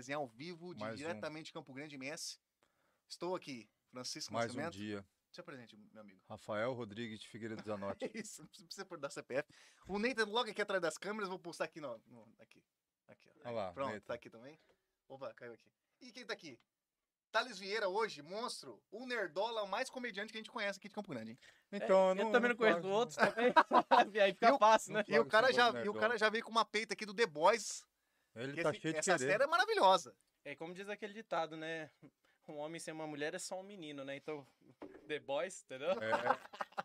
Resenha ao vivo, de Mais um. diretamente de Campo Grande, MS. Estou aqui, Francisco Mais um Nascimento. dia. Se apresente, meu amigo. Rafael Rodrigues de Figueiredo Zanotti. É isso, não precisa pôr da CPF. O Ney tá logo aqui atrás das câmeras, vou postar aqui, no, no- aqui. Aqui, ó. Olha lá, Pronto, Ney. tá aqui também. Opa, caiu aqui. E quem tá aqui? Thales Vieira hoje, monstro, o nerdola mais comediante que a gente conhece aqui de Campo Grande. hein? Então, eu também não conheço falo- outros também. Aí fica E o- fácil, né? E o cara já, e o cara já veio com uma peita aqui do The Boys. Ele tá esse- cheio de essa querer. série é maravilhosa. É como diz aquele ditado, né? Um homem sem uma mulher é só um menino, né? Então, The Boys, entendeu? É.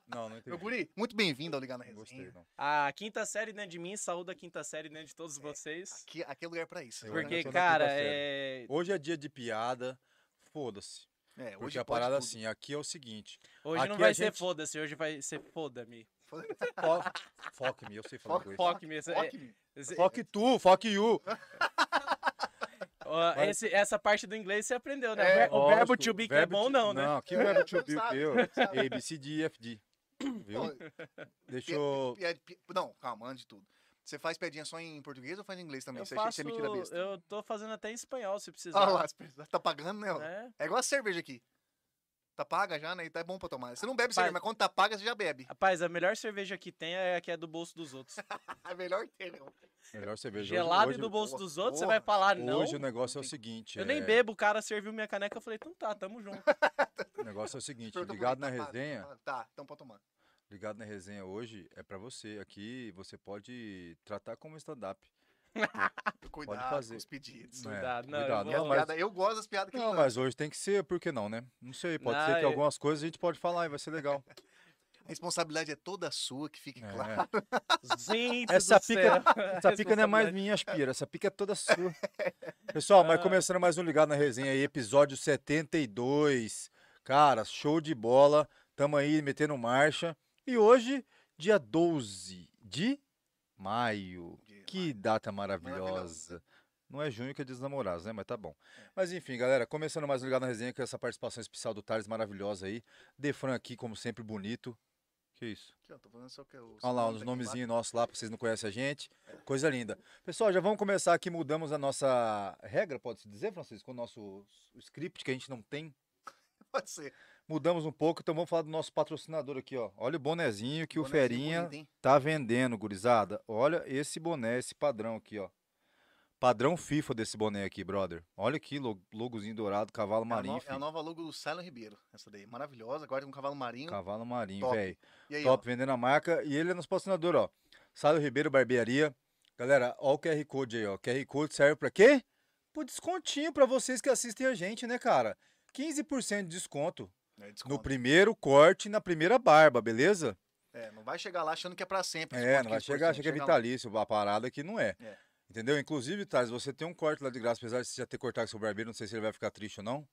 Não, não entendi. Meu guri, muito bem-vindo ao Ligar na Resenha. gostei, não. A quinta série dentro de mim, saúde a quinta série dentro de todos vocês. Aqui, aqui é lugar pra isso. Eu né? Porque, cara, é... Hoje é dia de piada. Foda-se. É, Porque hoje a pode parada tudo. assim, aqui é o seguinte. hoje não vai a ser gente- foda-se, hoje vai ser foda-me. Fo- Fuck me, eu sei falar Fuck- inglês. Fuck me. é- Fuck-me. esse- Fuck tu, fuck you. ó, esse- essa parte do inglês você aprendeu, né? É, o ver- o verbo to be que é bom não, né? Não, que verbo to be o Sabe. A, B, C, D, E, F, D. Viu? Pô, Deixa eu... pi- Não, calma, antes de tudo. Você faz piadinha só em português ou faz em inglês também? Eu você, faço, você me tira besta. eu tô fazendo até em espanhol, se precisar. Olha lá, você tá pagando, né? ó? É. É igual a cerveja aqui. Tá paga já, né? E tá bom pra tomar. Você não bebe Rapaz- cerveja, mas quando tá paga, você já bebe. Rapaz, a melhor cerveja que tem é a que é do bolso dos outros. É melhor ter, não. Melhor cerveja. Gelado hoje, e do bolso porra, dos outros, você porra. vai falar não. Hoje o negócio é o Tem- seguinte. Eu nem é- bebo, o cara serviu minha caneca, eu falei, então tá, tamo junto. O negócio é o seguinte, ligado na Tá resenha, Tá, então pode tomar. ligado na resenha hoje é pra você. Aqui você pode tratar como stand-up. Cuidado fazer. com os pedidos. É, Cuidado, não, eu cuidado. E as Não, mas- eu gosto das piadas que Não, ele mas hoje tem que ser, por que não, né? Não sei, pode Não, ser que eu- algumas coisas a gente pode falar e vai ser legal. A responsabilidade é toda sua, que fique É. claro. Gente Essa do pica- céu. Essa pica não é mais minha, Aspira. Essa pica é toda sua. Pessoal, mas Ah. começando mais um Ligado na Resenha aí, episódio 72. Cara, show de bola. Tamo aí metendo marcha. E hoje, dia 12 de maio. Que data maravilhosa. Não é junho que é dia dos namorados, né? Mas tá bom. Mas enfim, galera, começando mais um Ligado na Resenha com essa participação especial do Thales maravilhosa aí. Defran aqui, como sempre, bonito. Que isso? Aqui, ó, tô falando só que os Olha lá, os aqui nomezinhos nossos lá, pra vocês não conhecem a gente. Coisa linda. Pessoal, já vamos começar aqui, mudamos a nossa regra, pode-se dizer, Francisco? O nosso script que a gente não tem. Pode ser. Mudamos um pouco, então vamos falar do nosso patrocinador aqui, ó. Olha o bonezinho que o Bonezinho Ferinha bonito, tá vendendo, gurizada. Olha esse boné, esse padrão aqui, ó. Padrão FIFA desse boné aqui, brother. Olha aqui, lo- logozinho dourado, cavalo É a, marinho, no- é a nova logo do Silent Ribeiro. Essa daí, maravilhosa. Agora tem um cavalo marinho. Cavalo marinho, velho. Aí, Top, vendendo a marca. E ele é nosso patrocinador, ó. Sálio Ribeiro Barbearia. Galera, ó o QR Code aí, ó. QR Code serve pra quê? Pro descontinho pra vocês que assistem a gente, né, cara? 15% de desconto. É, no primeiro corte e na primeira barba, beleza? É, não vai chegar lá achando que é pra sempre. É, não vai 15%, chegar, acha que é chega lá. vitalício. A parada aqui não é. É. Entendeu? Inclusive, Thales, você tem um corte lá de graça, apesar de você já ter cortado com seu barbeiro, não sei se ele vai ficar triste ou não.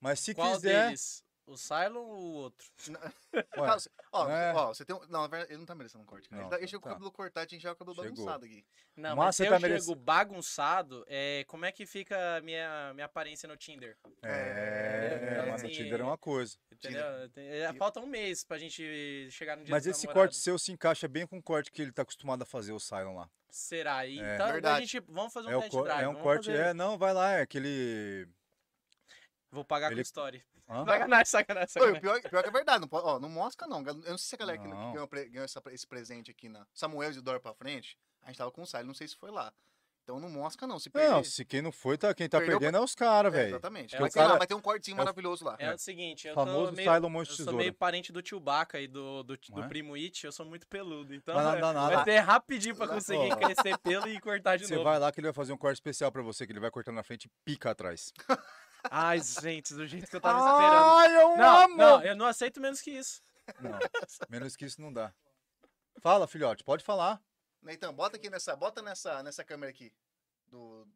Mas se Qual quiser. deles? O Cylon ou o outro? Ué, ó, né? ó, você tem um... Não, na verdade, ele não tá merecendo um corte, cara. Não, ele, tá, ele chega com tá. o cabelo cortado, a gente já é o cabelo Chegou. bagunçado aqui. Não, Mas mas você se tá eu merece- chego bagunçado, é, como é que fica a minha, minha aparência no Tinder? É, É, mas no assim, Tinder é uma coisa. Entendeu? Tem- é, Falta um mês pra gente chegar no dia Mas esse corte seu se encaixa bem com o corte que ele tá acostumado a fazer, o Cylon lá. Será? E, É. Então, a Verdade. gente, vamos fazer um É, test cor- drive. é um vamos corte, fazer- é, não, vai lá, é aquele. Vou pagar ele- com story. Hã? Sacanagem, sacanagem, Ô, sacanagem. o pior, pior que é verdade, não, pode- ó, não mostra não. Eu não sei se a galera que, que Não. ganhou, pre- ganhou essa- esse presente aqui na Samuel e Dora pra frente, a gente tava com o Silent, não sei se foi lá. Então não mosca não, se perder... Não, se quem não foi, tá, quem tá Perdeu perdendo é os caras, É, velho. exatamente. É, ter lá, cara- vai ter um cortezinho é maravilhoso lá. É o seguinte, eu Famoso tô meio, Monte eu sou meio parente do Chewbacca e do, do, do Não é? primo It, eu sou muito peludo. Então Mas não vai- dá nada. vai ser rapidinho pra conseguir crescer pelo e cortar de Você novo. vai lá que ele vai fazer um corte especial pra você, que ele vai cortando na frente e pica atrás. Ai, gente, do jeito que eu tava esperando. Ai, eu Não, amo! não, eu não aceito menos que isso. Não, menos que isso não dá. Fala, filhote, pode falar. Então, bota aqui nessa, bota nessa, nessa câmera aqui do,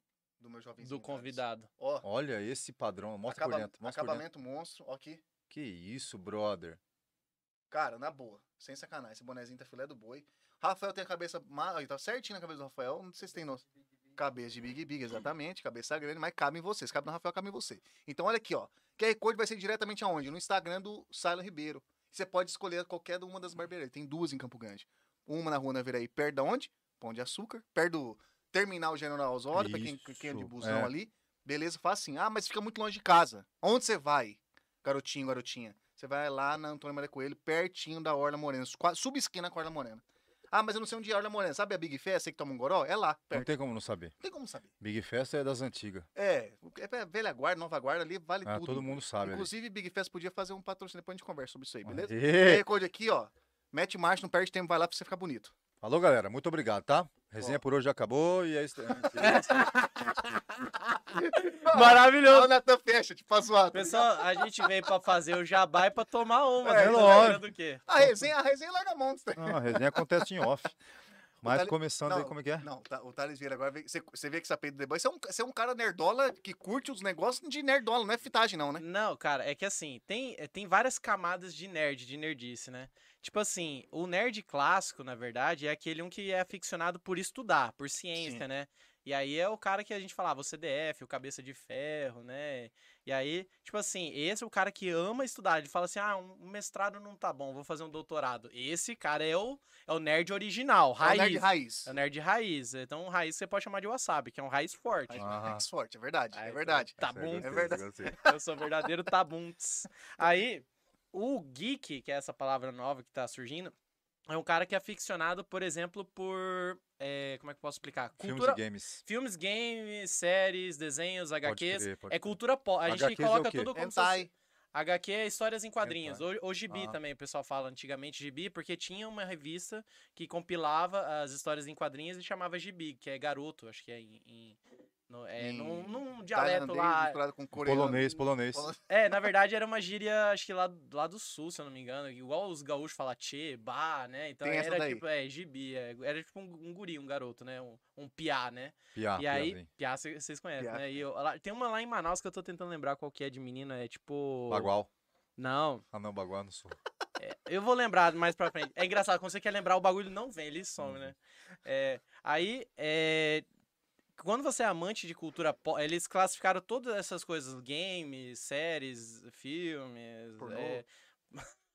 do meu jovenzinho. Do convidado. Ó, Olha esse padrão, mostra acaba- por dentro, mostra por dentro. acabamento monstro, ó aqui. Que isso, brother. Cara, na boa, sem sacanagem, esse bonezinho tá filé do boi. Rafael tem a cabeça, aí, tá certinho na cabeça do Rafael, não sei se tem noção. Cabeça de Big Big, exatamente, cabeça grande, mas cabe em você, se cabe no Rafael, cabe em você. Então olha aqui, ó, QR Code vai ser diretamente aonde? No Instagram do Silent Ribeiro. Você pode escolher qualquer uma das barbearias, tem duas em Campo Grande. Uma na rua Naviraí, perto da onde? Pão de Açúcar, perto do Terminal General Osório, pra quem, quem é de busão é. ali. Beleza, faz assim. Ah, mas fica muito longe de casa. Onde você vai, garotinho, garotinha? Você vai lá na Antônio Maria Coelho, pertinho da Orla Morena, subesquina com a Orla Morena. Ah, mas eu não sei onde é a Orla Morena. Sabe a Big Fest, você que toma um goró? É lá, Não perto. tem como não saber. Não tem como saber. Big Festa é das antigas. É, é velha guarda, nova guarda ali, vale Ah, tudo. todo mundo sabe. ali. Inclusive, Big Fest podia fazer um patrocínio, depois a gente conversa sobre isso aí, beleza? Aê! E Code aqui, ó. Mete marcha, não perde tempo, vai lá pra você ficar bonito. Falou, galera. Muito obrigado, tá? Resenha por hoje já acabou e é isso. Maravilhoso. Olha o Natan fecha, tipo, zoar. tá ligado? Pessoal, a gente veio pra fazer o jabá e pra tomar uma. É, né? lógico. do quê? A resenha, a resenha larga a mão. tá? Não, a resenha acontece em off. Mas Thales- começando aí, não, como é que é? Não, tá, o Thales Vieira agora, você, você vê que você é, um, você é um cara nerdola que curte os negócios de nerdola, não é fitagem não, né? Não, cara, é que assim, tem, eh, tem várias camadas de nerd, de nerdice, né? Tipo assim, o nerd clássico, na verdade, é aquele um que é aficionado por estudar, por ciência, Sim. né? E aí é o cara que a gente falava, o CDF, o cabeça de ferro, né? E aí, tipo assim, esse é o cara que ama estudar. Ele fala assim: ah, um mestrado não tá bom, vou fazer um doutorado. Esse cara é o, é o nerd original, É o raiz. nerd raiz. É o nerd raiz. Então, raiz você pode chamar de wasabi, que é um raiz forte. Raiz, raiz forte, é verdade, Aí, é verdade. Tá bom. É verdade. eu sou verdadeiro tabunts. Aí, o geek, que é essa palavra nova que tá surgindo, é um cara que é aficionado, por exemplo, por. é, como é que eu posso explicar? Filmes Cultura. e games. Filmes, games, séries, desenhos, Pode HQs. crer, pode é cultura pop. A gente HQs é o coloca quê? tudo como se Hentai. HQ é histórias em quadrinhos. Hentai. Ou, ou gibi Ah. também, o pessoal fala antigamente gibi, porque tinha uma revista que compilava as histórias em quadrinhos e chamava gibi, que é garoto, acho que é em. em- no, é, Em num, num dialeto Tailandês lá. com coreano. Polonês, polonês. Polonês. É, na verdade era uma gíria, acho que lá, lá do sul, se eu não me engano. Igual os gaúchos falam tchê, bah, né? Então Tem era tipo, é, gibi. é, era tipo um, um guri, um garoto, né? Um, um piá, né? Piá, e aí, piá vocês conhecem, Piá. né? E eu- lá- tem uma lá em Manaus que eu tô tentando lembrar qual que é de menina, é tipo. Bagual. Não, Ah, não, Bagual não sou. eu vou lembrar mais pra frente. É engraçado, quando você quer lembrar, o bagulho não vem, ele some, Uhum. né? É, aí, é, quando você é amante de cultura pop, eles classificaram todas essas coisas, games, séries, filmes, Pornô. é,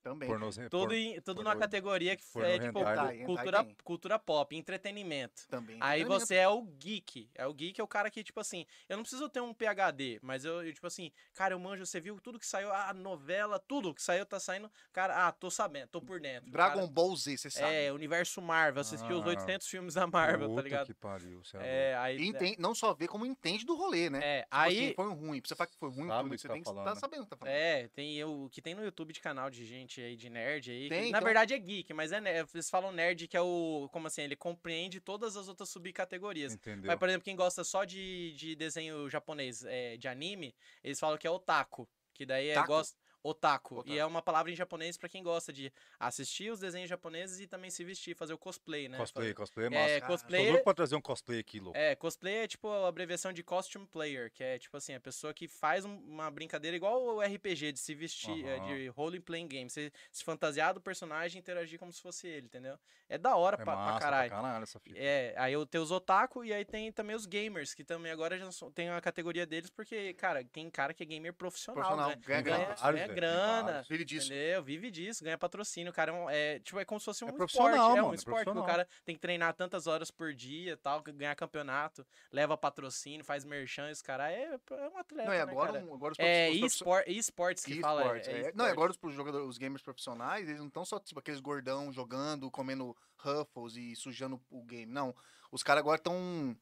Também. Pornozinho. tudo, por- em, tudo pornô- numa categoria que é tipo hentai. cu- Hentai, cultura, cultura pop, entretenimento. Também. Aí Também. você é o geek. É o geek é o cara que, tipo assim, eu não preciso ter um PhD, mas eu, eu, tipo assim, cara, eu manjo, você viu tudo que saiu, a novela, tudo que saiu, tá saindo. Cara, ah, tô sabendo, tô por dentro. Dragon Cara, Ball Z, você sabe. É, universo Marvel, assisti os Ah. 800 filmes da Marvel, Puta tá ligado? que pariu. cê é É, aí. E entende- não só vê, como entende do rolê, né? É, Tipo assim, aí. foi ruim. Pra você falar que foi ruim, Sabe tudo, que você tá tem que falando, estar né? sabendo o que tá falando. É, tem o que tem no YouTube de canal de gente aí, de nerd aí. que, Tem, na então- verdade é geek, mas é nerd. Eles falam nerd que é o. Como assim? Ele compreende todas as outras subcategorias. Entendeu? Mas, por exemplo, quem gosta só de, de desenho japonês, é, de anime, eles falam que é otaku. Que daí é gosta. Otaku. Otaku. E é uma palavra em japonês pra quem gosta de assistir os desenhos japoneses e também se vestir, fazer o cosplay, né? Cosplay, cosplay é É, massa. Tô cosplay. louco pra trazer um cosplay aqui, louco. É, cosplay é tipo a abreviação de costume player, que é tipo assim, a pessoa que faz um- uma brincadeira igual o RPG, de se vestir, é, Aham. de role playing game, se, se fantasiar do personagem e interagir como se fosse ele, entendeu? É da hora É pra, pra massa caralho. pra caralho essa fita. É, aí eu tenho os otaku e aí tem também os gamers, que também agora já tem a categoria deles, porque, cara, tem cara que é gamer profissional, Profissional, né? ganha Ganha. Vários, ganha velho, grana, vários. Vive disso. entendeu? Vive disso, ganha patrocínio. O cara é, um- é, tipo, é como se fosse um É esporte. profissional, É um mano, é esporte, que o cara tem que treinar tantas horas por dia tal, ganhar campeonato, leva patrocínio, faz merchan, esse cara é, é um atleta, Não, e né, agora, cara? um- agora os É profi- os profi- e-sport- e-sports que fala. esportes, É, é. é Não, e e-sport. agora os, jogadores, os gamers profissionais, eles não estão só tipo aqueles gordão jogando, comendo Ruffles e sujando o game. Não. Os caras agora estão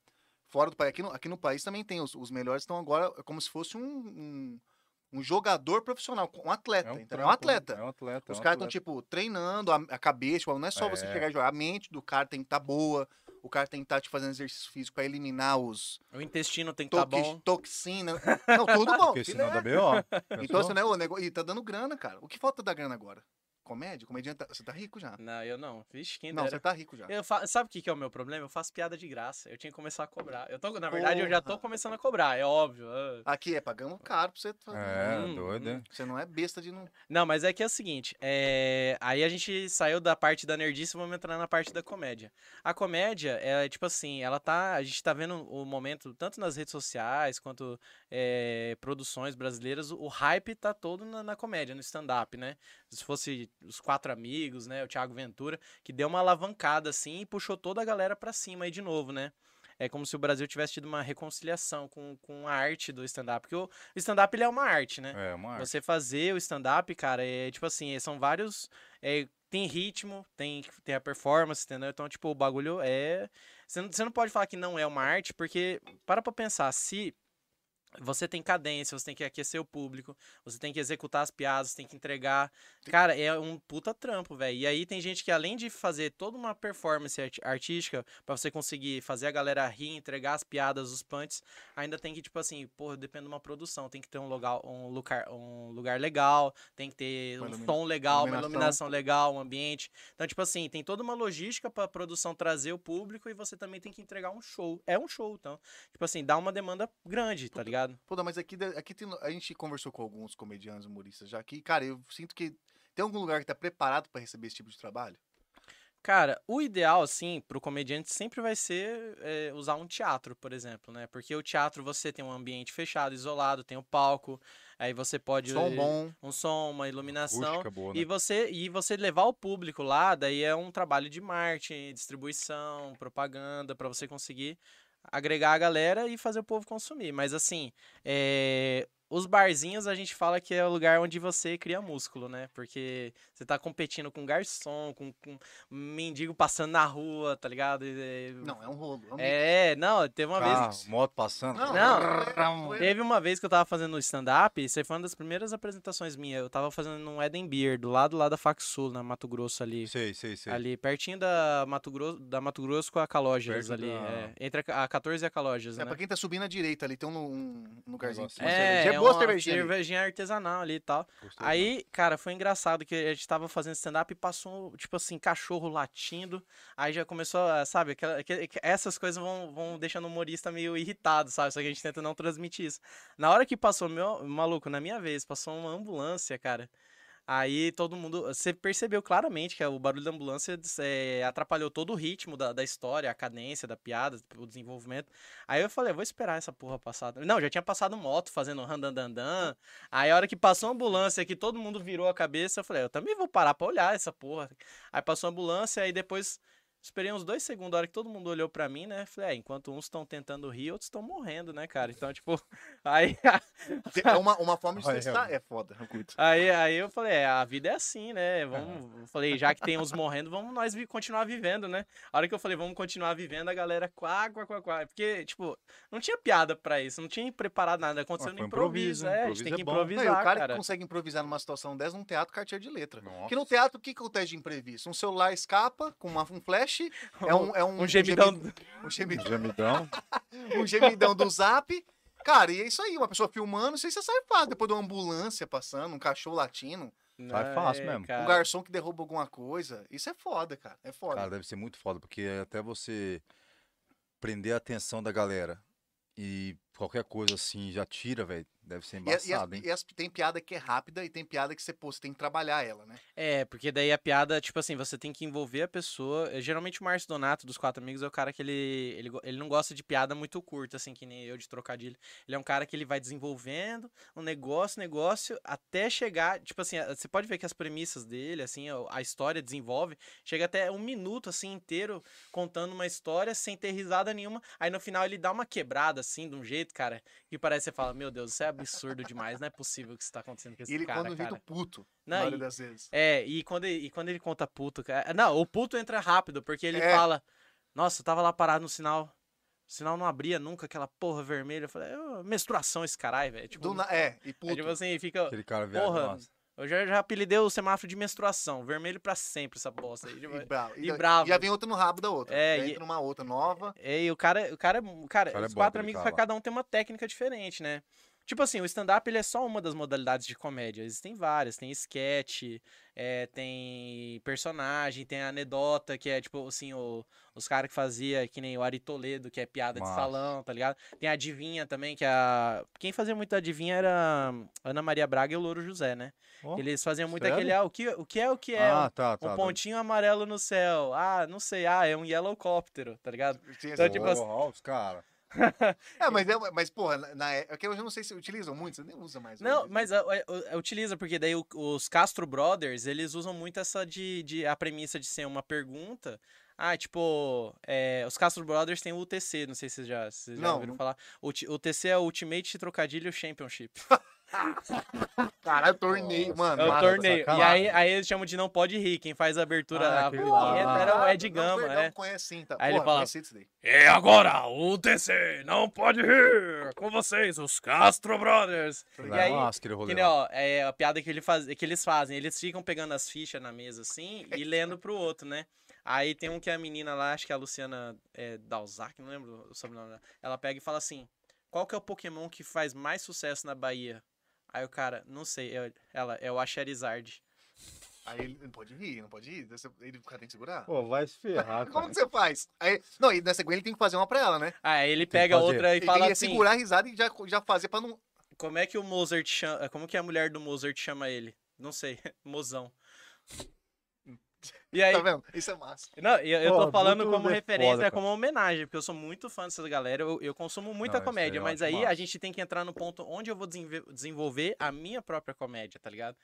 fora do país. Aqui no, aqui no país também tem. Os, os melhores estão agora é como se fosse um, um, um jogador profissional, um atleta. É um trampo, né? atleta. É um atleta. Os é um caras estão, tipo, treinando a, a cabeça, tipo, não é só você É. chegar e jogar. A mente do cara tem que estar boa, o cara tem que estar, tipo, fazendo exercício físico pra eliminar os O intestino tem que estar toxi- bom. toxina. Não, tudo bom. Porque senão dá B.O. Então, assim, né, o negócio... E tá dando grana, cara. O que falta da grana agora? Comédia? Comediante, tá- você tá rico já. Não, eu não. Vixe, quem Não, dera. você tá rico já. Eu fa- Sabe o que, que é o meu problema? Eu faço piada de graça. Eu tinha que começar a cobrar. Eu tô, na verdade, eu já tô Porra. começando a cobrar, é óbvio. ah. Aqui é pagando caro pra você. fazer. É, Hum, doido, hum. Você não é besta de não. Não, mas é que é o seguinte, é... aí a gente saiu da parte da nerdice e vamos entrar na parte da comédia. A comédia, é tipo assim, ela tá, a gente tá vendo o momento, tanto nas redes sociais quanto é, produções brasileiras, o hype tá todo na, na comédia, no stand-up, né? Se fosse os quatro amigos, né, o Thiago Ventura, que deu uma alavancada assim e puxou toda a galera pra cima aí de novo, né? é como se o Brasil tivesse tido uma reconciliação com, com a arte do stand-up. Porque o stand-up ele é uma arte, né? É, uma arte. Você fazer o stand-up, cara, é tipo assim, são vários. é, tem ritmo, tem, tem a performance, entendeu? Então, tipo, o bagulho é. Você não, você não pode falar que não é uma arte, porque para pra pensar, se você tem cadência, você tem que aquecer o público, você tem que executar as piadas, você tem que entregar. Cara, é um puta trampo, velho. E aí tem gente que além de fazer toda uma performance art- artística pra você conseguir fazer a galera rir, entregar as piadas, os punts, ainda tem que tipo assim, porra, depende de uma produção, tem que ter um lugar, um lugar, um lugar legal, tem que ter Uma um som legal, uma iluminação. iluminação legal, um ambiente. Então, tipo assim, tem toda uma logística pra produção trazer o público e você também tem que entregar um show. É um show, então, tipo assim, dá uma demanda grande, tá ligado? Pô, não, mas aqui, aqui tem, a gente conversou com alguns comediantes, humoristas já aqui. Cara, eu sinto que tem algum lugar que tá preparado pra receber esse tipo de trabalho? Cara, o ideal, assim, pro comediante sempre vai ser é, usar um teatro, por exemplo, né? Porque o teatro você tem um ambiente fechado, isolado, tem o palco, aí você pode. Som bom. Um som, uma iluminação. Boa, né? E você, e você levar o público lá, daí é um trabalho de marketing, distribuição, propaganda, pra você conseguir agregar a galera e fazer o povo consumir. Mas assim, é, os barzinhos a gente fala que é o lugar onde você cria músculo, né? Porque você tá competindo com garçom, com, com mendigo passando na rua, tá ligado? E- Não, é um rolo. É, um É, não, teve uma vez. Carro, moto passando. Não, Não, é- Teve uma vez que eu tava fazendo stand-up, isso aí foi uma das primeiras apresentações minhas. Eu tava fazendo num Eden Beer, do lado lá da Fac Sul, na Mato Grosso ali. Sei, sei, sei. Ali, pertinho da Mato Grosso, da Mato Grosso com a Calógias Perto ali. da- é, entre a, a 14 e a Calógias, É, né? pra quem tá subindo à direita ali, tem um, um lugarzinho. É, cervejinha. É boa uma cervejinha cervejinha artesanal ali e tal. Gostei Aí, cara, foi engraçado que a gente tava fazendo stand-up e passou, tipo assim, cachorro latindo. Aí já começou, a, sabe, aquela- aquele- que- essas coisas vão, vão deixando o humorista meio irritado, sabe? Só que a gente tenta não transmitir isso. Na hora que passou, meu, maluco, na minha vez, passou uma ambulância, cara. Aí todo mundo. Você percebeu claramente que o barulho da ambulância eh, atrapalhou todo o ritmo da, da história, a cadência da piada, o desenvolvimento. Aí eu falei, vou esperar essa porra passar. Não, já tinha passado moto fazendo randandandan. Aí a hora que passou a ambulância, que todo mundo virou a cabeça, eu falei, eu também vou parar pra olhar essa porra. Aí passou a ambulância, aí depois esperei uns dois segundos, a hora que todo mundo olhou pra mim, né? Falei, é, enquanto uns estão tentando rir, outros estão morrendo, né, cara? Então, tipo, aí, É uma, uma forma de testar. É foda, eu curto. aí, aí eu falei, é, a vida é assim, né? Vamos, eu falei, já que tem uns morrendo, vamos nós vi- continuar vivendo, né? A hora que eu falei, vamos continuar vivendo, a galera quá, quá, quá, quá. Porque, tipo, não tinha piada pra isso, não tinha preparado nada, aconteceu Ah, no foi improviso, improviso, é, a gente improviso tem é que. Não, improvisar, e o cara, cara. que consegue improvisar numa situação dessa num teatro, carteira de letra. Nossa. Porque no teatro, o que que acontece de imprevisto? Um celular escapa com uma, um flash, é um, é um, Um gemidão. gemi- um gemidão, Gemidão. um gemidão do zap. Cara, e é isso aí, uma pessoa filmando, isso aí você sai fácil. Depois de uma ambulância passando, um cachorro latindo, Sai fácil mesmo. um cara. garçom que derruba alguma coisa. Isso é foda, cara. É foda. Cara, deve ser muito foda, porque até você prender a atenção da galera e qualquer coisa assim já tira, velho. Deve ser E, a- e as- embaçado, hein? e as- tem piada que é rápida e tem piada que você, pô, você tem que trabalhar ela, né? É, porque daí a piada, tipo assim, você tem que envolver a pessoa. Eh, Geralmente o Márcio Donato, dos Quatro Amigos, é o cara que ele, ele, ele não gosta de piada muito curta, assim, que nem eu de trocadilho. Ele é um cara que ele vai desenvolvendo um negócio, negócio, até chegar, tipo assim, você pode ver que as premissas dele, assim, a, a história desenvolve, chega até um minuto, assim, inteiro contando uma história sem ter risada nenhuma. Aí no final ele dá uma quebrada, assim, de um jeito, cara, que parece que você fala, meu Deus, isso é absurdo demais, não é possível que isso tá acontecendo com esse E ele cara, conta um cara. jeito puto, Não, na maioria das vezes. É, e quando, ele, e quando ele conta puto, cara. Não, o puto entra rápido, porque ele É. fala: Nossa, eu tava lá parado no sinal. O sinal não abria nunca, aquela porra vermelha. Eu falei, "Ô, menstruação esse caralho, velho. Tipo, na- É, e é puto. tipo assim, fica. Aquele cara viaja, Porra, nossa. eu já, já apelidei o semáforo de menstruação. Vermelho pra sempre, essa bosta aí. tipo, E bravo. e E, bravo. já vem outra no rabo da outra. É, Já e- entra numa outra nova. É, e o cara, o cara, o cara, cara é os bom, quatro amigos, cada um tem uma técnica diferente, né? Tipo assim, o stand-up ele é só uma das modalidades de comédia. Existem várias. Tem sketch, é, tem personagem, tem anedota, que é tipo assim, o- os caras que fazia, que nem o Ari Toledo, que é piada de Massa. salão, tá ligado? Tem a adivinha também, que é a. Quem fazia muito adivinha era Ana Maria Braga e o Louro José, né? Ó, Eles faziam muito sério? aquele, ah, o que, o que é o que é? ah, tá, tá. um pontinho amarelo no céu. Ah, não sei. Ah, é um yellowcóptero, tá ligado? Então, tipo, Porra, ó, os cara. É, mas, é, mas porra, na, na, é que hoje eu não sei se utilizam muito, você nem usa mais. Não, hoje. mas a- a- utiliza, porque daí os Castro Brothers, eles usam muito essa de, de a premissa de ser uma pergunta, Ah, tipo, é, os Castro Brothers têm o UTC, não sei se vocês já, vocês já ouviram falar. O UTC é o Ultimate Trocadilho Championship. Caralho, torneio. Mano, É o torneio. E aí, aí eles chamam de Não Pode Rir. Quem faz a abertura, Ah, a aquele vinheta lá. era o Ed Não, Gama, é. conhece sim, tá? Aí ele fala- conheci. E agora, o UTC Não Pode Rir. Com vocês, os Castro Brothers. E aí, Nossa, que nem, lá. ó, é a piada que, ele faz, que eles fazem. Eles ficam pegando as fichas na mesa assim e lendo pro outro, né? Aí tem um que a menina lá, acho que é a Luciana é, Dalzac, não lembro o sobrenome dela. Ela pega e fala assim: Qual que é o Pokémon que faz mais sucesso na Bahia? Aí o cara, não sei, é- ela, é o Charizard. Aí ele não pode rir, não pode rir. Você- Ele, o cara tem que segurar. Pô, vai se ferrar, Como que você faz? Aí, não, e nessa ele tem que fazer uma pra ela, né? Aí ele pega outra e Ele fala ia assim: segurar a risada e já, já fazer pra não. Como é que o Mozart chama. Como que a mulher do Mozart chama ele? Não sei, mozão. E aí, Tá vendo? Isso é massa. Não, eu, eu Pô, tô falando como é referência, foda, cara. como homenagem, porque eu sou muito fã dessa galera, eu, eu consumo muita Não, comédia, aí eu mas aí a massa. gente tem que entrar no ponto onde eu vou desenvolver a minha própria comédia, tá ligado?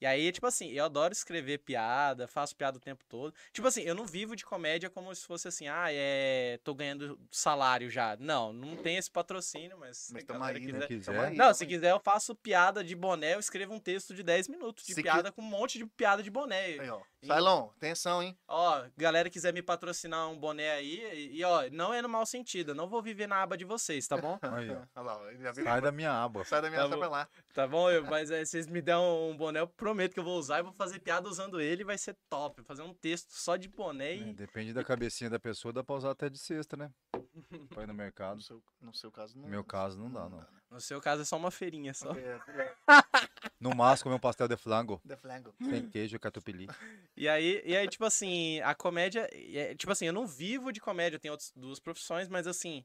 E aí, tipo assim, eu adoro escrever piada, faço piada o tempo todo. Tipo assim, eu não vivo de comédia como se fosse assim, ah, é. tô ganhando salário já. Não, não tem esse patrocínio, mas. se Mas a tamo aí, quiser- né? Quiser. aí, Não, tamo se aí. quiser, eu faço piada de boné, eu escrevo um texto de 10 minutos de Se piada com um monte de piada de boné. Aí, ó. Sailon, atenção, hein? Ó, galera quiser me patrocinar um boné aí, e, e, ó, não é no mau sentido, eu não vou viver na aba de vocês, tá bom? Aí, ó. Lá. Sai da minha aba. Sai da minha Tá bom. pra lá. Tá bom? Eu- mas é, se vocês me der um boné, eu prometo que eu vou usar e vou fazer piada usando ele, vai ser top. Fazer um texto só de boné É, e. depende da cabecinha da pessoa, dá pra usar até de sexta, né? Põe no No mercado. seu, no seu caso, não. No meu caso, não dá, não. né? No seu caso é só uma feirinha só. No máximo, comer um pastel de flango. The Flango. Sem queijo e catupiry. E aí, e aí, tipo assim, a comédia. é, tipo assim, eu não vivo de comédia, eu tenho outras duas profissões, mas assim.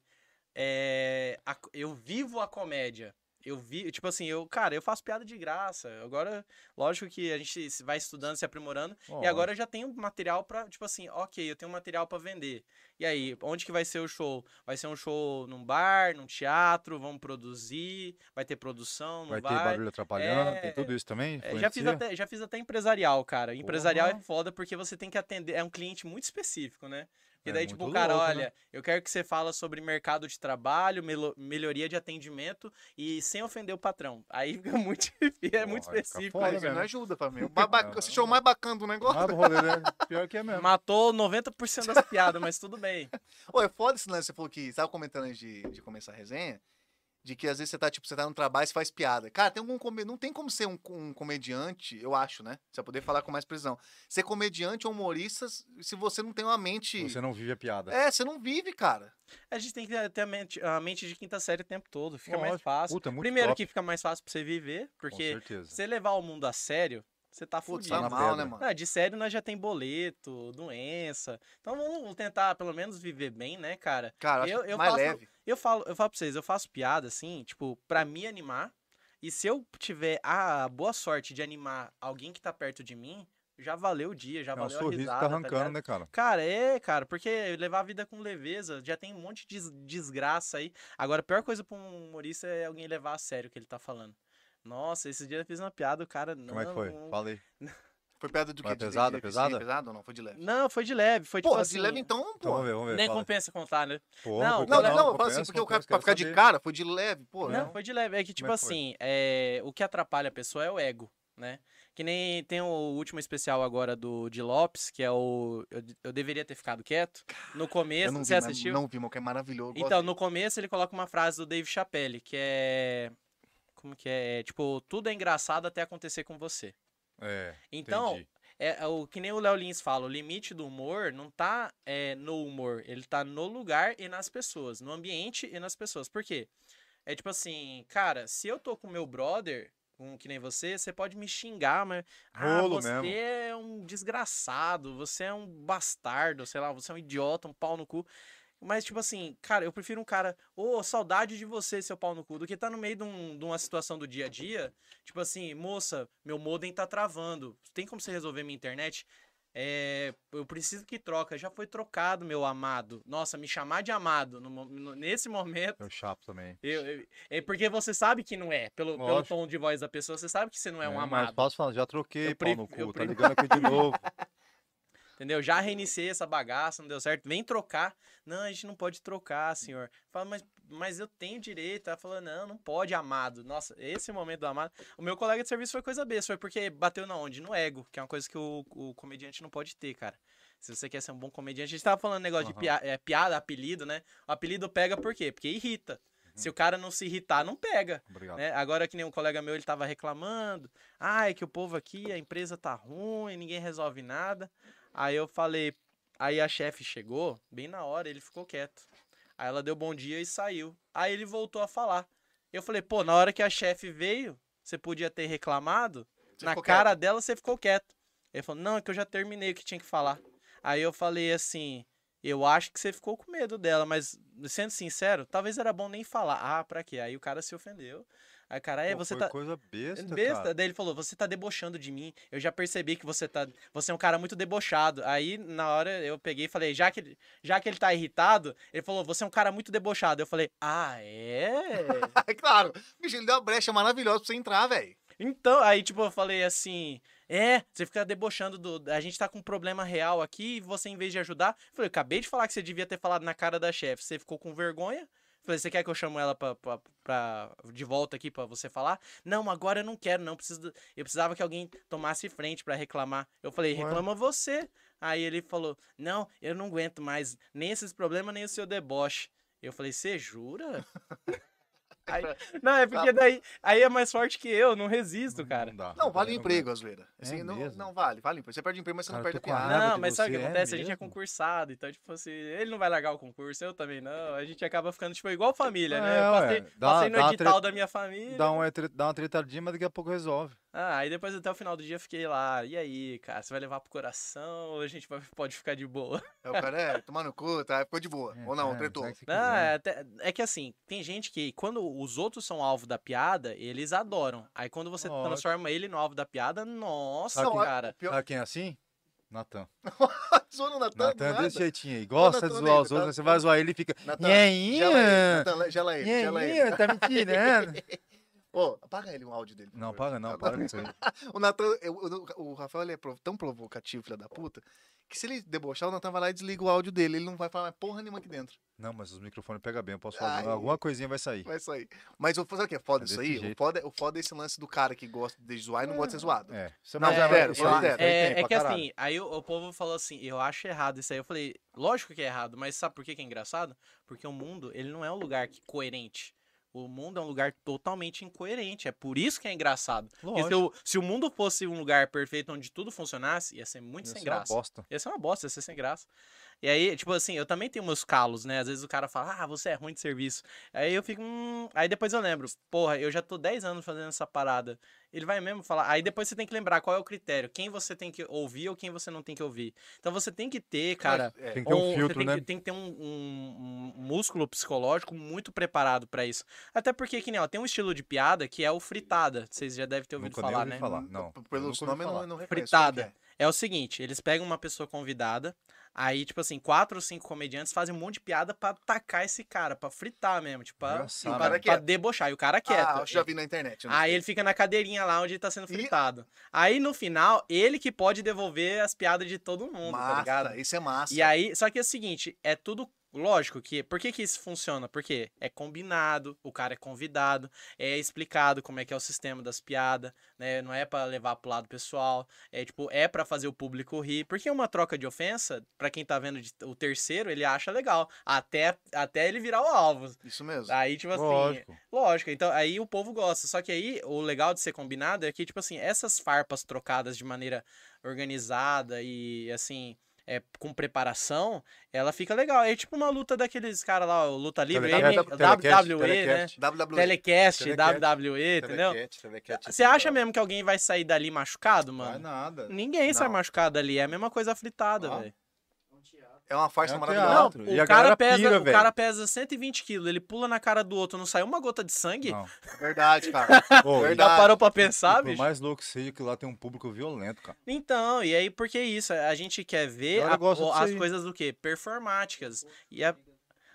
é, a- eu vivo a comédia. Eu vi, tipo assim, eu, cara, eu faço piada de graça. Agora, lógico que a gente vai estudando, se aprimorando. E agora eu já tenho material pra, tipo assim, ok, eu tenho material pra vender. E aí, onde que vai ser o show? Vai ser um show num bar, num teatro, vamos produzir, vai ter produção, não vai vai. ter barulho atrapalhando, É, tem tudo isso também? É, já, fiz até, já fiz até empresarial, cara. Empresarial é Porra. foda porque você tem que atender. É um cliente muito específico, né? E É daí, tipo, o cara, louco, né? olha, eu quero que você fala sobre mercado de trabalho, melo- melhoria de atendimento e sem ofender o patrão. Aí fica muito, é muito Porra, específico. Mas né? não ajuda pra mim. O babaca- Esse show mais bacana do negócio. Nada rolê, né? Pior que é mesmo. Matou 90% das piadas, mas tudo bem. Ô, é foda esse lance, você falou que, você tava comentando antes de, de começar a resenha, de que às vezes você tá, tipo, você tá no trabalho e você faz piada. Cara, tem algum come- não tem como ser um, um comediante, eu acho, né? Você vai poder falar com mais precisão. Ser comediante ou humorista, se você não tem uma mente... Você não vive a piada. É, você não vive, cara. A gente tem que ter a mente, a mente de quinta série o tempo todo. Fica mais Lógico. fácil. Puta, muito Primeiro top. que fica mais fácil pra você viver, Com porque você levar o mundo a sério, você tá Putz, fudido. tá na mal, né, mano? Ah, de sério nós já tem boleto, doença. Então vamos tentar pelo menos viver bem, né, cara? Cara, Eu- acho eu mais faço- leve. Eu falo, eu falo pra vocês, eu faço piada assim, tipo, pra me animar. E se eu tiver a boa sorte de animar alguém que tá perto de mim, já valeu o dia, já É valeu a sorriso que risada, tá tá arrancando, ligado? né, cara? Cara, é, cara, porque levar a vida com leveza, já tem um monte de des- desgraça aí. Agora, a pior coisa pra um humorista é alguém levar a sério o que ele tá falando. Nossa, esses dias eu fiz uma piada, o cara não. Como é que foi? Fala aí. Foi piada do quê? Mas De- de- pesada, de- pesada? sim, pesado ou não? Foi de leve. Não, foi de leve, foi tipo Pô, assim. de leve então, Então, pô. vamos ver, vamos ver. Nem fala. compensa contar, né? Pô, Não, Não, não, não, Compensa, assim, porque o cara, pra ficar de cara, foi de leve, pô. Não, Não. foi de leve. É que, tipo é que foi? assim, é... o que atrapalha a pessoa é o ego, né? Que nem tem o último especial agora do de Lopes, que é o. Eu, eu deveria ter ficado quieto. No Eu começo, não vi, você assistiu? não vi, mas que é maravilhoso. Então, no começo ele coloca uma frase do Dave Chappelle, que é. Como que é? É, Tipo, tudo é engraçado até acontecer com você. É, Então, entendi. é, é o que nem o Léo Lins fala, o limite do humor não tá é, no humor, ele tá no lugar e nas pessoas, no ambiente e nas pessoas. Por quê? É tipo assim, cara, se eu tô com meu brother, um que nem você, você pode me xingar, mas. Ah, Rolo você mesmo. é um desgraçado, você é um bastardo, sei lá, você é um idiota, um pau no cu. Mas, tipo assim, cara, eu prefiro um cara, ô, saudade de você, seu pau no cu, do que tá no meio de, um- de uma situação do dia a dia. Tipo assim, moça, meu modem tá travando. Tem como você resolver minha internet? É, eu preciso que troca. Já foi trocado, meu amado. Nossa, me chamar de amado no no- nesse momento. Eu chapo também. eu- eu- é porque você sabe que não é. Pelo, pelo tom de voz da pessoa, você sabe que você não é um mas amado. posso falar, já troquei Eu pau no cu, tá ligando aqui de novo. Entendeu? Já reiniciei essa bagaça, não deu certo. Vem trocar. Não, a gente não pode trocar, senhor. Fala, mas, mas eu tenho direito. Ela falou, não, não pode, amado. Nossa, esse momento do amado. O meu colega de serviço foi coisa besta. Foi porque bateu na onde? No ego, que é uma coisa que o, o comediante não pode ter, cara. Se você quer ser um bom comediante, a gente tava falando negócio de Aham. pia- é, piada, apelido, né? O apelido pega por quê? Porque irrita. Se o cara não se irritar, não pega. Né? Agora que nem um colega meu, ele tava reclamando. Ai, que o povo aqui, a empresa tá ruim, ninguém resolve nada. Aí eu falei, aí a chefe chegou, bem na hora, ele ficou quieto. Aí ela deu bom dia e saiu. Aí ele voltou a falar. Eu falei, pô, na hora que a chefe veio, você podia ter reclamado. Você na cara dela, você ficou quieto. Ele falou, não, é que eu já terminei o que tinha que falar. Aí eu falei assim, eu acho que você ficou com medo dela, mas sendo sincero, talvez era bom nem falar. Ah, pra quê? Aí o cara se ofendeu. Aí cara, é, Pô, você tá. coisa besta, Besta, cara. daí ele falou, você tá debochando de mim. Eu já percebi que você tá. Você é um cara muito debochado. Aí, na hora, eu peguei e falei, já que, ele- já que ele tá irritado, ele falou, você é um cara muito debochado. Eu falei, ah, é? É claro. Bicho, ele deu uma brecha maravilhosa pra você entrar, velho. Então, aí, tipo, eu falei assim, é, você fica debochando do. A gente tá com um problema real aqui e você, em vez de ajudar. Eu falei, eu acabei de falar que você devia ter falado na cara da chefe. Você ficou com vergonha? Eu Falei, você quer que eu chamo ela pra, pra, pra- de volta aqui pra você falar? Não, agora eu não quero, não. Preciso, eu precisava que alguém tomasse frente pra reclamar. Eu falei, reclama você. Aí ele falou, não, eu não aguento mais nem esses problemas, nem o seu deboche. Eu falei, você jura? Aí- não, é porque daí aí é mais forte que eu, não resisto, cara. dá. Não, vale o Eu emprego, Azueira. Assim, É não, mesmo? não vale, vale emprego. Você perde emprego, mas você não Cara, perde a piada. Não, mas sabe o que é acontece? a gente é concursado, então, tipo assim, ele não vai largar o concurso, eu também não. A gente acaba ficando, tipo, igual família, né? É, Eu ué, passei, dá- passei no edital tre- da minha família. Dá uma, dá uma tretadinha, mas daqui a pouco resolve. Ah, aí depois até o final do dia eu fiquei lá. E aí, cara, você vai levar pro coração ou a gente vai- pode ficar de boa? Aí o cara, é, tomar no cu, tá? Ficou de boa. Ou não, É, tretou. quiser. é, até- é que assim, tem gente que quando os outros são alvo da piada, eles adoram. Aí quando você Lógico. transforma ele no alvo da piada, nossa, Sabe quem- cara. Pior- Sabe quem é assim? Natan. Zoando o Natan, Natan é desse jeitinho aí. Gosta de zoar os tá- outros, você vai zoar ele e fica. Natan! Gela ele, Natan, gela ele, gela ele. Nheinha, tá me tirando. Ô, apaga ele o áudio dele. Não, favor. paga não, para com isso aí. O Natan, eu- eu- o Rafael ele é prov- tão provocativo, filho da puta, que se ele debochar, o Natan vai lá e desliga o áudio dele. Ele não vai falar mais porra nenhuma aqui dentro. Não, mas os microfones pegam bem, eu posso fazer. Ai. Alguma coisinha vai sair. Vai sair. Mas o- sabe o que é foda É isso aí? O foda, o foda é esse lance do cara que gosta de zoar e não gosta de ser zoado. É. Isso Não, mas é é- aí É, tem é pra que caralho. assim, aí o, o povo falou assim, eu acho errado isso aí. Eu falei, lógico que é errado, mas sabe por que, que é engraçado? Porque o mundo, ele não é um lugar que- coerente. O mundo é um lugar totalmente incoerente. É por isso que é engraçado. Se o, se o mundo fosse um lugar perfeito onde tudo funcionasse, ia ser muito Isso sem uma graça. bosta. Ia ser uma bosta, ia ser sem graça. E aí, tipo assim, eu também tenho meus calos, né? Às vezes o cara fala, ah, você é ruim de serviço. Aí eu fico, hum. Aí depois eu lembro, porra, eu já tô 10 anos fazendo essa parada. Ele vai mesmo falar. Aí depois você tem que lembrar qual é o critério, quem você tem que ouvir ou quem você não tem que ouvir. Então você tem que ter, cara. É, Tem que ter um você filtro, tem, né? que, tem que ter um, um- um músculo psicológico muito preparado pra isso. Até porque, que nem, ó, tem um estilo de piada que é o fritada. Vocês já devem ter ouvido Nunca falar, ouvi né? falar. Não. Pelo nome não, não reconheço. Fritada. Que É o seguinte, eles pegam uma pessoa convidada, aí, tipo assim, quatro ou cinco comediantes fazem um monte de piada pra atacar esse cara, pra fritar mesmo, tipo, pra, Engraçado. pra, cara pra debochar. E o cara é? quieto. Ah, eu já vi na internet. Aí sei. ele fica na cadeirinha lá onde ele tá sendo E- fritado. Aí no final, ele que pode devolver as piadas de todo mundo, tá ligado? Massa, isso é massa. E aí, só que é o seguinte, é tudo lógico que. Por que, que isso funciona? Porque é combinado, o cara é convidado, é explicado como é que é o sistema das piadas, né? Não é pra levar pro lado pessoal, é tipo, é pra fazer o público rir. Porque uma troca de ofensa, pra quem tá vendo de- o terceiro, ele acha legal. Até, até ele virar o alvo. Isso mesmo. Aí, tipo assim, Lógico. Lógico, então aí o povo gosta. Só que aí o legal de ser combinado é que, tipo assim, essas farpas trocadas de maneira organizada e assim. É, com preparação, ela fica legal. É tipo uma luta daqueles caras lá, o Luta Livre, WWE, né? telecast. WWE. Telecast, Telecast, WWE, entendeu? Telecat, Você acha mesmo que alguém vai sair dali machucado, Vai mano? nada. Ninguém sai Não. machucado ali. É a mesma coisa fritada, Ah. velho. É uma farsa É um maravilhosa. Não. E o a cara, pesa, pira, o cara pesa 120 quilos, ele pula na cara do outro, não sai uma gota de sangue? Não. Verdade, cara. Ô, Verdade. Já parou pra pensar, Por bicho? mais louco que seja, que lá tem um público violento, cara. Então, e aí por que isso? A gente quer ver a- as aí. coisas do quê? Performáticas. E a,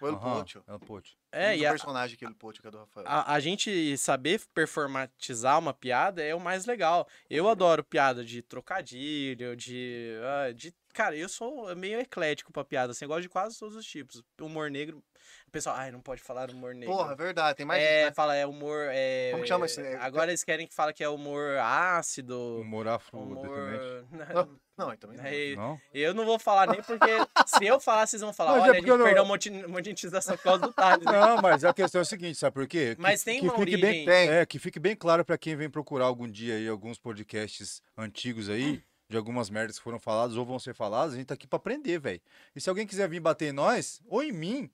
Foi o Aham, Pocho. É o Pocho. é, o e a, personagem aquele Pocho que é do Rafael. a, a gente saber performatizar uma piada é o mais legal. Eu adoro piada de trocadilho, de, ah, de cara, eu sou meio eclético pra piada, assim, eu gosto de quase todos os tipos. Humor negro, o pessoal, ai, não pode falar humor negro. Porra, é verdade, tem mais é, isso, né? fala, é humor. É, Como que chama esse- é- Agora eles querem que fala que é humor ácido. Humor afro, Humor. Não, não, então não. É, Não? Eu não vou falar nem porque se eu falar, vocês vão falar, Mas é olha, a porque gente eu não- perdeu um monte, monte de monetização por causa do Thales. né? Não, mas a questão é a seguinte, sabe por quê? Que- Mas tem que uma fique bem, origem. Tem. É, que fique bem claro pra quem vem procurar algum dia aí alguns podcasts antigos aí, de algumas merdas que foram faladas ou vão ser faladas, a gente tá aqui pra aprender, velho. E se alguém quiser vir bater em nós, ou em mim,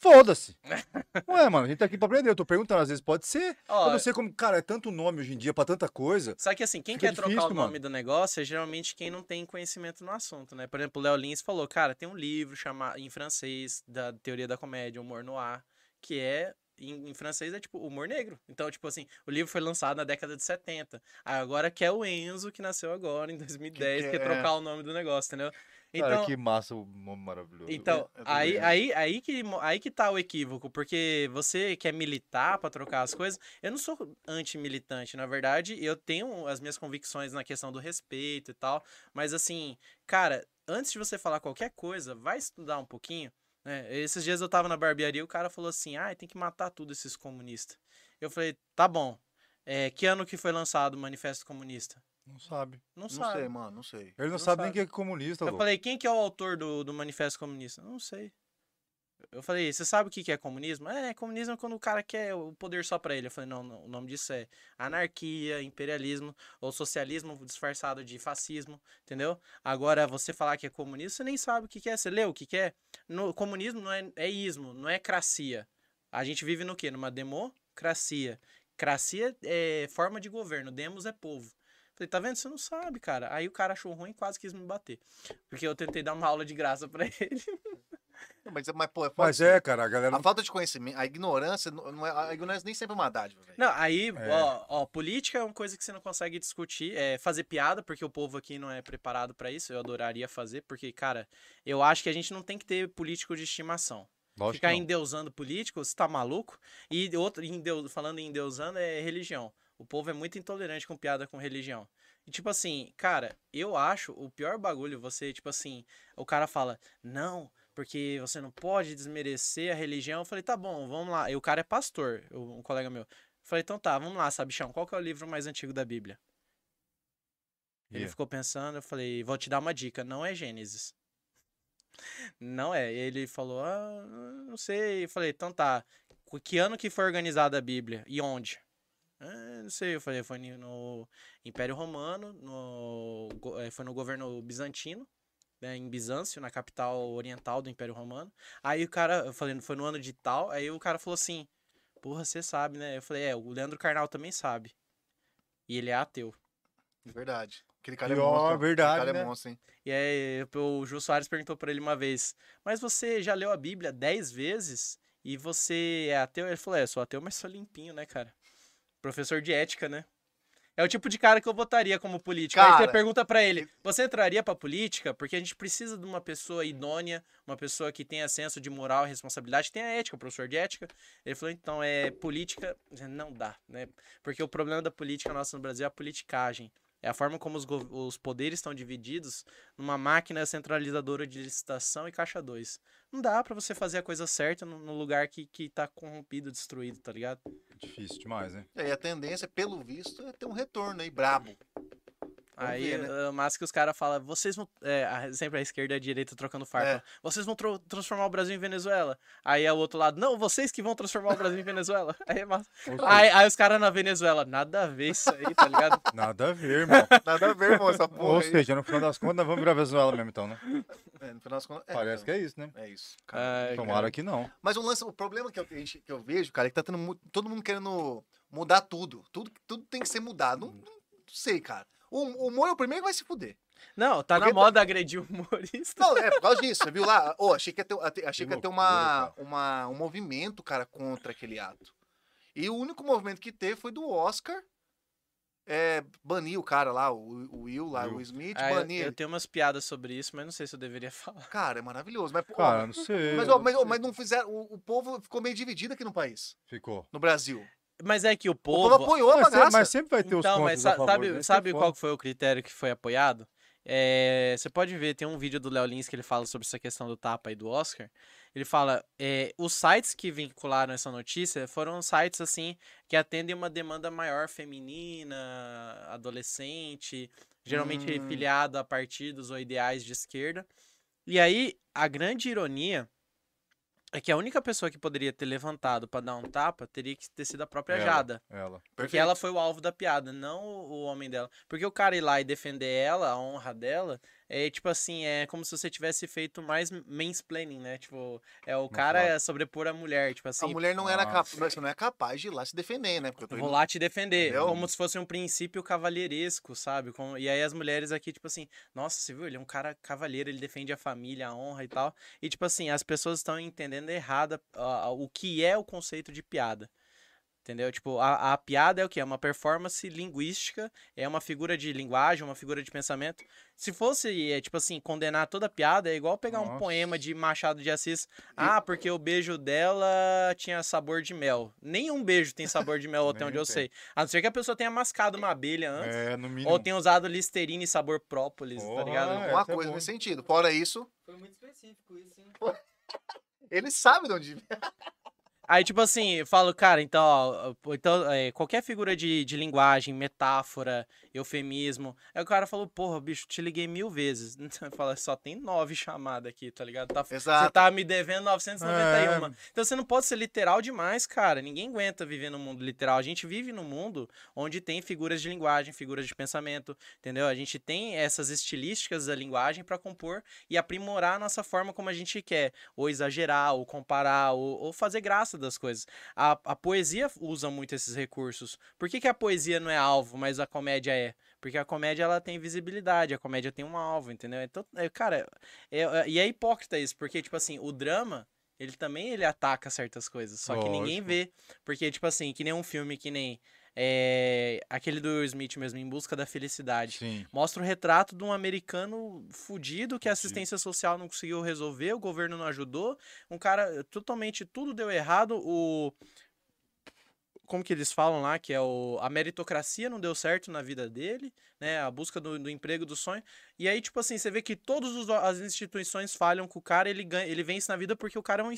foda-se. Ué, mano, a gente tá aqui pra aprender. Eu tô perguntando, às vezes pode ser. Ó, eu não sei como, cara, é tanto nome hoje em dia pra tanta coisa. Só que assim, quem quer trocar difícil, o nome mano. do negócio é geralmente quem não tem conhecimento no assunto, né? Por exemplo, o Léo Lins falou, cara, tem um livro chamado em francês da teoria da comédia, humor noir, que é em, em francês é tipo humor negro. Então, tipo assim, o livro foi lançado na década de 70. Aí Agora que é o Enzo que nasceu agora em 2010, Que- que que quer é- trocar o nome do negócio, entendeu? Cara, Então, que massa maravilhoso. então, aí, aí, aí, que, aí que tá o equívoco, porque você quer militar pra trocar as coisas. Eu não sou anti-militante, na verdade, eu tenho as minhas convicções na questão do respeito e tal, mas assim, cara, antes de você falar qualquer coisa, vai estudar um pouquinho. Né? Esses dias eu tava na barbearia e o cara falou assim: ah, tem que matar tudo esses comunistas. Eu falei: tá bom. É, que ano que foi lançado o Manifesto Comunista? Não sabe. Não, Não sabe. sei, mano, não sei. Ele não, Não sabe, nem sabe. que é comunista, Eu louco. falei, quem que é o autor do, do Manifesto Comunista? Não sei. Eu falei, você sabe o que é comunismo? É, comunismo é quando o cara quer o poder só pra ele. Eu falei, não, não, o nome disso é anarquia, imperialismo ou socialismo disfarçado de fascismo, entendeu? Agora, você falar que é comunista, você nem sabe o que é. Você leu o que é? No, comunismo não é, é ismo, não é cracia. A gente vive no quê? Numa democracia. Cracia é forma de governo, demos é povo. Falei, tá vendo? Você não sabe, cara. Aí o cara achou ruim e quase quis me bater. Porque eu tentei dar uma aula de graça pra ele. Mas, mas pô, é foda Mas é, cara, a galera A não... falta de conhecimento, a ignorância, não é, a ignorância nem sempre é uma dádiva, velho. Não, aí, É. ó, ó, política é uma coisa que você não consegue discutir, é fazer piada, porque o povo aqui não é preparado pra isso. Eu adoraria fazer, porque, cara, eu acho que a gente não tem que ter político de estimação. Lógico Ficar endeusando político, você tá maluco? E outro, endeu- falando em endeusando, é religião. O povo é muito intolerante com piada com religião. E tipo assim, cara, eu acho o pior bagulho você, tipo assim, o cara fala, não, porque você não pode desmerecer a religião. Eu falei, tá bom, vamos lá. E o cara é pastor, um colega meu. Eu falei, então tá, vamos lá, sabichão, qual que é o livro mais antigo da Bíblia? Ele Yeah. ficou pensando, eu falei, vou te dar uma dica, não é Gênesis. Não é. Ele falou, ah, não sei. Eu falei, então tá. Qu- Que ano que foi organizada a Bíblia? E onde? "Ah, não sei. Eu falei, foi no Império Romano, no, eh, foi no governo bizantino, né, em Bizâncio, na capital oriental do Império Romano. Aí o cara, eu falei, foi no ano de tal. Aí o cara falou assim, porra, você sabe, né? Eu falei, é, o Leandro Carnal também sabe. E ele é ateu. Verdade. Aquele cara é monstro. verdade, Aquele cara né? é monstro, hein? E aí o Jô Soares perguntou pra ele uma vez, mas você já leu a Bíblia dez vezes e você é ateu? Ele falou, é, sou ateu, mas sou limpinho, né, cara? Professor de ética, né? É o tipo de cara que eu votaria como político. Aí Cara, você pergunta pra ele, você entraria pra política? Porque a gente precisa de uma pessoa idônea, uma pessoa que tenha senso de moral e responsabilidade, que tenha ética, professor de ética. Ele falou, então, é política, não dá, né? Porque o problema da política nossa no Brasil é a politicagem. É a forma como os, os poderes estão divididos numa máquina centralizadora de licitação e caixa 2. Não dá pra você fazer a coisa certa no, no lugar que, que tá corrompido, destruído, tá ligado? Difícil demais, né? E aí a tendência, pelo visto, é ter um retorno aí brabo. Vamos Aí, ver, né? ah, mas que os caras falam, vocês vão. É, sempre a esquerda e a direita trocando farpa. É. Vocês vão tro- transformar o Brasil em Venezuela. Aí é o outro lado, não, vocês que vão transformar o Brasil em Venezuela. Aí, é massa. Aí, aí os caras na Venezuela, nada a ver isso aí, tá ligado? Nada a ver, irmão. Nada a ver, irmão, essa porra Ou aí. seja, no final das contas, nós vamos virar Venezuela mesmo, então, né? É, no final das contas, é, Parece que é isso, né? é isso. Ai, Tomara cara. que não. Mas o lance, o problema que eu, que eu vejo, cara, é que tá tendo todo mundo querendo mudar tudo. Tudo, tudo tem que ser mudado. Não, não sei, cara. O, o humor é o primeiro que vai se fuder. Não, tá na Porque tá- moda agredir o humorista. Não, é por causa disso, você viu lá? Ô, achei que ia ter, achei que ia ter uma, uma, um movimento, cara, contra aquele ato. E o único movimento que teve foi do Oscar. É, banir o cara lá, o, o Will lá, Will. o Smith, Ah, eu, banir eu ele. tenho umas piadas sobre isso, mas não sei se eu deveria falar. Cara, é maravilhoso. Mas, Cara, não sei. mas, ó, mas, ó, mas não fizeram. O, o povo ficou meio dividido aqui no país, Ficou. no Brasil. Mas é que o O povo. povo apoiou a Mas, sempre- bagaça. mas sempre vai ter os Então, contras mas sa- favor. sabe, Esse que é sabe foda. qual foi o critério que foi apoiado? é, você pode ver, tem um vídeo do Léo Lins que ele fala sobre essa questão do tapa e do Oscar. Ele fala, é, os sites que vincularam essa notícia foram sites assim que atendem uma demanda maior feminina, adolescente, geralmente Hum. filiado a partidos ou ideais de esquerda. E aí, a grande ironia é que a única pessoa que poderia ter levantado pra dar um tapa teria que ter sido a própria Ela. Jada. Ela. Porque Perfeito. ela foi o alvo da piada, não o homem dela. Porque o cara ir lá e defender ela, a honra dela, é tipo assim, é como se você tivesse feito mais mansplaining, né? Tipo, é o cara foda. é sobrepor a mulher, tipo A assim, mulher não era capaz, não é capaz de ir lá se defender, né? Porque eu tô eu vou indo- lá te defender, Entendeu? como se fosse um princípio cavalheiresco, sabe? Como- E aí as mulheres aqui, tipo assim, nossa, você viu? Ele é um cara cavalheiro, ele defende a família, a honra e tal. E tipo assim, as pessoas estão entendendo errada ah, o que é o conceito de piada. Entendeu? Tipo, a, a piada é o quê? É uma performance linguística, é uma figura de linguagem, uma figura de pensamento. Se fosse, é, tipo assim, condenar toda piada, é igual pegar um Nossa. poema de Machado de Assis. Ah, porque o beijo dela tinha sabor de mel. Nenhum beijo tem sabor de mel, até onde eu sei. A não ser que a pessoa tenha mascado uma abelha antes. É, no mínimo. Ou tenha usado listerine sabor própolis, tá Porra, ligado? é. Uma coisa nesse sentido. Fora isso, Foi muito específico isso, hein? ele sabe de onde. Aí, tipo assim, eu falo, cara, então, ó, então é, qualquer figura de, de linguagem, metáfora, eufemismo. Aí o cara falou, porra, bicho, te liguei mil vezes. Fala, só tem nove chamadas aqui, tá ligado? Tá, Você tá me devendo 991. É. Então você não pode ser literal demais, cara. Ninguém aguenta viver no mundo literal. A gente vive num mundo onde tem figuras de linguagem, figuras de pensamento, entendeu? A gente tem essas estilísticas da linguagem pra compor e aprimorar a nossa forma como a gente quer. Ou exagerar, ou comparar, ou, ou fazer graça das coisas. A, a poesia usa muito esses recursos. Por que, que a poesia não é alvo, mas a comédia é? Porque a comédia ela tem visibilidade, a comédia tem um alvo, entendeu? Então, é, cara, é- é- e é hipócrita isso, porque, tipo assim, o drama, ele também ele ataca certas coisas, só que ninguém Lógico. vê. Porque, tipo assim, que nem um filme que nem é, aquele do Will Smith mesmo, Em Busca da Felicidade. Sim. Mostra o retrato de um americano fudido que a assistência social não conseguiu resolver, o governo não ajudou. Um cara totalmente tudo deu errado. O como que eles falam lá que é o a meritocracia não deu certo na vida dele, né? A busca do, do emprego do sonho. E aí tipo assim, você vê que todas as instituições falham com o cara, ele ganha, ele vence na vida porque o cara é um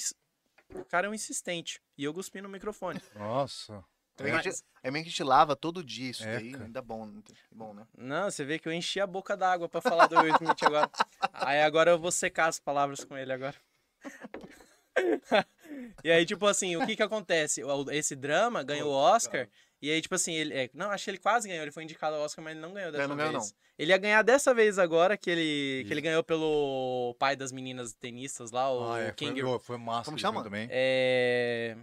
o cara é um insistente. E eu cuspi no microfone. Nossa. Também Mas- a gente- É meio que a gente lava todo dia isso É, daí. cara. Ainda bom, né? bom, né? Não, você vê que eu enchi a boca d'água pra falar do Will Smith agora. Aí agora eu vou secar as palavras com ele agora. e aí, tipo assim, o que que acontece? Esse drama ganhou o Oscar. E aí, tipo assim, ele. é, não, acho que ele quase ganhou. Ele foi indicado ao Oscar, mas ele não ganhou dessa não ganhou, vez. Ele ia ganhar dessa vez agora, que ele, que ele ganhou pelo pai das meninas tenistas lá, o Ah, é, King. foi, foi massa. Também. É,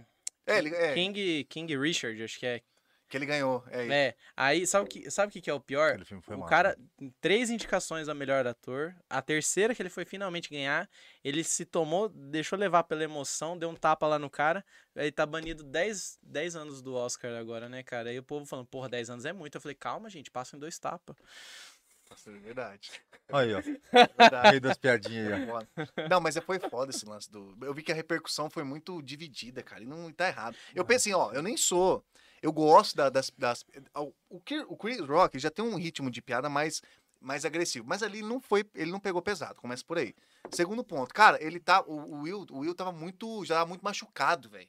É, ele, é King, King Richard, acho que é. que ele ganhou. É, É. Aí, sabe o que, sabe que que é o pior? O massa. cara, três indicações a melhor ator. A terceira que ele foi finalmente ganhar, ele se tomou, deixou levar pela emoção, deu um tapa lá no cara. Ele tá banido 10, 10 anos do Oscar agora, né, cara? Aí o povo falando, porra, 10 anos é muito. Eu falei, calma, gente, passa em dois tapas. Nossa, é verdade. Aí, ó. verdade. Meio das piadinhas aí, ó. Não, mas é- foi foda esse lance do. Eu vi que a repercussão foi muito dividida, cara. E não tá errado. Eu pensei, ó, eu nem sou. Eu gosto da- das. das o, o Chris Rock já tem um ritmo de piada mais, mais agressivo. Mas ali não foi. Ele não pegou pesado. Começa por aí. Segundo ponto, cara, ele tá. O, o Will, o Will tava muito. Já tava muito machucado, velho.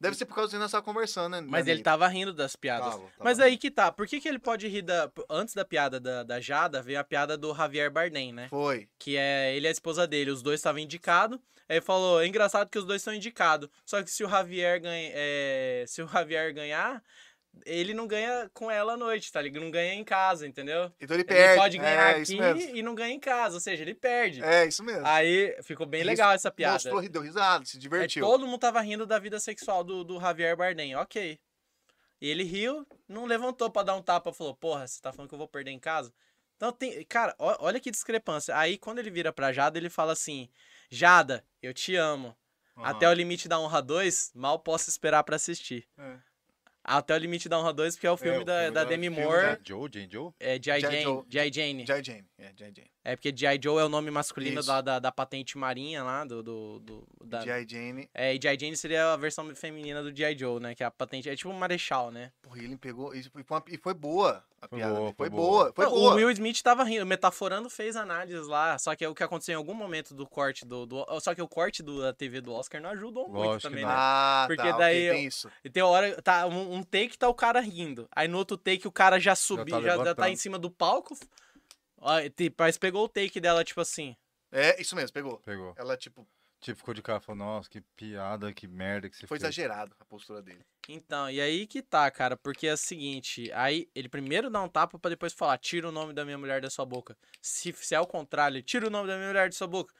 Deve ser por causa que nós tava conversando, né? Mas ele tava rindo das piadas. Tava, tava. Mas aí que tá, por que, que ele pode rir da. Antes da piada da, da Jada, veio a piada do Javier Bardem, né? Foi. que é ele e a esposa dele, os dois estavam indicados. Aí falou, é engraçado que os dois estão indicados. Só que se o Javier ganha, é, se o Javier ganhar, ele não ganha com ela à noite, tá? Ele não ganha em casa, entendeu? Então ele Ele perde. pode ganhar é, aqui e não ganha em casa, ou seja, ele perde. É, isso mesmo. Aí ficou bem Isso legal essa piada. Mostrou, deu risada, se divertiu. todo mundo tava rindo da vida sexual do, do Javier Bardem, ok. E ele riu, não levantou pra dar um tapa, falou, porra, você tá falando que eu vou perder em casa? Então tem, cara, olha que discrepância. Aí quando ele vira pra Jada, ele fala assim, Jada, eu te amo. Aham. Até o limite da honra 2, mal posso esperar pra assistir. É. Até o Limite da Honra 2, porque é o filme o da, filme da Demi filme Moore. da Joe, Jane Joe? É G.I. Jane. G.I. Jane. G.I. Jane. É, G.I. Jane. É porque G.I. Joe é o nome masculino da, da, da patente marinha lá, do... do, do da, G.I. Jane. É, e G.I. Jane seria a versão feminina do G.I. Joe, né? Que é a patente... É tipo um marechal, né? Porra, ele pegou. E foi, uma- e foi boa a Foi piada. boa, foi foi boa. boa. Foi Não, boa. O Will Smith tava rindo, metaforando fez análises lá, só que é o que aconteceu em algum momento do corte do, do- Só que o corte do, da TV do Oscar não ajudou muito Lógico que também, não. né? Ah, Porque tá, daí tem eu- isso. E tem hora, tá, um, um take tá o cara rindo. Aí no outro take o cara já subiu, já, já, tá levantando. em cima do palco. Tipo, mas pegou o take dela, tipo assim. É, isso mesmo, pegou. Pegou. Ela, tipo, Tipo, ficou de cara, falou, nossa, que piada, que merda que você foi fez. exagerado a postura dele. Então, e aí que tá, cara, porque é o seguinte, aí ele primeiro dá um tapa pra depois falar, tira o nome da minha mulher da sua boca. Se, se é o contrário, ele tira o nome da minha mulher da sua boca.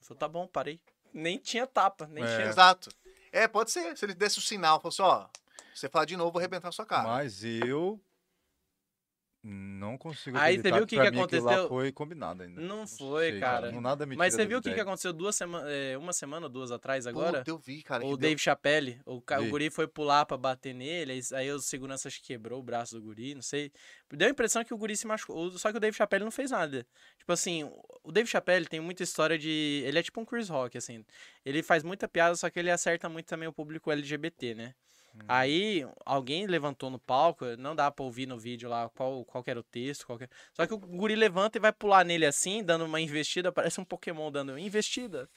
Eu falei, tá bom, parei. Nem tinha tapa, nem É. tinha. Exato. É, pode ser. Se ele desse o sinal, fosse, ó, você falar de novo, eu vou arrebentar a sua cara. Mas eu não consigo Aí você viu o que que mim aquilo lá aconteceu? foi combinado ainda. Não foi, sei, cara. Não nada me Mas você viu o que, que aconteceu duas sema é, uma semana ou duas atrás agora? Puta, eu vi, cara. O que deu- Dave Chappelle, o, ca- o guri foi pular pra bater nele, aí- aí o segurança acho que quebrou o braço do guri, não sei. Deu a impressão que o guri se machucou, só que o Dave Chappelle não fez nada. Tipo assim, o Dave Chappelle tem muita história de... Ele é tipo um Chris Rock, assim. Ele faz muita piada, só que ele acerta muito também o público LGBT, né? Hum. Aí, alguém levantou no palco, não dá pra ouvir no vídeo lá qual, qual era o texto, qual Só que o guri levanta e vai pular nele assim, dando uma investida, parece um Pokémon dando investida.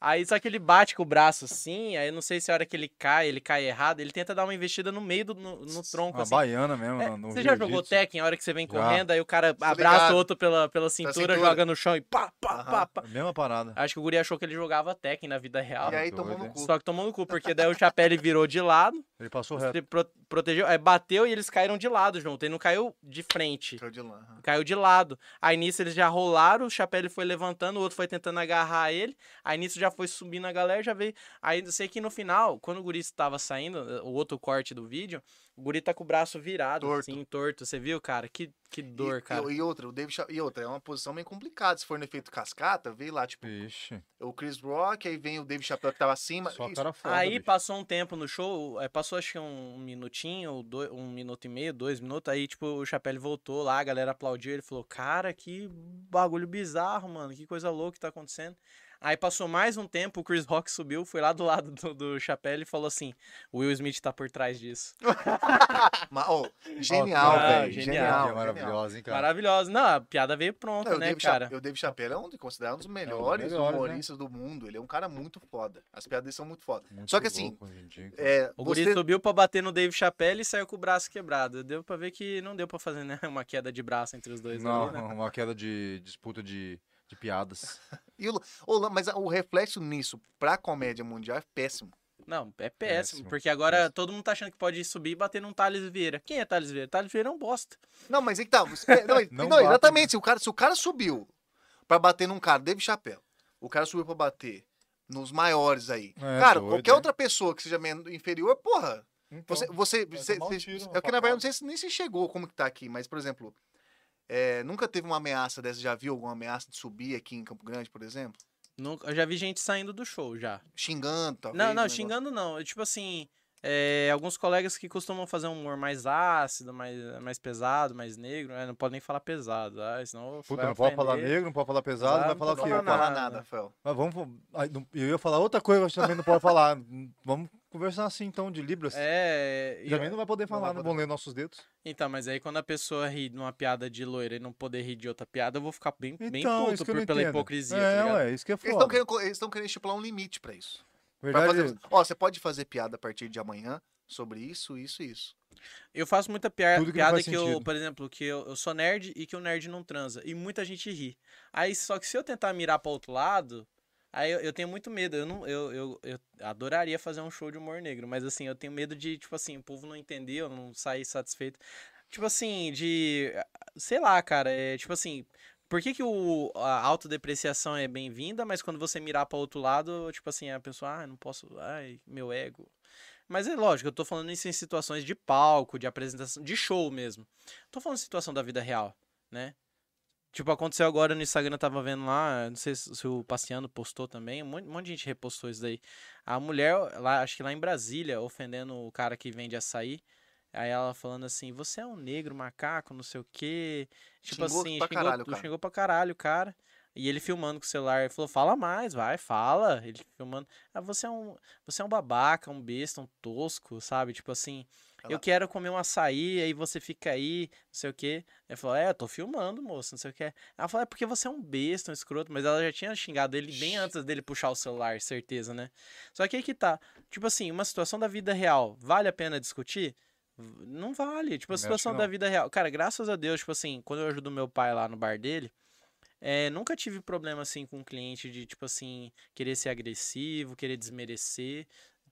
Aí só que ele bate com o braço assim, aí eu não sei se a hora que ele cai, ele cai errado, ele tenta dar uma investida no meio do no, no tronco Uma assim. baiana mesmo. É, no- no você já jogou. Tekken, a hora que você vem Já. correndo, aí o cara abraça ligado. o outro pela, pela cintura, cintura. joga no chão e pá, pá, Aham. pá, pá. Mesma parada. Acho que o guri achou que ele jogava Tekken na vida real. E aí doido, tomou no cu. Só que tomou no cu, porque daí o Chapelle virou de lado, Ele passou reto. pro- protegeu, aí bateu e eles caíram de lado junto. Ele não caiu de frente, Caiu de lá. aham. caiu de lado. Aí nisso eles já rolaram, o Chapelle foi levantando, o outro foi tentando agarrar ele. Aí nisso já foi subindo a galera, já veio. Aí eu sei que no final, quando o guri estava saindo, o outro corte do vídeo, o guri tá com o braço virado, Torto. assim, torto. Você viu, cara? Que, que dor, e, cara. E, e outra, o Cha- e outra, é uma posição meio complicada. Se for no efeito cascata, veio lá, tipo, Ixi, o Chris Rock, aí vem o Dave Chappelle que tava acima. só Isso. cara foda, Aí bicho. passou um tempo no show, passou acho que um minutinho, ou dois, um minuto e meio, dois minutos, aí tipo, o Chapelle voltou lá, a galera aplaudiu, ele falou, cara, que bagulho bizarro, mano, que coisa louca que tá acontecendo. Aí passou mais um tempo, o Chris Rock subiu, foi lá do lado do, do Chapelle e falou assim, o Will Smith tá por trás disso. Mas, ó, genial, Ah, velho. genial. Genial. Maravilhosa, hein, cara. Maravilhoso. Não, a piada veio pronta, né, Dave cara? Chappelle, o Dave Chappelle é um, considerado um dos melhores melhores, né? humoristas do mundo. Ele é um cara muito foda. As piadas dele são muito foda. Muito Só que assim, é, O guri você... subiu pra bater no Dave Chappelle e saiu com o braço quebrado. Deu pra ver que não deu pra fazer, né, uma queda de braço entre os dois Não, ali, né? uma queda de disputa de, de piadas. E o- ô, mas o reflexo nisso pra comédia mundial é péssimo. Não, é péssimo, Péssimo, porque agora péssimo. todo mundo tá achando que pode subir e bater num Thales Vieira. Quem é Thales Vieira? Thales Vieira é um bosta. Não, mas tá. é, não, Não não, bate, exatamente. Se o, cara, se o cara subiu pra bater num cara, Dave Chappelle, o cara subiu pra bater nos maiores aí. É, cara, doido, qualquer é. outra pessoa que seja inferior, porra. Então, Você, você, você- um tiro, é que na verdade não sei se nem se chegou como que tá aqui, mas por exemplo, é, nunca teve uma ameaça dessa, já viu alguma ameaça de subir aqui em Campo Grande, por exemplo? Nunca- Eu já vi gente saindo do show já. Xingando, talvez. não, não, xingando não. É Tipo assim, é, alguns colegas que costumam fazer um humor mais ácido, mais, mais pesado, mais negro. é, não pode nem falar pesado, ah, senão Puta, não pode falar negro, não pode falar pesado, Pesado, vai falar não o pode quê? Não falar fala nada. Rafael. Mas vamos. não- Eu ia falar outra coisa, mas também não pode falar. Vamos conversar assim então, de Libras. É, e- Também não vai poder Não falar, não poder. vão ler nossos dedos. então, mas aí quando a pessoa ri de uma piada de loira e não poder rir de outra piada, eu vou ficar bem, bem Então, puto isso que eu por- não pela entendo. hipocrisia, É, tá ué, isso que é Eles estão foda. querendo, querendo estipular um limite pra isso. Pra Verdade, fazer, ó, você pode fazer piada a partir de amanhã sobre isso, isso e isso. Eu faço muita pia- Tudo que não piada que eu, por exemplo, que eu, eu sou nerd e que o nerd não transa. E muita gente ri. Aí, só que se eu tentar mirar pra outro lado, aí eu, eu tenho muito medo. Eu, não, eu, eu, eu adoraria fazer um show de humor negro, mas assim, eu tenho medo de, tipo assim, o povo não entender, eu não sair satisfeito. Tipo assim, de. Sei lá, cara, é tipo assim. Por que, que o, a autodepreciação é bem-vinda, mas quando você mirar pra outro lado, tipo assim, a pessoa, ah, não posso, ai, meu ego. Mas é lógico, eu tô falando isso em situações de palco, de apresentação, de show mesmo. Tô falando de situação da vida real, né? Tipo, aconteceu agora no Instagram, eu tava vendo lá, não sei se o Paciano postou também, um monte, um monte de gente repostou isso daí. A mulher, lá, acho que lá em Brasília, ofendendo o cara que vende açaí, Aí ela falando assim, você é um negro, macaco, não sei o quê. Tipo Xingou assim, pra xingou, caralho cara. xingou pra caralho, o cara. E ele filmando com o celular, ele falou, fala mais, vai, fala. Ele filmando. Ah, você é um, você é um babaca, um besta, um tosco, sabe? Tipo assim, Ela- eu quero comer um açaí, aí você fica aí, não sei o quê. Ele falou, é, eu tô filmando, moço, não sei o quê. Ela falou, é porque você é um besta, um escroto, mas ela já tinha xingado ele bem antes dele puxar o celular, certeza, né? Só que aí que tá, tipo assim, uma situação da vida real, vale a pena discutir? Não vale. Tipo, a situação da vida real. Cara, graças a Deus, tipo assim, quando eu ajudo meu pai lá no bar dele, é, nunca tive problema assim com um cliente de, tipo assim, querer ser agressivo, querer desmerecer.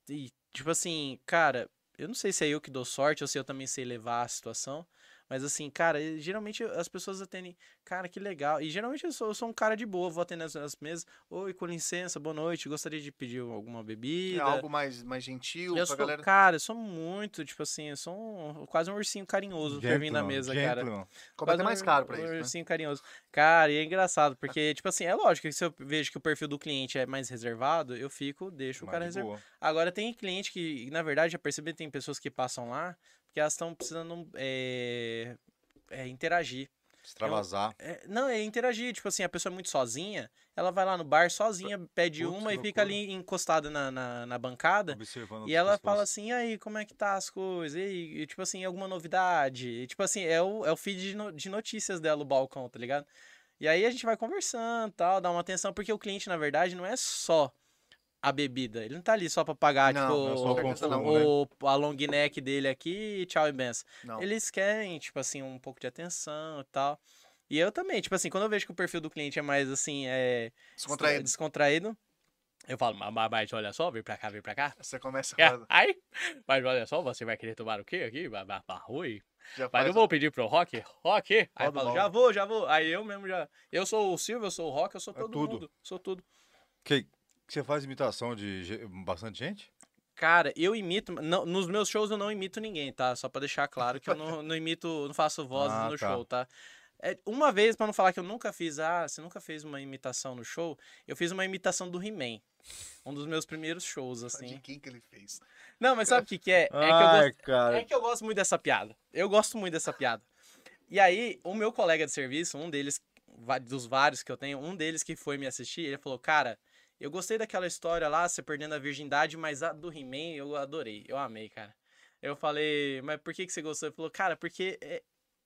E, tipo assim, cara, eu não sei se é eu que dou sorte ou se eu também sei levar a situação. Mas assim, cara, geralmente as pessoas atendem, cara, que legal. E geralmente eu sou, eu sou um cara de boa, vou atender as, as mesas. Oi, com licença, boa noite, gostaria de pedir alguma É bebida. algo mais, mais gentil Eu pra sou, galera. cara, eu sou muito, tipo assim, eu sou um- quase um ursinho carinhoso servindo na Gentleman, mesa, cara. gentleman. Cobra até Quase mais um- caro pra um isso, né? ursinho carinhoso. Cara, e é engraçado, porque, tipo assim, é lógico que se eu vejo que o perfil do cliente é mais reservado, eu fico, deixo o Mas cara reservado. Agora, tem cliente que, na verdade, já percebi, tem pessoas que passam lá, porque elas estão precisando é, é, interagir. Extravasar. É, não, é interagir. Tipo assim, a pessoa é muito sozinha, ela vai lá no bar sozinha, pede uma e fica loucura. ali encostada na, na, na bancada. Observando E ela fala assim, e aí, como é que tá as coisas? E, aí, e, tipo assim, alguma novidade? E, tipo assim, é o, é o feed de, no- de notícias dela, o balcão, tá ligado? E aí a gente vai conversando tal, dá uma atenção, porque o cliente, na verdade, não é só a bebida. Ele não tá ali só pra pagar, Não, tipo, não é só o o, consumo, né? o- a long neck dele aqui e tchau e benção. Não. Eles querem, tipo assim, um pouco de atenção e tal. E eu também, tipo assim, quando eu vejo que o perfil do cliente é mais, assim, é... Descontraído. descontraído eu falo, "Mas- mas, olha só, vem pra cá, vem pra cá. Você começa É, a aí, mas olha só, você vai querer tomar o quê aqui? Já Mas eu vou pedir pro Rock, Rock. Aí eu falo, já vou, já vou. Aí eu mesmo já. Eu sou o Silvio, eu sou o Rock, eu sou É todo tudo. mundo. Sou tudo. Que, que você faz imitação de bastante gente? Cara, eu imito. não- nos meus shows eu não imito ninguém, tá? Só pra deixar claro que eu não, não imito, não faço vozes Ah, no tá. show, tá? É, uma vez, pra não falar que eu nunca fiz, ah, você nunca fez uma imitação no show, eu fiz uma imitação do He-Man. Um dos meus primeiros shows, De assim. quem que ele fez? Não, mas sabe o que, que é? É que eu gosto. Ai, cara. É que eu gosto muito dessa piada. Eu gosto muito dessa piada. E aí, o meu colega de serviço, um deles, dos vários que eu tenho, um deles que foi me assistir, ele falou: Cara, eu gostei daquela história lá, você perdendo a virgindade, mas a do He-Man eu adorei. Eu amei, cara. Eu falei, mas por que, que você gostou? Ele falou, cara, porque. é-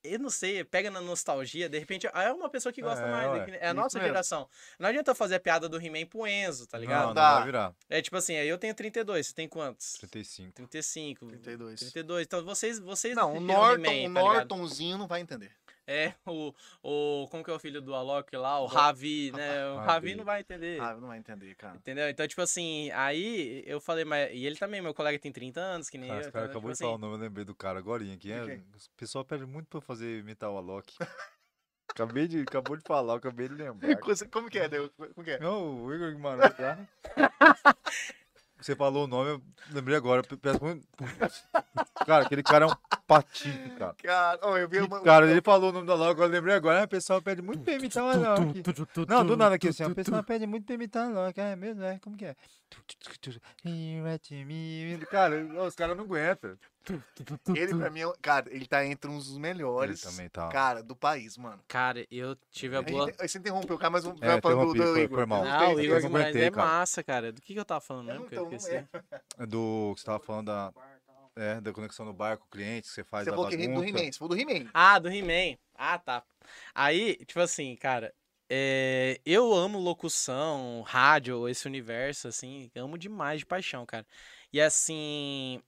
eu não sei, pega na nostalgia, de repente, é uma pessoa que gosta É, mais, ué, é a nossa mesmo. geração. Não adianta eu fazer a piada do He-Man pro Enzo, tá ligado? Não, não Dá. vai virar. É tipo assim, aí eu tenho 32, você tem quantos? 35. 35. 32. 32. Então vocês, vocês Não, o Norton, o tá? Nortonzinho não vai entender. É, o, o. Como que é o filho do Alok lá? O Ravi, né? O Ravi. Ravi não vai entender. Ah, não vai entender, cara. Entendeu? Então, tipo assim, aí eu falei, mas. E ele também, meu colega tem 30 anos, que nem Cara, eu. esse cara então, acabou tipo de falar o assim, nome, eu lembrei do cara agora aqui. É, o pessoal pede muito pra eu fazer imitar o Alok. acabei de, acabou de falar, eu acabei de lembrar. Como que é, Deu? Como que é? Não, o Igor Guimarães, tá? Você falou o nome, eu lembrei agora. pe- Peço muito. Cara, aquele cara é um patife, cara. Cara, oh, eu vi uma. Cara, ele falou o nome da agora eu lembrei agora. O pessoal pede muito pra imitar Alok. Não, do nada aqui assim, ó, o pessoal pede muito pra imitar. Ah, é mesmo? É, como que é? Cara, os caras não aguentam. Ele, pra mim, é um- cara, ele tá entre uns dos Ele melhores, também tá. cara, do país, mano. Cara, eu tive a A boa. gente, você interrompeu o cara, mas vamos É, vai falando do, interrompi, do foi- Igor. foi mal. Não, o eu Igor não Guimarães aguentei, é cara. massa, cara. Do que, que eu tava falando Eu mesmo? não, Que eu então, não esqueci. é. É Do que você tava falando da, é, da conexão no barco, cliente, que você faz Você falou que ri do. He-Man, você falou do He-Man. Ah, do He-Man. Ah, tá. Aí, tipo assim, cara, é, eu amo locução, rádio, esse universo, assim, amo demais de paixão, cara. E assim,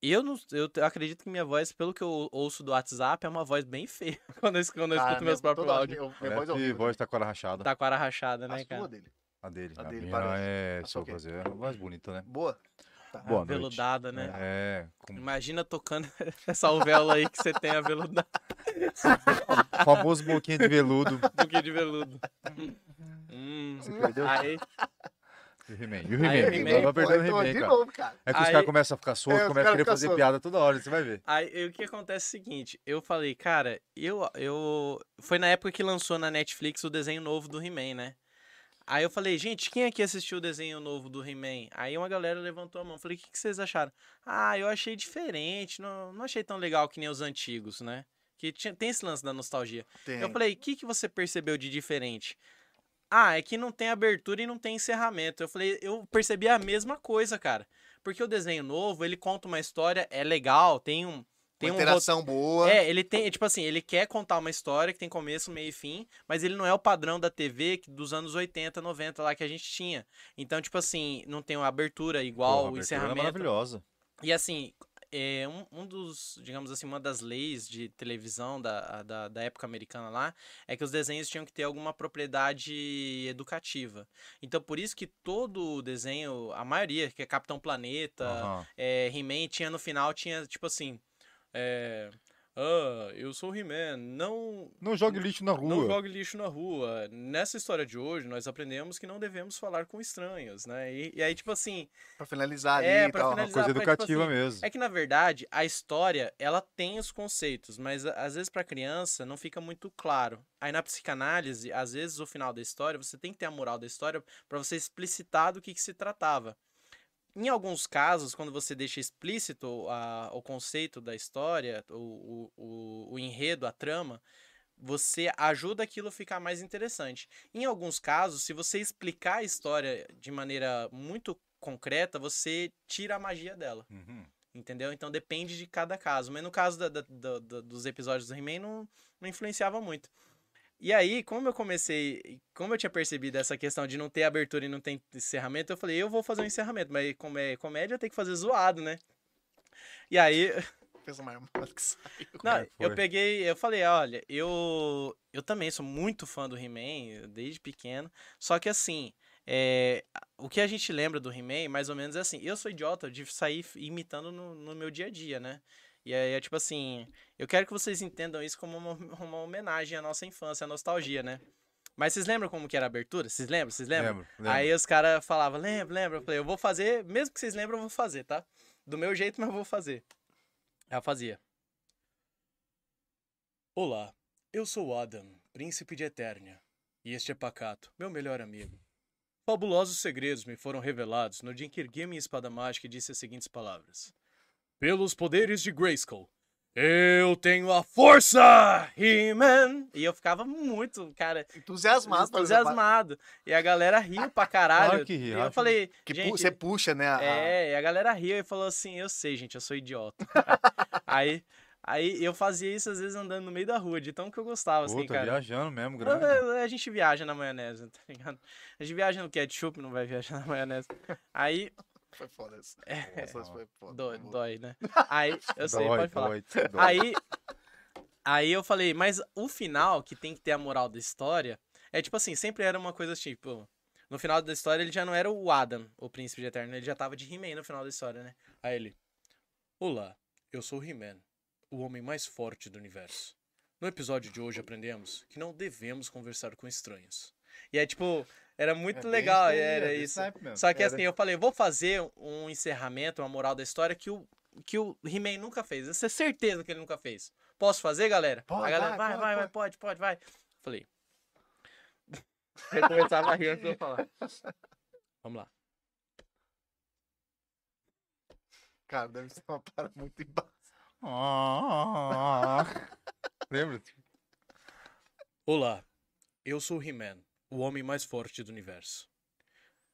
eu não, eu acredito que minha voz, pelo que eu ouço do WhatsApp, é uma voz bem feia quando eu, quando eu Ah, escuto meus minha- próprios áudios. eu- Minha É, voz é horrível. voz tá com a rachada. Tá com a rachada, A né, sua cara? dele. A dele. A A, dele minha parece. é, A quê? fazer, é mais bonita, né? Boa. Tá. Boa noite. Aveludada, né? É, com Imagina tocando essa alvéola aí que você tem aveludada, o famoso boquinha de veludo. pouquinho de veludo. Hum, Você perdeu? aí, E o He-Man. E o He-Man. Vai Pô, perdendo o então, He-Man, cara. novo, cara. É que os Aí- caras começam a ficar soltos, É, os começam a querer fazer soltos. piada toda hora, você vai ver. Aí o que acontece é o seguinte, eu falei, cara, eu, eu. Foi na época que lançou na Netflix o desenho novo do He-Man, né? Aí eu falei, gente, quem aqui assistiu o desenho novo do He-Man? Aí uma galera levantou a mão. Falei, o que, que vocês acharam? Ah, eu achei diferente, não, não achei tão legal que nem os antigos, né? Que tinha, tem esse lance da nostalgia. Tem. Eu falei, o que, que você percebeu de diferente? Ah, é que não tem abertura e não tem encerramento. Eu falei, eu percebi a mesma coisa, cara. Porque o desenho novo, ele conta uma história, é legal, tem um. Tem uma um interação boa. É, ele tem, tipo assim, ele quer contar uma história que tem começo, meio e fim, mas ele não é o padrão da TV que- dos anos 80, 90 lá que a gente tinha. Então, tipo assim, não tem uma abertura igual Porra, a abertura é encerramento. maravilhosa. E assim, é, um, um dos, digamos assim, uma das leis de televisão da, da, da época americana lá é que os desenhos tinham que ter alguma propriedade educativa. Então, por isso que todo desenho, a maioria, que é Capitão Planeta, Aham. é, He-Man, tinha no final, tinha tipo assim. É, ah, eu sou o He-Man, não Não jogue lixo na rua. não jogue lixo na rua. Nessa história de hoje, nós aprendemos que não devemos falar com estranhos, né? E, e aí, tipo assim, Pra finalizar ali É, e pra tal. finalizar. Coisa pra, tipo educativa assim, mesmo. é que na verdade a história ela tem os conceitos, mas às vezes pra criança não fica muito claro. Aí na psicanálise, às vezes o final da história você tem que ter a moral da história pra você explicitar do que, que se tratava. Em alguns casos, quando você deixa explícito a- o conceito da história, o, o, o, enredo, a trama, você ajuda aquilo a ficar mais interessante. Em alguns casos, se você explicar a história de maneira muito concreta, você tira a magia dela. Uhum. Entendeu? Então depende de cada caso. Mas no caso da- da- da- dos episódios do He-Man, não, não influenciava muito. E aí, como eu comecei, como eu tinha percebido essa questão de não ter abertura e não ter encerramento, eu falei, eu vou fazer um encerramento, mas como é comédia, tem que fazer zoado, né? E aí, Pensa mais armado que saiu. não, é eu peguei, eu falei, olha, eu eu também sou muito fã do He-Man, desde pequeno, só que assim, é, o que a gente lembra do He-Man, mais ou menos é assim, eu sou idiota de sair imitando no, no meu dia a dia, né? E aí é tipo assim, eu quero que vocês entendam isso como uma, uma homenagem à nossa infância, à nostalgia, né? Mas vocês lembram como que era a abertura? Vocês lembram? Vocês lembram? Lembro, lembro. Aí os caras falavam, lembra, lembra. Eu falei, eu vou fazer, mesmo que vocês lembram, eu vou fazer, tá? Do meu jeito, mas eu vou fazer. Eu fazia. Olá, eu sou Adam, príncipe de Eternia. E este é Pacato, meu melhor amigo. Fabulosos segredos me foram revelados no dia em que ergui minha espada mágica e disse as seguintes palavras. Pelos poderes de Grayskull, eu tenho a força, He-Man! E eu ficava muito, cara, Entusiasmado. entusiasmado. E a galera riu pra caralho. Claro que ri, E eu falei, Que gente, você puxa, né? a- é, e a galera riu e falou assim, eu sei, gente, eu sou idiota. aí, aí eu fazia isso às vezes andando no meio da rua, de tão que eu gostava, assim, Puta, cara. viajando mesmo, grande. A, a gente viaja na maionese, tá ligado? A gente viaja no ketchup, não vai viajar na maionese. Aí, Foi foda isso. É. Essa foi foda. dói, dói, né? Aí, eu sei, Dói, pode falar. dói, dói. Aí, aí eu falei, mas o final, que tem que ter a moral da história, é tipo assim, sempre era uma coisa tipo. No final da história, ele já não era o Adam, o príncipe de Eterno, ele já tava de He-Man no final da história, né? Aí ele. Olá, eu sou He-Man, o homem mais forte do universo. No episódio de hoje aprendemos que não devemos conversar com estranhos. E é tipo, era muito É legal, era é isso. Só que Era. assim, eu falei, vou fazer um encerramento, uma moral da história que o, que o He-Man nunca fez. Eu tenho certeza que ele nunca fez. Posso fazer, galera? Pode, a galera, vai, vai, pode, vai, vai, pode. pode, vai. Falei. Eu começava a rir antes de eu falar. Vamos lá. Cara, deve ser uma parada muito embaixo. Lembra? Olá, eu sou He-Man, o homem mais forte do universo.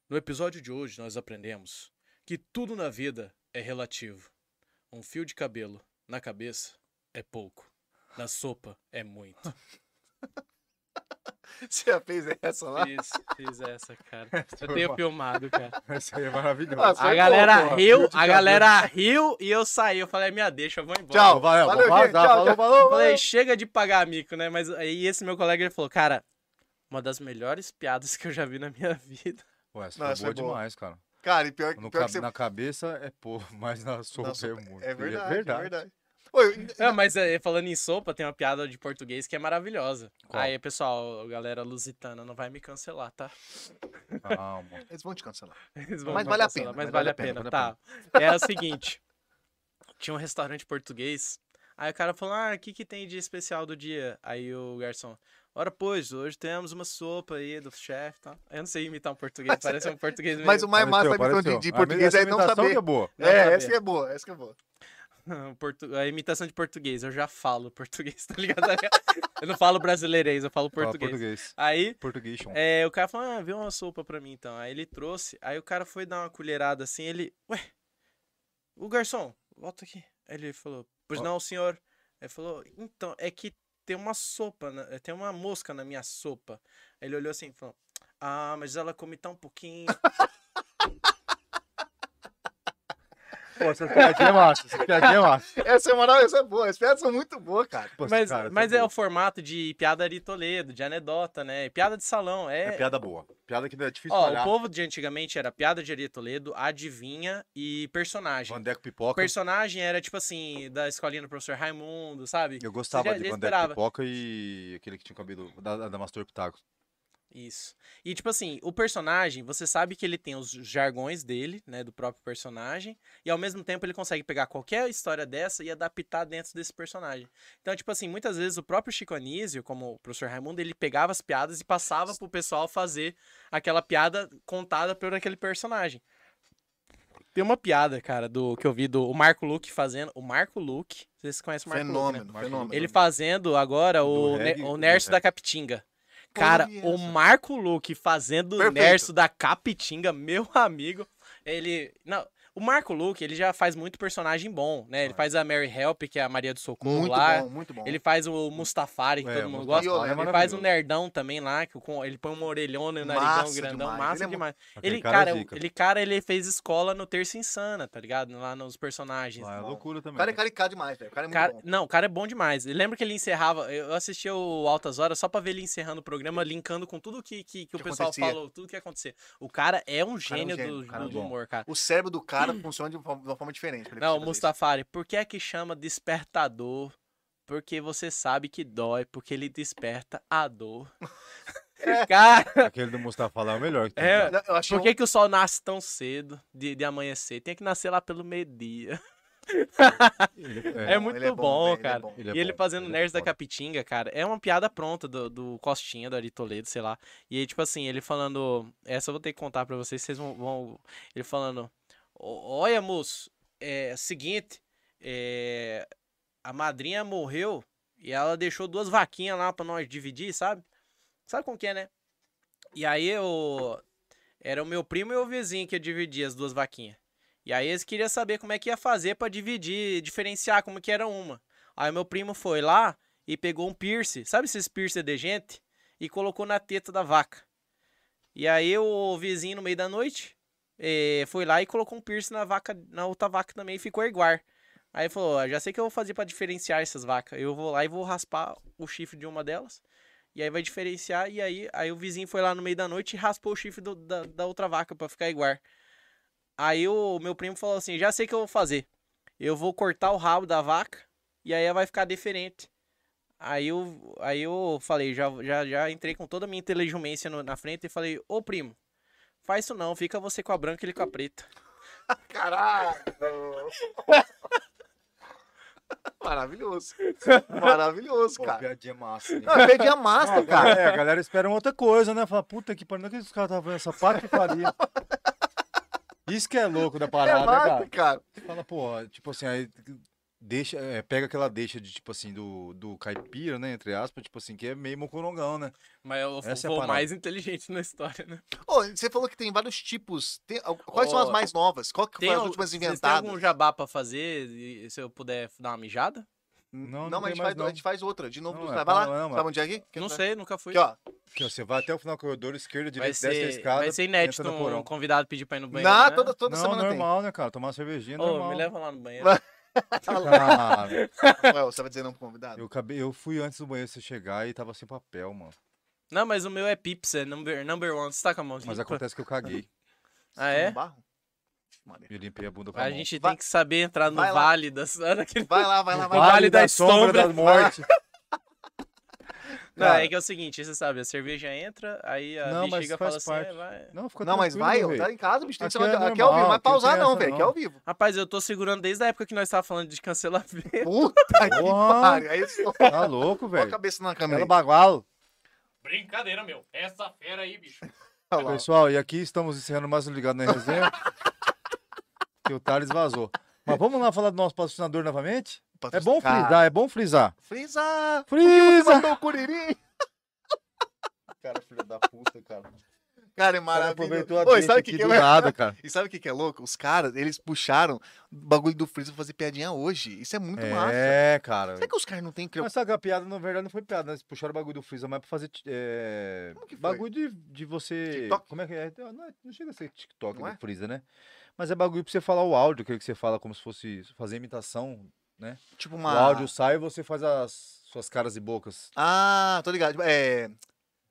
No episódio de hoje nós aprendemos que tudo na vida é relativo. Um fio de cabelo na cabeça é pouco, na sopa é muito. Você já fez essa lá? Fiz, fiz essa, cara. Eu foi tenho mal. filmado, cara. Esse aí é maravilhoso. Ah, foi A galera bom, riu, a cabelo. galera riu e eu saí. Eu falei, minha deixa, eu vou embora. Tchau. Valeu, vou gente, vazar, tchau, falou, tchau. falou, Eu falou. falei, chega de pagar mico, né? Mas aí esse meu colega ele falou, cara, uma das melhores piadas que eu já vi na minha vida. Ué, essa Não, foi essa boa foi boa. demais, cara. Cara, e pior, No pior ca- que você. Na cabeça é pouco, mas na sopa Nossa, é muito. é verdade, É é verdade. verdade. Oi, É, mas é, falando em sopa, tem uma piada de português que é maravilhosa. Qual? Aí, pessoal, galera lusitana, não vai me cancelar, tá? Calma. eles vão te cancelar. Eles vão Mas vale a cancelar, pena, Mas vale a pena, vale a tá. É o seguinte. Tinha um restaurante português. Aí o cara falou, ah, o que, que tem de especial do dia? Aí o garçom, Ora, pois, hoje temos uma sopa aí do chefe tal. Eu não sei imitar um português, parece um português meio... Mas o mais massa de, pareceu. de A português é não imitação saber. que é boa. Não É, saber. essa que é boa, essa que é boa. Portu- A imitação de português, eu já falo português, tá ligado? eu não falo brasileirês, eu falo Fala português. português. Aí, Português, é, o cara falou, ah, vê uma sopa pra mim então. Aí ele trouxe, aí o cara foi dar uma colherada assim, ele, ué, o garçom, volta aqui. Aí ele falou, pois Ó. não, senhor. Aí ele falou, então, é que tem uma sopa, na- tem uma mosca na minha sopa. Ele olhou assim e falou, ah, mas ela come tão pouquinho. Pô, essa piadinha é massa, essa piadinha é massa. Essa é moral, essa é boa. As piadas são muito boas, cara. Pô, mas cara, mas é boa. o formato de piada Ari Toledo, de anedota, né? Piada de salão, É é... piada boa. Piada que é difícil Ó, falhar. o povo de antigamente era piada de Ari Toledo, adivinha e personagem. Vandeco O Pipoca. personagem era tipo assim, da escolinha do professor Raimundo, sabe? Eu gostava já- de Vandeco. Pipoca e aquele que tinha o cabelo da, da Mastor Pitagos. Isso. E tipo assim, o personagem, você sabe que ele tem os jargões dele, né, do próprio personagem, e ao mesmo tempo ele consegue pegar qualquer história dessa e adaptar dentro desse personagem. Então, tipo assim, muitas vezes o próprio Chico Anísio, como o professor Raimundo, ele pegava as piadas e passava pro pessoal fazer aquela piada contada por aquele personagem. Tem uma piada, cara, do que eu vi do o Marco Luque fazendo. O Marco Luque, vocês conhecem o Marco Luque, né? Fenômeno, fenômeno. Ele fazendo agora Do o, ne- reggae, o do Nerso da. Capitinga. Cara, o. Marco Luque fazendo o Perfeito. Nerso da Capitinga, meu amigo, ele... Não, o Marco Luque, ele já faz muito personagem bom, né? Ele faz a Mary Help, que é a Maria do Socorro Muito lá. bom, muito bom. Ele faz o Mustafari, que É, todo mundo gosta. é ele faz o Nerdão também lá, que com, ele põe uma orelhona e um narigão Massa grandão. demais. Massa Ele é demais. Aquele Ele, cara cara, é zica. ele, cara, ele fez escola no Terça Insana, tá ligado? Lá nos personagens. Lá é loucura O também. cara é caricado demais, velho. O cara é muito Cara, bom. não, o cara é bom demais. Eu lembro que ele encerrava. Eu assistia o Altas Horas só pra ver ele encerrando o programa, linkando com tudo que, que, que o Que pessoal acontecia. falou, tudo que ia acontecer. O cara é um cara é um gênio, gênio, do, o cara é do- um humor, cara. O cérebro do cara funciona de uma forma, de uma forma diferente. Não, Mustafari, por que é que chama despertador? Porque você sabe que dói, porque ele desperta a dor. Cara, Aquele do Mustafa lá é o melhor que tem. É, isso. Eu achei por que, que o sol nasce tão cedo de, de amanhecer? Tem que nascer lá pelo meio-dia. É, é, muito ele é bom, bom, é cara. bom. Ele é e ele fazendo ele é Nerds da. Capitinga, cara, é uma piada pronta do, do Costinha, do Ari Toledo, sei lá. E aí, tipo assim, ele falando. Essa eu vou ter que contar pra vocês, vocês vão. vão- ele falando. "Ó- Olha, moço, é seguinte. é, a madrinha morreu e ela deixou duas vaquinhas lá pra nós dividir, sabe? Sabe como que é, né? E aí eu. Era o meu primo e o vizinho que ia dividir as duas vaquinhas. E aí eles queriam saber como é que ia fazer pra dividir, diferenciar como que era uma. Aí meu primo foi lá e pegou um piercing, sabe esses piercing de gente? E colocou na teta da vaca. E aí o vizinho no meio da noite eh, foi lá e colocou um piercing na vaca, na outra vaca também e ficou igual. Aí falou, "Ah, já sei o que eu vou fazer pra diferenciar essas vacas. Eu vou lá e vou raspar o chifre de uma delas. E aí vai diferenciar. E aí, aí o vizinho foi lá no meio da noite e raspou o chifre do- da, da outra vaca pra ficar igual. Aí o meu primo falou assim: já sei o que eu vou fazer. Eu vou cortar o rabo da vaca e aí ela vai ficar diferente. Aí eu, aí eu falei, já, já, já entrei com toda a minha inteligência na frente e falei, ô primo, faz isso não, fica você com a branca e ele com a preta. Caralho! Maravilhoso. Maravilhoso, Pô, cara. piadinha massa. hein? Não, eu perdi a massa, Não, cara. É, a galera espera uma outra coisa, né? Fala, puta que pariu, não é que os caras estavam vendo essa patifaria. Isso que é louco da É parada, né, massa, cara? cara. Fala, pô, tipo assim, aí deixa, é, pega aquela deixa de, tipo assim, do, do caipira, né, entre aspas, tipo assim, que é meio mocorongão, né? Mas Essa é vou parada. mais inteligente na história, né? Ô, você falou que tem vários tipos. Tem- quais são Ó, as mais novas? Qual que foi as últimas inventadas? algum jabá pra fazer? Se eu puder dar uma mijada? Não, Não, não mas a tem gente, faz, não. a gente faz outra. De novo, Não, do- é, vai lá. não, não, Sabe onde é aqui? Não sei, nunca fui. Aqui, ó. Você vai até o final do corredor, esquerda, direita, desce a ser, escada. vai ser inédito um convidado pedir pra ir no banheiro. Não, né? toda, toda não, semana normal, né, cara? Tomar uma cervejinha, Ô, normal. me leva lá no banheiro. Tem. Ué, você vai dizer não pro convidado? eu, acabei, eu fui antes do banheiro você chegar e tava sem papel, mano. Não, mas o meu é Pips, é number, number one. Você tá com a mão Mas limpa? acontece que eu caguei. Ah, é? Barro? Eu limpei a bunda com a A mão. gente Vai- tem que saber entrar no vale das... daquele- Vai lá, vai lá, vai O lá. Vale da Sombra. das mortes. Não, Cara. é que é o seguinte, você sabe, a cerveja entra, aí a Não, bexiga faz fala assim, parte. "É, vai... Não, fica Não, mas vai, velho. tá em casa, bicho. Tem que ser Aqui é aqui é ao vivo. Não normal, vai aqui não pausar, não, velho. Aqui é ao vivo. Rapaz, eu tô segurando desde a época que nós tava falando de cancelamento. Puta que pariu. Aí só Tá louco, Põe a velho. cabeça na câmera. bagualo. Brincadeira, meu. Essa fera aí, bicho. Pessoal, e aqui estamos encerrando mais um Ligado na Resenha. que o Thales vazou. Mas vamos lá falar do nosso patrocinador novamente? É bom frisar, é bom frisar. Frisa! Frisa! Mandou o Curirim! Cara, filho da puta, cara. Cara, é maravilhoso. Oi, sabe que, que é nada, cara. E sabe o que, que é louco? Os caras, eles puxaram o bagulho do Freeza pra fazer piadinha hoje. Isso é muito massa. É, cara. Será que os caras não têm? Mas sabe que a piada, na verdade, não foi piada, né? Eles puxaram o bagulho do Freeza mais pra fazer. é, Como que foi? bagulho de, de você. TikTok? Como é que é? Não, é- não chega a ser TikTok Não do é? Freeza, né? Mas é bagulho pra você falar o áudio, que você fala como se fosse fazer imitação. Tipo O uma. áudio sai e você faz as suas caras e bocas. Ah, tô ligado. É.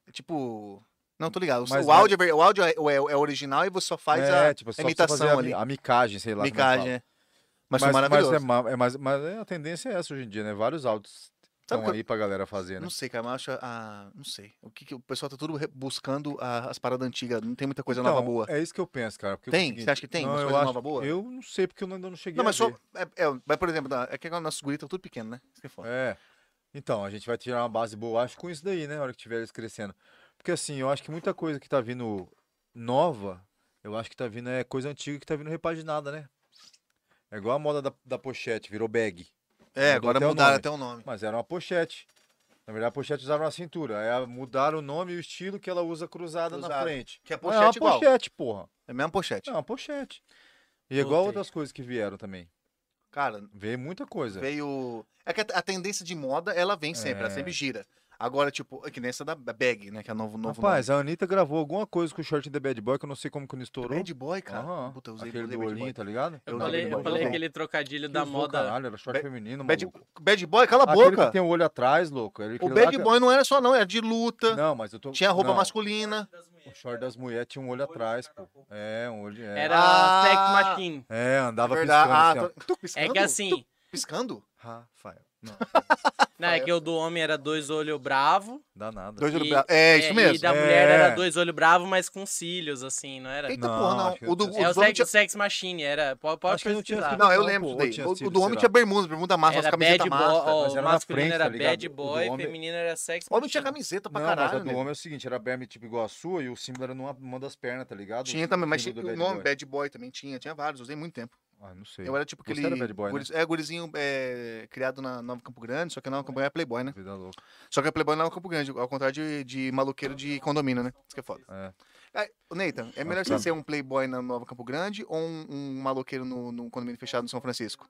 é Tipo. Não, tô ligado. O- Mas- o, áudio, é, o áudio é, é- é original e você só faz é, a tipo, só a imitação a, ali. mi- a micagem, sei lá. é micagem, é. Mas, Mas, maravilhoso. mas, é, é mais- mas é, a tendência é essa hoje em dia, né? Vários áudios Sabe estão eu- aí pra galera fazer, né? Não sei, cara, mas acho. Ah, não sei. O que, que o pessoal tá tudo buscando a- as paradas antigas. Não tem muita coisa nova Então, boa. É isso que eu penso, cara. é Tem? seguinte- Você acha que tem Não, coisas acho- nova boa? Eu não sei, porque eu ainda não cheguei Não, mas só. É, é, mas, por exemplo, é que agora nossos guris estão tudo pequeno, né? Isso que é foda. É. Então, a gente vai tirar uma base boa, acho, com isso daí, né? Na hora que tiver eles crescendo. Porque assim, eu acho que muita coisa que tá vindo nova, eu acho que tá vindo é coisa antiga que tá vindo repaginada, né? É igual a moda da, da pochete, virou bag. É, Mudou agora até o mudaram nome. até o nome. Mas era uma pochete. Na verdade, a pochete usava na cintura. Aí a- mudaram o nome e o estilo que ela usa cruzada na frente. Que é Mas é uma pochete igual. pochete, porra. É a mesma pochete. É uma pochete. E é igual Voltei. outras coisas que vieram também. Cara, Veio muita coisa. veio. É que a, tendência de moda, ela vem sempre, ela É. sempre gira. Agora, tipo, é que nem essa da bag, né? Que é novo, novo Rapaz, a Anitta gravou alguma coisa com o short The Bad Boy que eu não sei como que não nome. estourou. Bad Boy, cara. Aham. Puta, eu usei, Aquele do Bad olhinho, Boy. tá ligado? Eu falei, eu falei aquele trocadilho Que da usou, moda. Caralho, era short Ba- feminino, Bad. Bad Boy, cala a Aquele boca. que tem o olho atrás, louco. Ele, O Bad que- Boy não era só, não, era de luta. Não, mas eu tô... Tinha roupa não, masculina. O short das mulheres tinha um olho atrás, pô. É, um olho... É, Era Ah, Sex Machine. é andava Verdade. piscando Ah, assim, tô piscando? É que assim, Piscando? Rafael. Não, não, é que o do homem era dois olhos bravo. dá nada. Dois olhos e- bravos. É, isso E mesmo. da É. mulher era dois olhos bravos, mas com cílios, assim, não era? Eita Não, porra, não. O do, É o sex, tinha... sex Machine, era. Pode, pode Acho que não tinha. Não, eu lembro disso daí. O, do homem tinha bermuda, bermuda massa, as Era boy, massa. mas o era masculino frente, era tá bad boy, homem- feminino era sex O homem tinha camiseta pra Não, mas a caralho, do homem é o seguinte, era berme tipo igual a sua e o símbolo era numa uma das pernas, tá ligado? Tinha também, mas o nome. Bad Boy também tinha, tinha vários, usei muito tempo. Ah, não sei. Eu era tipo Você aquele. era bad boy, né? É, gurizinho é, criado na Nova Campo Grande, só que a Nova Campo Grande é Playboy, né? Vida louca. Só que é Playboy na Nova Campo Grande, ao contrário de, de maloqueiro de condomínio, né? Isso que é foda. É. É, ô, Nathan, é melhor tá. você ser um Playboy na Nova Campo Grande ou um, um maloqueiro no, num condomínio fechado no São Francisco?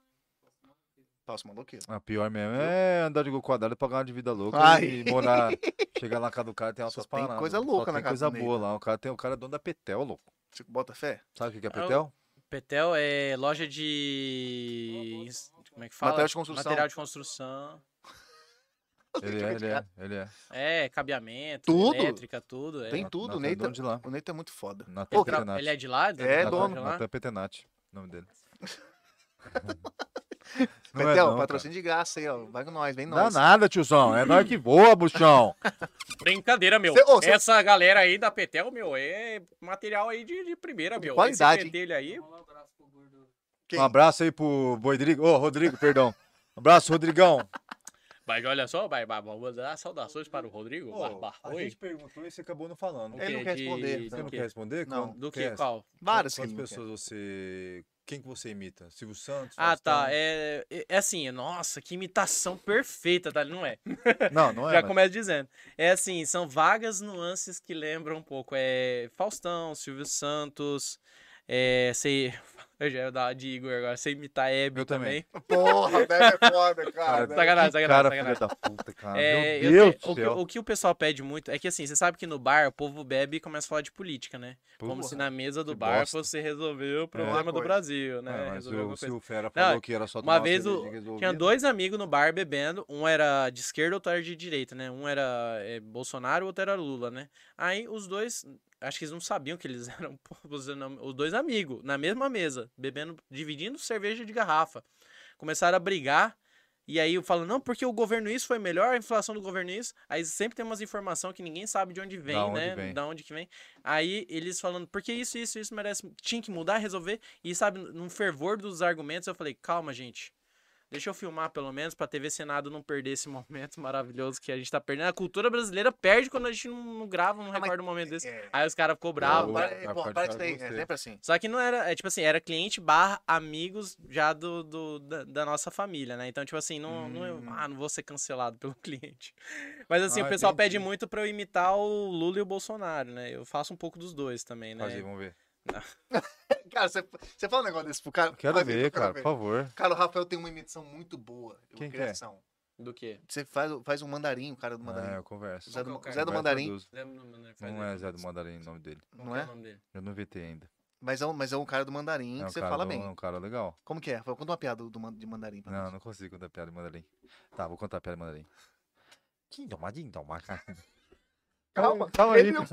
Passo maloqueiro. A pior mesmo é andar de gol quadrado e pagar uma de vida louca Ai. e morar. chegar lá na casa do cara tem Só altas tem paradas. coisa Só louca tem na casa coisa do boa lá. O cara, tem, o cara é dono da Petel, louco. Você bota fé? Sabe o que é o- Petel? Petel é loja de. Como é que fala? Material de construção. Material de construção. Ele é, ele é, ele é. É, cabeamento, Tudo? elétrica, tudo. É. Tem tudo, na- o dono de lá. O Nathan é muito foda. Na Petenat. Ele é de lá? É, dono. Natan Petenat, o nome dele. Não Petel, é não, patrocínio de graça aí, ó. Vai com nós, vem cara. nós. Dá nada, tiozão. É nós que voa, buchão. Brincadeira, meu. Cê- ô, cê- Essa galera aí da Petel, meu, é material aí de, de primeira, meu. qualidade, dele aí. Quem? Um abraço aí pro Rodrigo. Ô, Rodrigo, perdão. Um abraço, Rodrigão. Mas olha só, vai, vai, vamos dar saudações para o Rodrigo. Barba. a Oi. gente perguntou e você acabou não falando. Ele não quer De- responder, de Você não quer responder? Não. Do que? Qual? Várias Quantas não pessoas você... Quem que você imita? Silvio Santos? Ah, tá. Faustão? É, é- é assim, nossa, que imitação perfeita, tá? Não é? Não, não é. Já mas- começo dizendo. É assim, são vagas nuances que lembram um pouco. É Faustão, Silvio Santos, é, sei, eu já ia dar de Igor agora, sei imitar Hebe Eu também. também. Porra, velho, é foda, cara. Cara. Sacanagem, sacanagem, cara, sacanagem. da puta, cara. É, Meu eu Deus te- do o, que, céu. o que o pessoal pede muito é que assim, você sabe que no bar o povo bebe e começa a falar de política, né? Como Porra. se na mesa do bar bosta. você resolveu o problema Uma do. Brasil, né? É, mas Resolveu o, se o Fera Não, falou que era só Uma vez o- tinha dois amigos no bar bebendo, um era de esquerda, outro era de direita, né? Um era é, Bolsonaro, o outro era Lula, né? Aí os dois, acho que eles não sabiam que eles eram os dois amigos, na mesma mesa, bebendo, dividindo cerveja de garrafa. Começaram a brigar, e aí eu falo, não, porque o governo isso foi melhor, a inflação do governo isso. Aí sempre tem umas informações que ninguém sabe de onde vem, onde né? vem. Da onde que vem. Aí eles falando, porque isso, isso, isso merece, tinha que mudar, resolver. E sabe, num fervor dos argumentos, eu falei, calma, gente. Deixa eu filmar pelo menos pra TV Senado não perder esse momento maravilhoso que a gente tá perdendo. A cultura brasileira perde quando a gente não, não grava, não Ah, recorda um momento desse. É. Aí os caras ficou bravos. Isso daí, cara é com sempre assim. Só que não era, é tipo assim, era cliente barra amigos já do, do- da, da nossa família, né? Então, tipo assim, não, não, eu- Hum. ah, não vou ser cancelado pelo cliente. Mas assim, Ah, o pessoal pede entendi. muito pra eu imitar o Lula e o Bolsonaro, né? Eu faço um pouco dos dois também, né? Faz aí, vamos ver. Cara, você, você fala um negócio desse pro cara. Quero Vai ver, eu quero cara, por favor. Cara, o Rafael tem uma imitação muito boa. Quem que é? Do quê? Você faz, faz um mandarim, o cara do Ah, mandarim. eu converso. Zé do, é o Zé do Mandarim. Não é Zé do Mandarim o nome dele. não é? Eu não VT ainda. Mas é, um, mas é um cara do mandarim É um que você fala do- bem. É um cara legal. Como que é? Conta uma piada do, man- de mandarim pra Não, nós. não consigo contar piada de mandarim. Tá, vou contar piada de mandarim. Calma, calma aí, ele não.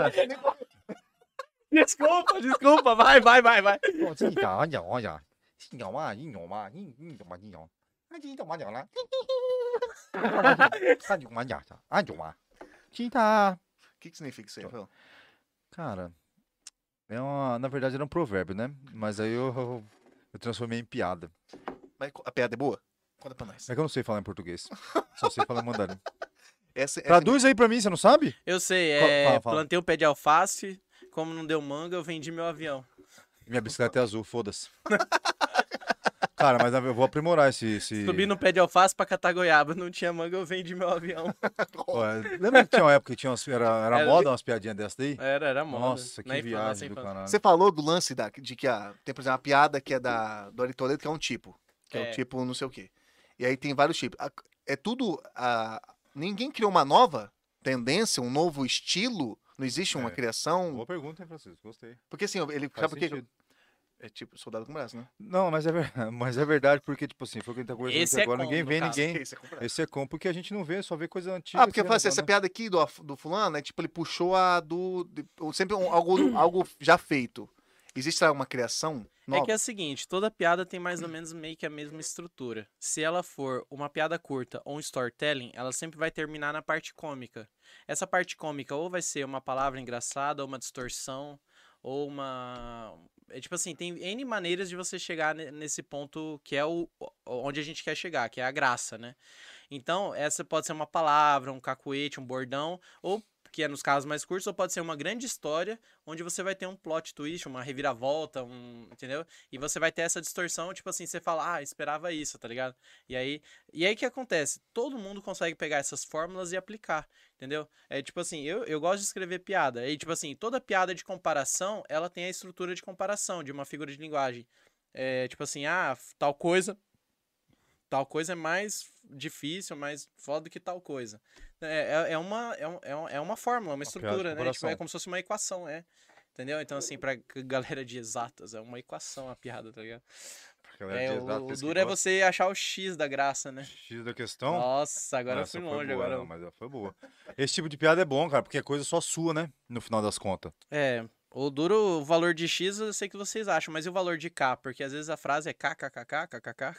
Desculpa, desculpa, vai, vai, vai, vai. O que, que significa isso aí, Rafael? Cara, é uma, na verdade era um provérbio, né? Mas aí eu, eu, eu transformei em piada. Mas a piada é boa? Conta pra nós. É que eu não sei falar em português. Só sei falar em mandarim. Essa, essa Traduz aí pra mim, você não sabe? Eu sei, é. fala, fala. Plantei um pé de alface, como não deu manga, eu vendi meu avião. Minha bicicleta é azul, foda-se. Cara, mas eu vou aprimorar esse. esse... Subi no pé de alface pra catar goiaba, não tinha manga, eu vendi meu avião. Pô, é, lembra que tinha uma época que tinha umas, era, era Era- moda umas piadinhas dessas daí? Era, era moda. Nossa, que Na infância, viagem do caralho. Você falou do lance da, de que a, tem, por exemplo, uma piada que é da, do Ari Toledo, que é um tipo. Que é, É. o tipo não sei o quê. E aí tem vários tipos. É tudo. A, ninguém criou uma nova tendência, um novo estilo. Não existe uma É. criação. Boa pergunta, hein, Francisco? Gostei. Porque assim, ele. Faz Sabe por sentido. É tipo soldado com braço, né? Não, mas é, ver- mas é verdade, porque, tipo assim, foi o que a gente tá conversando Esse é agora, com, ninguém vê caso. ninguém. Esse é com. Esse é com, porque a gente não vê, só vê coisa antiga. Ah, porque fala assim, essa renovando. piada aqui do, do fulano é tipo, ele puxou a do. de- sempre um- algo, algo já feito. Existe uma criação É nova? que é o seguinte, toda piada tem mais ou menos meio que a mesma estrutura. Se ela for uma piada curta ou um storytelling, ela sempre vai terminar na parte cômica. Essa parte cômica ou vai ser uma palavra engraçada, ou uma distorção, ou uma. É tipo assim, tem N maneiras de você chegar ne- nesse ponto que é o- onde a gente quer chegar, que é a graça, né? Então, essa pode ser uma palavra, um cacuete, um bordão, ou que é nos casos mais curtos, ou pode ser uma grande história onde você vai ter um plot twist, uma reviravolta, um, entendeu? E você vai ter essa distorção, tipo assim, você fala, ah, esperava isso, tá ligado? E aí, e aí que acontece? Todo mundo consegue pegar essas fórmulas e aplicar, entendeu? É tipo assim, eu, eu gosto de escrever piada. E tipo assim, toda piada de comparação, ela tem a estrutura de comparação, de uma figura de linguagem. É tipo assim, ah, tal coisa, tal coisa é mais difícil, mais foda do que tal coisa. É, é, é uma, é, é, é uma fórmula, uma piada de estrutura, né? Tipo, é como se fosse uma equação, é. Entendeu? Então, assim, pra galera de exatas, é uma equação a piada, tá ligado? É É, o, o duro é você achar o X da graça, né? X da questão. Nossa, agora eu Essa fui foi longe. boa, agora... não, mas foi boa. Esse tipo de piada é bom, cara, porque é coisa só sua, né? No final das contas. É, o duro, o valor de X eu sei que vocês acham, mas e o valor de K? Porque às vezes a frase é kkkk, kkk.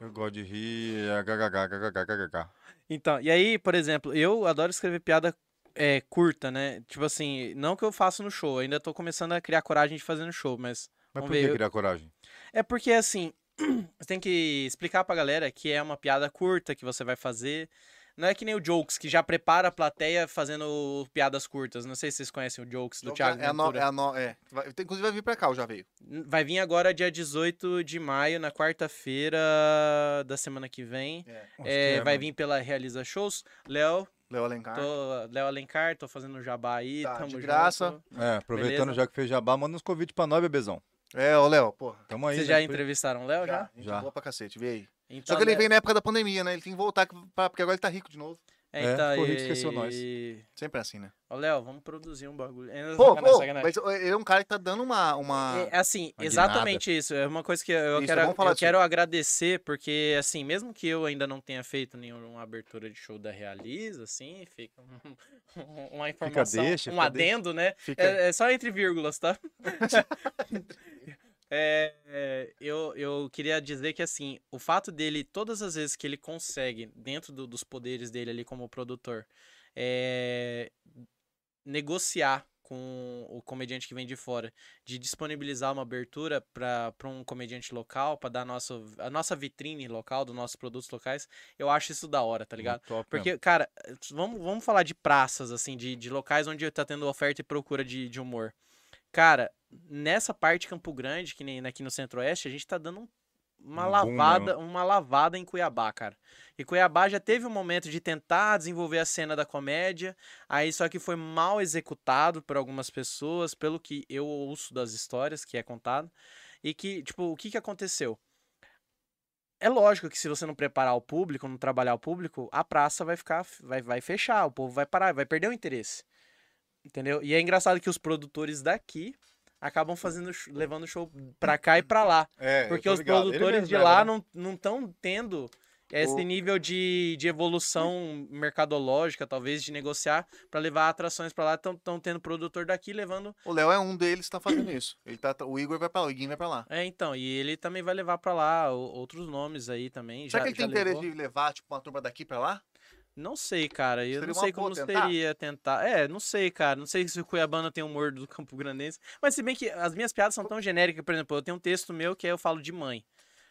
Eu gosto de rir, é ggggggggg. Então, e aí, por exemplo, eu adoro escrever piada é, curta, né? Tipo assim, não que eu faço no show, ainda tô começando a criar coragem de fazer no show, mas. Mas por ver, que eu- criar coragem? É porque assim, você tem que explicar pra galera que é uma piada curta que você vai fazer. Não é que nem o Jokes, que já prepara a plateia fazendo piadas curtas. Não sei se vocês conhecem o Jokes do Thiago é, Ventura. é, a no, é. Vai- Inclusive vai vir pra cá, ou já veio. Vai vir agora dia 18 de maio, na quarta-feira da semana que vem. É. É, que é, vai mano? vir pela Realiza Shows. Léo, Léo Alencar. tô, Léo Alencar, tô fazendo jabá aí, Tá, tamo de junto. graça. É, aproveitando Beleza? já que fez jabá, manda uns convites pra nós, bebezão. É, ô Léo, porra. Tamo aí. Vocês né? já entrevistaram o Léo já? Gente Já. boa pra cacete, veio aí. Então, Só que ele né, veio na época da pandemia, né? Ele tem que voltar, pra- porque agora ele tá rico de novo. É, É, então, ficou rico, e- esqueceu nós. Sempre assim, né? Ô, Léo, vamos produzir um bagulho. É, Pô, sacanagem, pô, sacanagem. mas ele é um cara que tá dando uma. uma... É, assim, Uma exatamente isso. É uma coisa que eu Isso, quero, eu disso. quero agradecer, porque, assim, mesmo que eu ainda não tenha feito nenhuma abertura de show da Realiza, assim, fica um- uma informação, deixa, um fica adendo, né? Fica... É, é só entre vírgulas, tá? É, é, eu, eu queria dizer que, assim, o fato dele, todas as vezes que ele consegue, dentro do- dos poderes dele ali como produtor, é, negociar com o comediante que vem de fora, de disponibilizar uma abertura para um comediante local, para dar nosso, a nossa vitrine local, dos nossos produtos locais, eu acho isso da hora, tá ligado? Top. Porque, cara, vamos, vamos falar de praças, assim, de, de locais onde tá tendo oferta e procura de, de humor. Cara, nessa parte Campo Grande, que nem aqui no Centro-Oeste, a gente tá dando um- uma Um boom lavada, uma lavada em Cuiabá, cara. E Cuiabá já teve um momento de tentar desenvolver a cena da comédia, aí só que foi mal executado por algumas pessoas, pelo que eu ouço das histórias que é contado, e que, tipo, o que que aconteceu? É lógico que se você não preparar o público, não trabalhar o público, a praça vai ficar, vai, vai fechar, o povo vai parar, vai perder o interesse. Entendeu? E é engraçado que os produtores daqui acabam fazendo, levando show pra cá e pra lá. É, Porque os ligado. Produtores de leva, lá né? não não estão tendo esse O- nível de, de evolução mercadológica, talvez, de negociar pra levar atrações pra lá. Estão tendo produtor daqui levando. O Léo é um deles que tá fazendo isso. Ele tá, o Igor vai pra lá, o Iguinho vai pra lá. É, então, e ele também vai levar pra lá o- outros nomes aí também. Será já, que ele tem interesse levou. de levar, tipo, uma turma daqui pra lá? Não sei, cara. Eu Seria não sei como tentar? seria tentar. É, não sei, cara. Não sei se o Cuiabano tem humor do Campo Grandense. Mas se bem que as minhas piadas são tão genéricas, por exemplo, eu tenho um texto meu que é eu falo de mãe.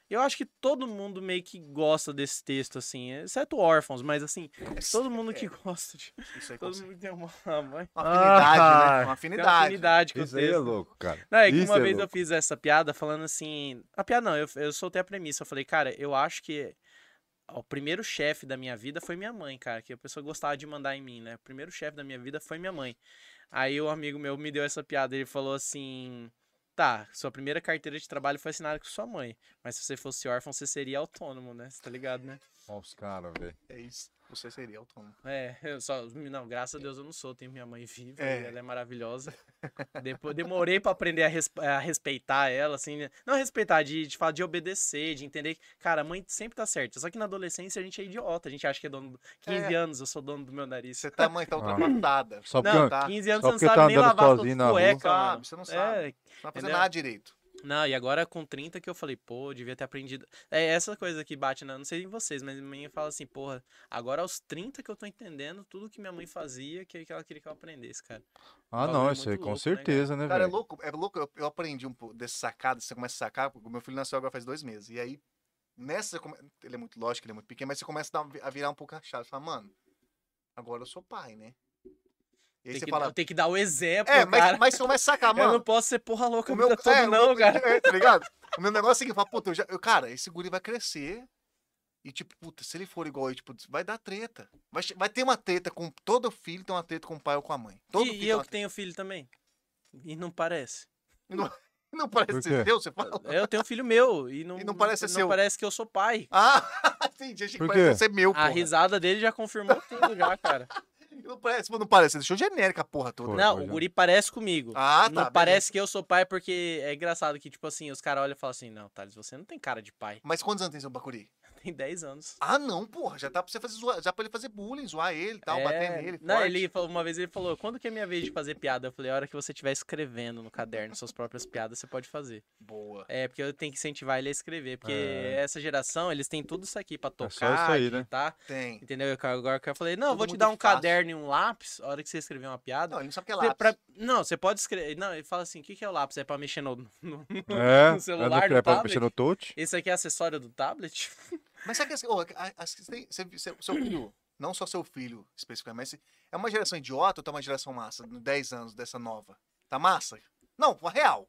Eu acho que todo mundo meio que gosta desse texto, assim, exceto órfãos, mas assim, todo mundo que gosta de. Isso aí Todo consegue. mundo tem uma mãe. Uma afinidade, né? Uma Tem uma afinidade. afinidade com o Isso aí é texto. louco, cara. Não, é que Isso uma é vez eu louco. fiz essa piada falando assim. A piada não, eu, eu soltei a premissa. Eu falei, cara, eu acho que o primeiro chefe da minha vida foi minha mãe, cara. Que a pessoa gostava de mandar em mim, né? O primeiro chefe da minha vida foi minha mãe. Aí o amigo meu me deu essa piada. Ele falou assim. Tá, sua primeira carteira de trabalho foi assinada com sua mãe. Mas se você fosse órfão, você seria autônomo, né? Você tá ligado, né? Olha os caras, velho. É isso. Você seria autônomo. É, eu só. Não, graças a Deus eu não sou. Tenho minha mãe viva, É. ela é maravilhosa. Depois demorei pra aprender a, res- a respeitar ela, assim. né? Não respeitar, de, de falar de obedecer, de entender que, cara, a mãe sempre tá certa. Só que na adolescência a gente é idiota, a gente acha que é dono. do- 15 É. anos eu sou dono do meu nariz. Você tá, mãe, tá Ah. ultrapassada. Só porque Não, tá. 15 anos só você não sabe tá nem lavar suas sozinho na rua. cuecas, Sabe, você não sabe. É, Não vai fazer Entendeu? nada direito. Não, e agora com 30 que eu falei, pô, devia ter aprendido. É essa coisa que bate, na, não sei em vocês, mas minha mãe fala assim, porra, agora aos 30 que eu tô entendendo tudo que minha mãe fazia, que, que ela queria que eu aprendesse, cara. Ah, não, é isso aí muito com louco, né, certeza, né, Cara, é louco, é louco. Eu, eu aprendi um pouco desse sacado, você começa a sacar, porque o meu filho nasceu agora faz dois meses. E aí, nessa, ele é muito lógico, ele é muito pequeno, mas você começa a, dar- a virar um pouco a chave. Você fala, mano, agora eu sou pai, né? E aí Tem você que, fala. eu tenho que dar o exemplo, É, mas, cara. mas você começa a sacar, Eu não mano. posso ser porra louca O o meu, todo, é, não, cara. é, tá ligado? O meu negócio é o seguinte, fala, puta, eu já, eu, cara, esse guri vai crescer. E, tipo, puta, se ele for igual eu, tipo, vai dar treta. Vai, vai ter uma treta com. Todo filho tem uma treta com o pai ou com a mãe. Todo E, filho e tem eu que tenho filho também. E não parece. Não parece Por ser teu, você fala. Eu tenho um filho meu e não, E não parece não seu. parece que eu sou pai. Ah, entendi. Achei que quê? ser meu, A porra. risada dele já confirmou tudo já, cara. Não parece, não parece. Você deixou genérica a porra toda. Não, o guri parece comigo. Ah, tá. não parece que eu sou pai porque é engraçado que, tipo assim, os caras olham e falam assim, não, Thales, você não tem cara de pai. Mas quantos anos tem seu Bacuri? Tem 10 anos. Ah, não, porra. Já tá pra você fazer zoar, já pra ele fazer bullying, zoar ele e tal, É, bater nele. Não, forte. ele falou, uma vez ele falou, quando que é minha vez de fazer piada? Eu falei, a hora que você estiver escrevendo no caderno suas próprias piadas, você pode fazer. Boa. É, porque eu tenho que incentivar ele a escrever, porque É. essa geração, eles têm tudo isso aqui pra só tocar, isso aí, né? tá? Tem. Entendeu? Eu- Agora que eu falei, não, eu Tudo vou te dar um fácil. caderno e um lápis, a hora que você escrever uma piada. Não, ele não sabe o que é lápis. pra- não, você pode escrever. Não, ele fala assim: o que, que é o lápis? É pra mexer no. no- É, no celular, é, no é pra tablet? mexer no touch. Esse aqui é acessório do tablet? Mas sabe que assim, você- seu, seu filho, não só seu filho especificamente, mas é uma geração idiota ou tá uma geração massa? No 10 anos dessa nova. Tá massa? Não, a real.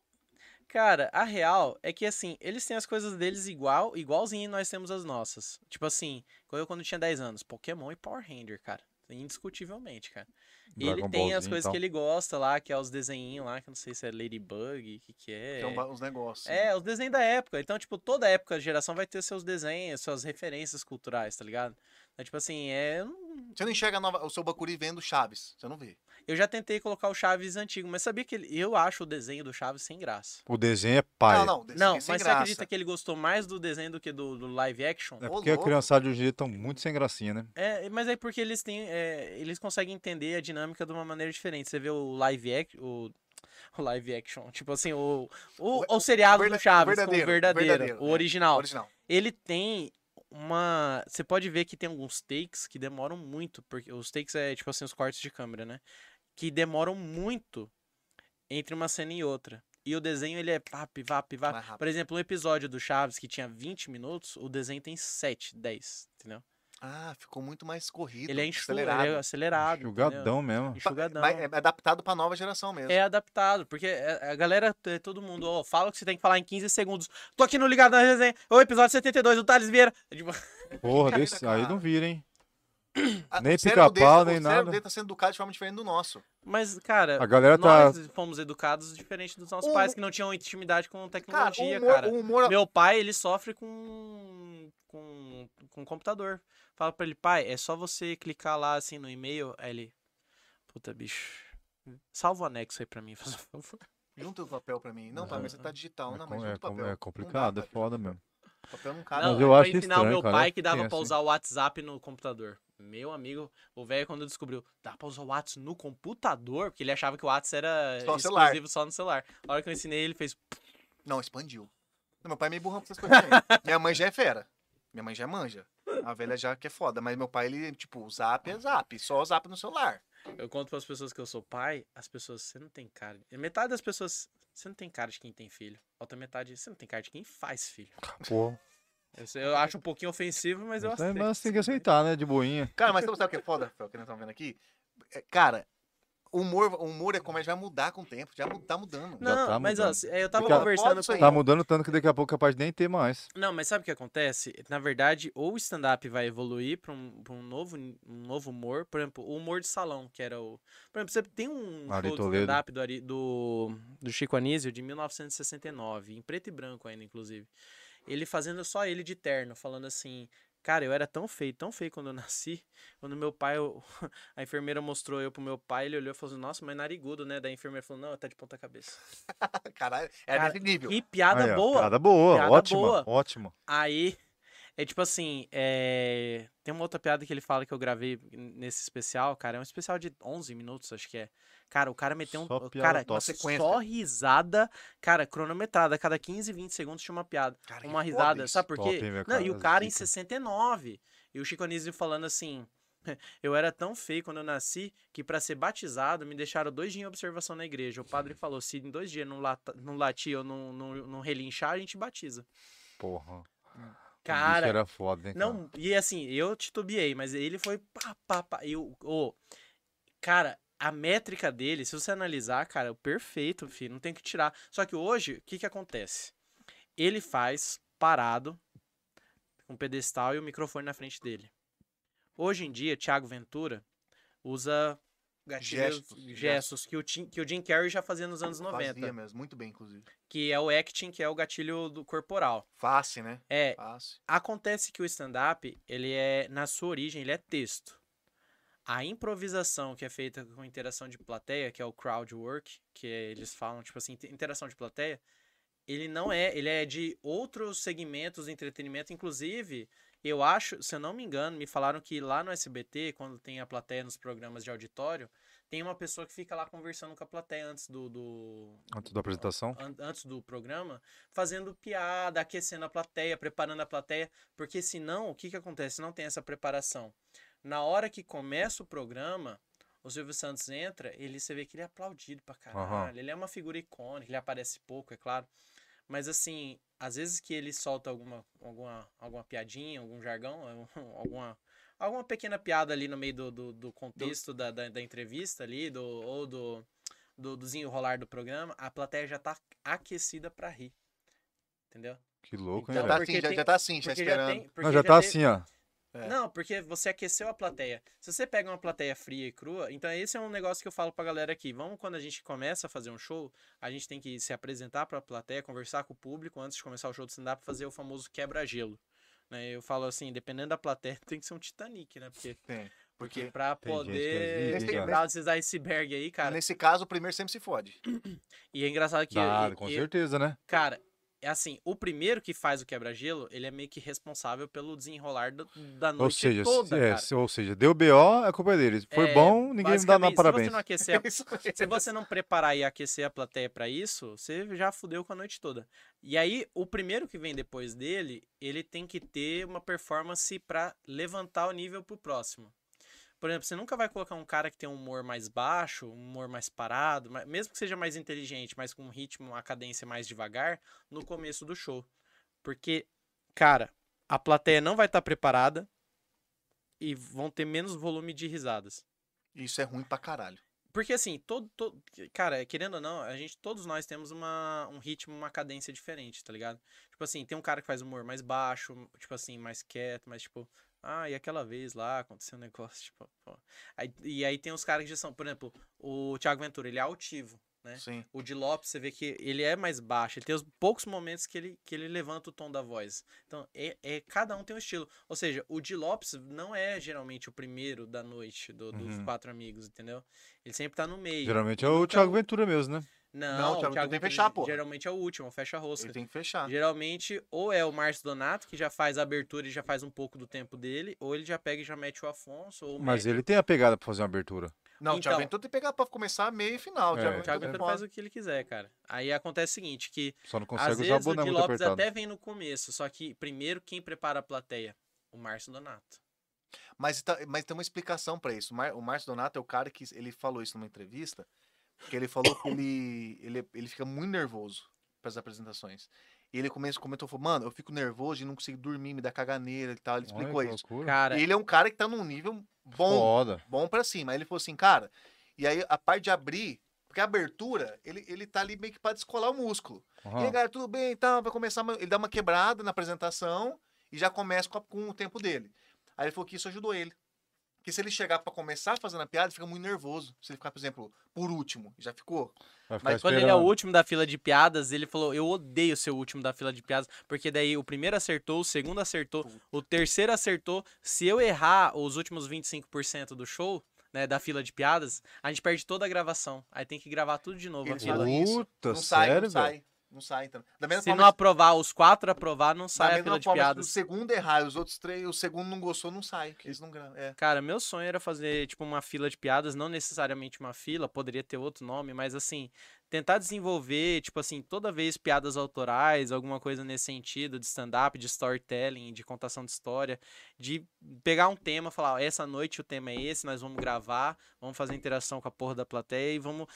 Cara, a real é que assim, eles têm as coisas deles igual, igualzinho nós temos as nossas. Tipo assim, eu quando tinha 10 anos, Pokémon e Power Ranger, cara. Indiscutivelmente, cara. E ele Dragon tem as coisas então. que ele gosta lá, que é os desenhinhos lá, que eu não sei se é Ladybug, o que que é. Tem um- uns negócios. É, os desenhos da época. Então, tipo, toda época, a geração vai ter seus desenhos, suas referências culturais, tá ligado? Então, tipo assim, é... Você não enxerga a nova- o seu Bacuri vendo Chaves. Você não vê. Eu já tentei colocar o Chaves antigo, mas sabia que ele... eu acho o desenho do Chaves sem graça. O desenho é pai. Não, não. desse Não, é mas sem você graça. acredita que ele gostou mais do desenho do que do, do live action? É Ô, porque a louco. criançada de hoje em dia estão muito sem gracinha, né? É, mas é porque eles têm. é, eles conseguem entender a dinâmica de uma maneira diferente. Você vê o live action. O, o live action. Tipo assim, o, o, O- o seriado verda- do Chaves, verdadeiro, o verdadeiro, verdadeiro, o é. original. Original. Ele tem uma. Você pode ver que tem alguns takes que demoram muito. Porque os takes é tipo assim, os cortes de câmera, né? Que demoram muito entre uma cena e outra. E o desenho, ele é vap, vap, vap. Por exemplo, um episódio do Chaves que tinha 20 minutos, o desenho tem 7, 10, entendeu? Ah, ficou muito mais corrido. Ele é enxuto, acelerado. ele é acelerado. entendeu? Enxugadão mesmo. Enxugadão. Mas é adaptado pra nova geração mesmo. É adaptado, porque é- a galera, é, todo mundo, ó, fala que você tem que falar em 15 segundos. Tô aqui no Ligado na Resenha, o episódio 72 do Thales Vieira. É tipo, Porra, desse, aí cara. não vira, hein? Nem dele- pica-pau, nem O cérebro nada. dele tá sendo educado de forma diferente do nosso. Mas, cara, A galera tá. nós fomos educados diferente dos nossos O- pais, que não tinham intimidade com Cara, o tecnologia, humor, cara. o humor Meu pai, ele sofre com, com, com computador. Fala pra ele, pai, é só você clicar lá, assim, no e-mail. Aí ele, puta, bicho, salva o anexo aí pra mim, faz favor. Junta o papel pra mim. Não, pai, mas você tá digital. É, Não, mas é junta o com- papel. é complicado, dá, é foda mesmo. Papel não cabe. Não, Mas é eu pra acho ensinar o estranho, meu cara, pai é que dava pra hein? usar o WhatsApp no computador. Meu amigo, o velho quando descobriu, dá pra usar o WhatsApp no computador, porque ele achava que o WhatsApp era Só exclusivo só no celular. A hora que eu ensinei, ele fez, Não, expandiu. Não, meu pai é meio burrão pra essas coisas também. Minha mãe já é fera. Minha mãe já manja. A velha já que é foda. Mas meu pai, ele, tipo, o zap é zap. Só o zap no celular. eu conto pras pessoas que eu sou pai, as pessoas, você não tem cara. de-" Metade das pessoas, você não tem cara de quem tem filho. Outra metade, você não tem cara de quem faz filho. Porra. Eu, acho um pouquinho ofensivo, mas eu Mas, aceito. mas tem que aceitar, né? De boinha. Cara, mas sabe o que é foda, Fel, que nós estamos vendo aqui? É, cara, o humor, o humor é comédia vai mudar com o tempo. Já tá mudando. Já Não, tá mas ó, mudando. se- eu tava conversando com. Tá mudando tanto que daqui a pouco é capaz de nem ter mais. Não, mas sabe o que acontece? Na verdade, ou o stand-up vai evoluir pra um, pra um, novo, um novo humor. Por exemplo, o humor de salão, que era o. Por exemplo, você tem um stand-up do, do, do Chico Anísio de 1969, em preto e branco ainda, inclusive. Ele fazendo só ele de terno, falando assim. Cara, eu era tão feio, tão feio quando eu nasci. Quando meu pai, eu- a enfermeira mostrou eu pro meu pai, ele olhou e falou assim: Nossa, mas narigudo, né? Da enfermeira falou: Não, tá de ponta cabeça. Caralho, é Cara, nesse nível. Que piada Aí, ó, boa! Piada boa, Piada ótima, boa. ótima. Aí, é tipo assim, é... tem uma outra piada que ele fala que eu gravei nesse especial, cara, é um especial de 11 minutos, acho que é. Cara, o cara meteu um... Só piada cara, top. Uma sequência. só risada, cara, cronometrada, cada 15, 20 segundos tinha uma piada. Cara, uma risada, sabe por Top, quê? meu Não, e o cara em dicas. 69, e o Chico Anísio falando assim... Eu era tão feio quando eu nasci que pra ser batizado me deixaram dois dias em observação na igreja. O padre falou: se em dois dias não, lata, não latir ou não, não, não relinchar, a gente batiza. Porra. Cara, era foda, hein, cara? não, e assim, eu titubeei, mas ele foi pá, pá, pá. Eu, ô, cara, a métrica dele, se você analisar, cara, perfeito, filho, não tem que tirar. Só que hoje, o que que acontece? Ele faz parado, com o pedestal e o microfone na frente dele. Hoje em dia, Thiago Ventura usa gatilhos, Gestos, gestos, que, o Tim, que o Jim Carrey já fazia nos anos 90, Fazia mesmo, muito bem, inclusive. Que é o acting, que é o gatilho do corporal. Fácil, né? É, Fácil. Acontece que o stand-up, ele é, na sua origem, ele é texto. A improvisação que é feita com interação de plateia, que é o crowd work, que é- eles falam, tipo assim, interação de plateia, ele não é, ele é de outros segmentos de entretenimento, inclusive, eu acho, se eu não me engano, me falaram que lá no SBT, quando tem a plateia nos programas de auditório, tem uma pessoa que fica lá conversando com a plateia antes do- do, Antes da apresentação. an- antes do programa, fazendo piada, aquecendo a plateia, preparando a plateia, porque senão, o que que acontece? Não tem essa preparação. Na hora que começa o programa, o Silvio Santos entra, ele você vê que ele é aplaudido pra caralho, ele é uma figura icônica, ele aparece pouco, é claro, mas assim, às vezes que ele solta alguma, alguma, alguma piadinha, algum jargão, alguma, alguma pequena piada ali no meio do, do, do contexto da, da, da entrevista ali, do, ou do, do, do desenrolar do programa, a plateia já tá aquecida pra rir. Entendeu? Que louco, Então, hein, Já tá assim, já, tem- já tá assim, já esperando. tem- porque Não, já tá tem- assim, ó. É. Não, porque você aqueceu a plateia. Se você pega uma plateia fria e crua, então esse é um negócio que eu falo pra galera aqui. Vamos, quando a gente começa a fazer um show, a gente tem que se apresentar pra plateia, conversar com o público antes de começar o show de stand-up, fazer o famoso quebra-gelo. Né? Eu falo assim, dependendo da plateia, tem que ser um Titanic, né? Porque, Tem. porque Porque pra é poder quebrar esses iceberg aí, cara. nesse caso, o primeiro sempre se fode. E é engraçado que. E- com e- certeza, né? Cara, é assim, o primeiro que faz o quebra-gelo, ele é meio que responsável pelo desenrolar do- da noite Ou seja, toda, é, se- ou seja, deu BO, é culpa deles. Foi É, bom, ninguém me dá nada parabéns. Se você não aquecer Isso Se você não preparar e aquecer a plateia pra isso, você já fudeu com a noite toda. E aí, o primeiro que vem depois dele, ele tem que ter uma performance pra levantar o nível pro próximo. Por exemplo, você nunca vai colocar um cara que tem um humor mais baixo, um humor mais parado, mesmo que seja mais inteligente, mas com um ritmo, uma cadência mais devagar, no começo do show. Porque, cara, a plateia não vai estar preparada e vão ter menos volume de risadas. Isso é ruim pra caralho. Porque assim, todo, todo- cara, querendo ou não, a gente, todos nós temos uma, um ritmo, uma cadência diferente, tá ligado? Tipo assim, tem um cara que faz humor mais baixo, tipo assim, mais quieto, mais tipo, ah, e aquela vez lá aconteceu um negócio, tipo, pô. Aí- e aí tem os caras que já são, por exemplo, o Thiago Ventura, ele é altivo, né? Sim. O de Lopes, você vê que ele é mais baixo, ele tem os poucos momentos que ele, que ele levanta o tom da voz. Então, é, é- cada um tem um estilo. Ou seja, o de Lopes não é geralmente o primeiro da noite do- dos Uhum. quatro amigos, entendeu? Ele sempre tá no meio. Geralmente é o Thiago Ventura mesmo, né? Não, Não, o o Thiago Thiago tem que fechar, pô. Geralmente é o último, fecha a rosca. Ele tem que fechar. Geralmente, ou é o Márcio Donato, que já faz a abertura e já faz um pouco do tempo dele, ou ele já pega e já mete o Afonso, ou o Mas ele tem a pegada pra fazer uma abertura. Não, o Thiago Então- Ventura tem que pegar pra começar meio e final. O É. Thiago O Thiago Ventura Ventura faz o que ele quiser, cara. Aí acontece o seguinte, que Só não às consegue usar o vezes o Di Lopes apertado. até vem no começo, só que primeiro quem prepara a plateia? O Márcio Donato. Mas, tá- mas tem uma explicação pra isso. O, o Márcio Donato é o cara que ele falou isso numa entrevista, que ele falou que ele, ele, ele fica muito nervoso para as apresentações. E ele começou, comentou, falou, mano, eu fico nervoso de não conseguir dormir, me dá caganeira e tal. Ele explicou Olha isso. Cara, E ele é um cara que tá num nível bom, Foda. bom pra cima. Aí ele falou assim, cara, e aí a parte de abrir, porque a abertura, ele, ele tá ali meio que pra descolar o músculo. E aí, galera, tudo bem, então, vai começar. Ele dá uma quebrada na apresentação e já começa com, a- com o tempo dele. Aí ele falou que isso ajudou ele. Porque se ele chegar pra começar fazendo a piada, ele fica muito nervoso. Se ele ficar, por exemplo, por último, já ficou. Vai ficar Mas Quando ele é o último da fila de piadas, ele falou: Eu odeio ser o último da fila de piadas, porque daí o primeiro acertou, o segundo acertou, o terceiro acertou. Se eu errar os últimos 25% do show, né, da fila de piadas, a gente perde toda a gravação. Aí tem que gravar tudo de novo. a fila. Puta, não sai, sério, não velho? sai. Não sai, então. Da mesma Se forma, não aprovar, os quatro aprovar, não sai a fila de forma que o piadas. segundo errar e os outros três, o segundo não gostou, não sai. Eles não. É. Cara, meu sonho era fazer, tipo, uma fila de piadas, não necessariamente uma fila, poderia ter outro nome, mas assim, tentar desenvolver, tipo assim, toda vez piadas autorais, alguma coisa nesse sentido, de stand-up, de storytelling, de contação de história, de pegar um tema, falar, ó, essa noite o tema é esse, nós vamos gravar, vamos fazer interação com a porra da plateia e vamos.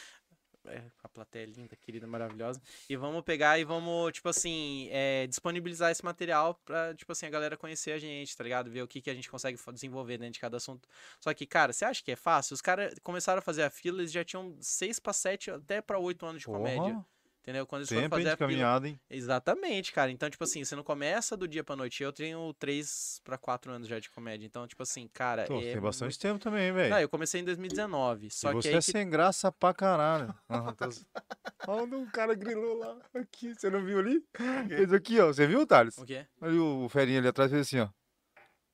É, a plateia é linda, querida, maravilhosa. E vamos pegar e vamos, tipo assim, é, disponibilizar esse material pra, tipo assim, a galera conhecer a gente, tá ligado? Ver o que, que a gente consegue desenvolver dentro de cada assunto. Só que, cara, você acha que é fácil? Os caras começaram a fazer a fila, eles já tinham 6 pra 7, até pra 8 anos de comédia. Entendeu? Quando eles foram tempo hein, fazer de a caminhada, hein? Exatamente, cara. Então, tipo assim, você não começa do dia pra noite. Eu tenho 3 pra 4 anos já de comédia. Então, tipo assim, cara. É tem bastante muito- tempo também, velho. Não, eu comecei em 2019. Só e que você aí é que sem graça pra caralho. Tô- Olha um cara grilou lá. Aqui, você não viu ali? Fez aqui, ó. Você viu, Thales? O quê? Ali o Ferinha ali atrás fez assim, ó.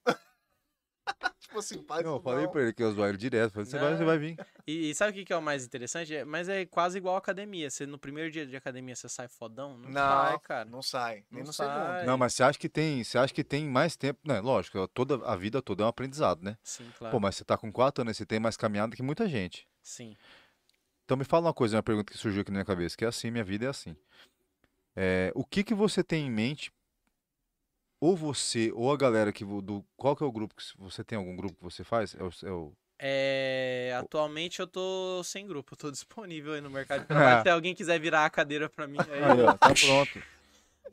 Tipo assim, faz Não, eu isso falei não. pra ele que eu ele direto. Falei, você vai, você vai vir. E, e sabe o que, que é o mais interessante? É- mas é quase igual a academia. Você, no primeiro dia de academia você sai fodão? Não, Não, sai, cara. não sai. Nem Não no sai. segundo. Não, mas você acha que tem. Você acha que tem mais tempo. Né, lógico, toda, a vida toda é um aprendizado, né? Sim, claro. Pô, mas você tá com quatro anos, você tem mais caminhada que muita gente. Sim. Então me fala uma coisa, uma pergunta que surgiu aqui na minha cabeça, que é assim, minha vida é assim. É, o que que você tem em mente, ou você, ou a galera que, do, qual que é o grupo, que você tem algum grupo que você faz? É o, é o- É, atualmente eu tô sem grupo, eu tô disponível aí no mercado de trabalho. Se alguém quiser virar a cadeira pra mim, aí Aí, ó, tá pronto.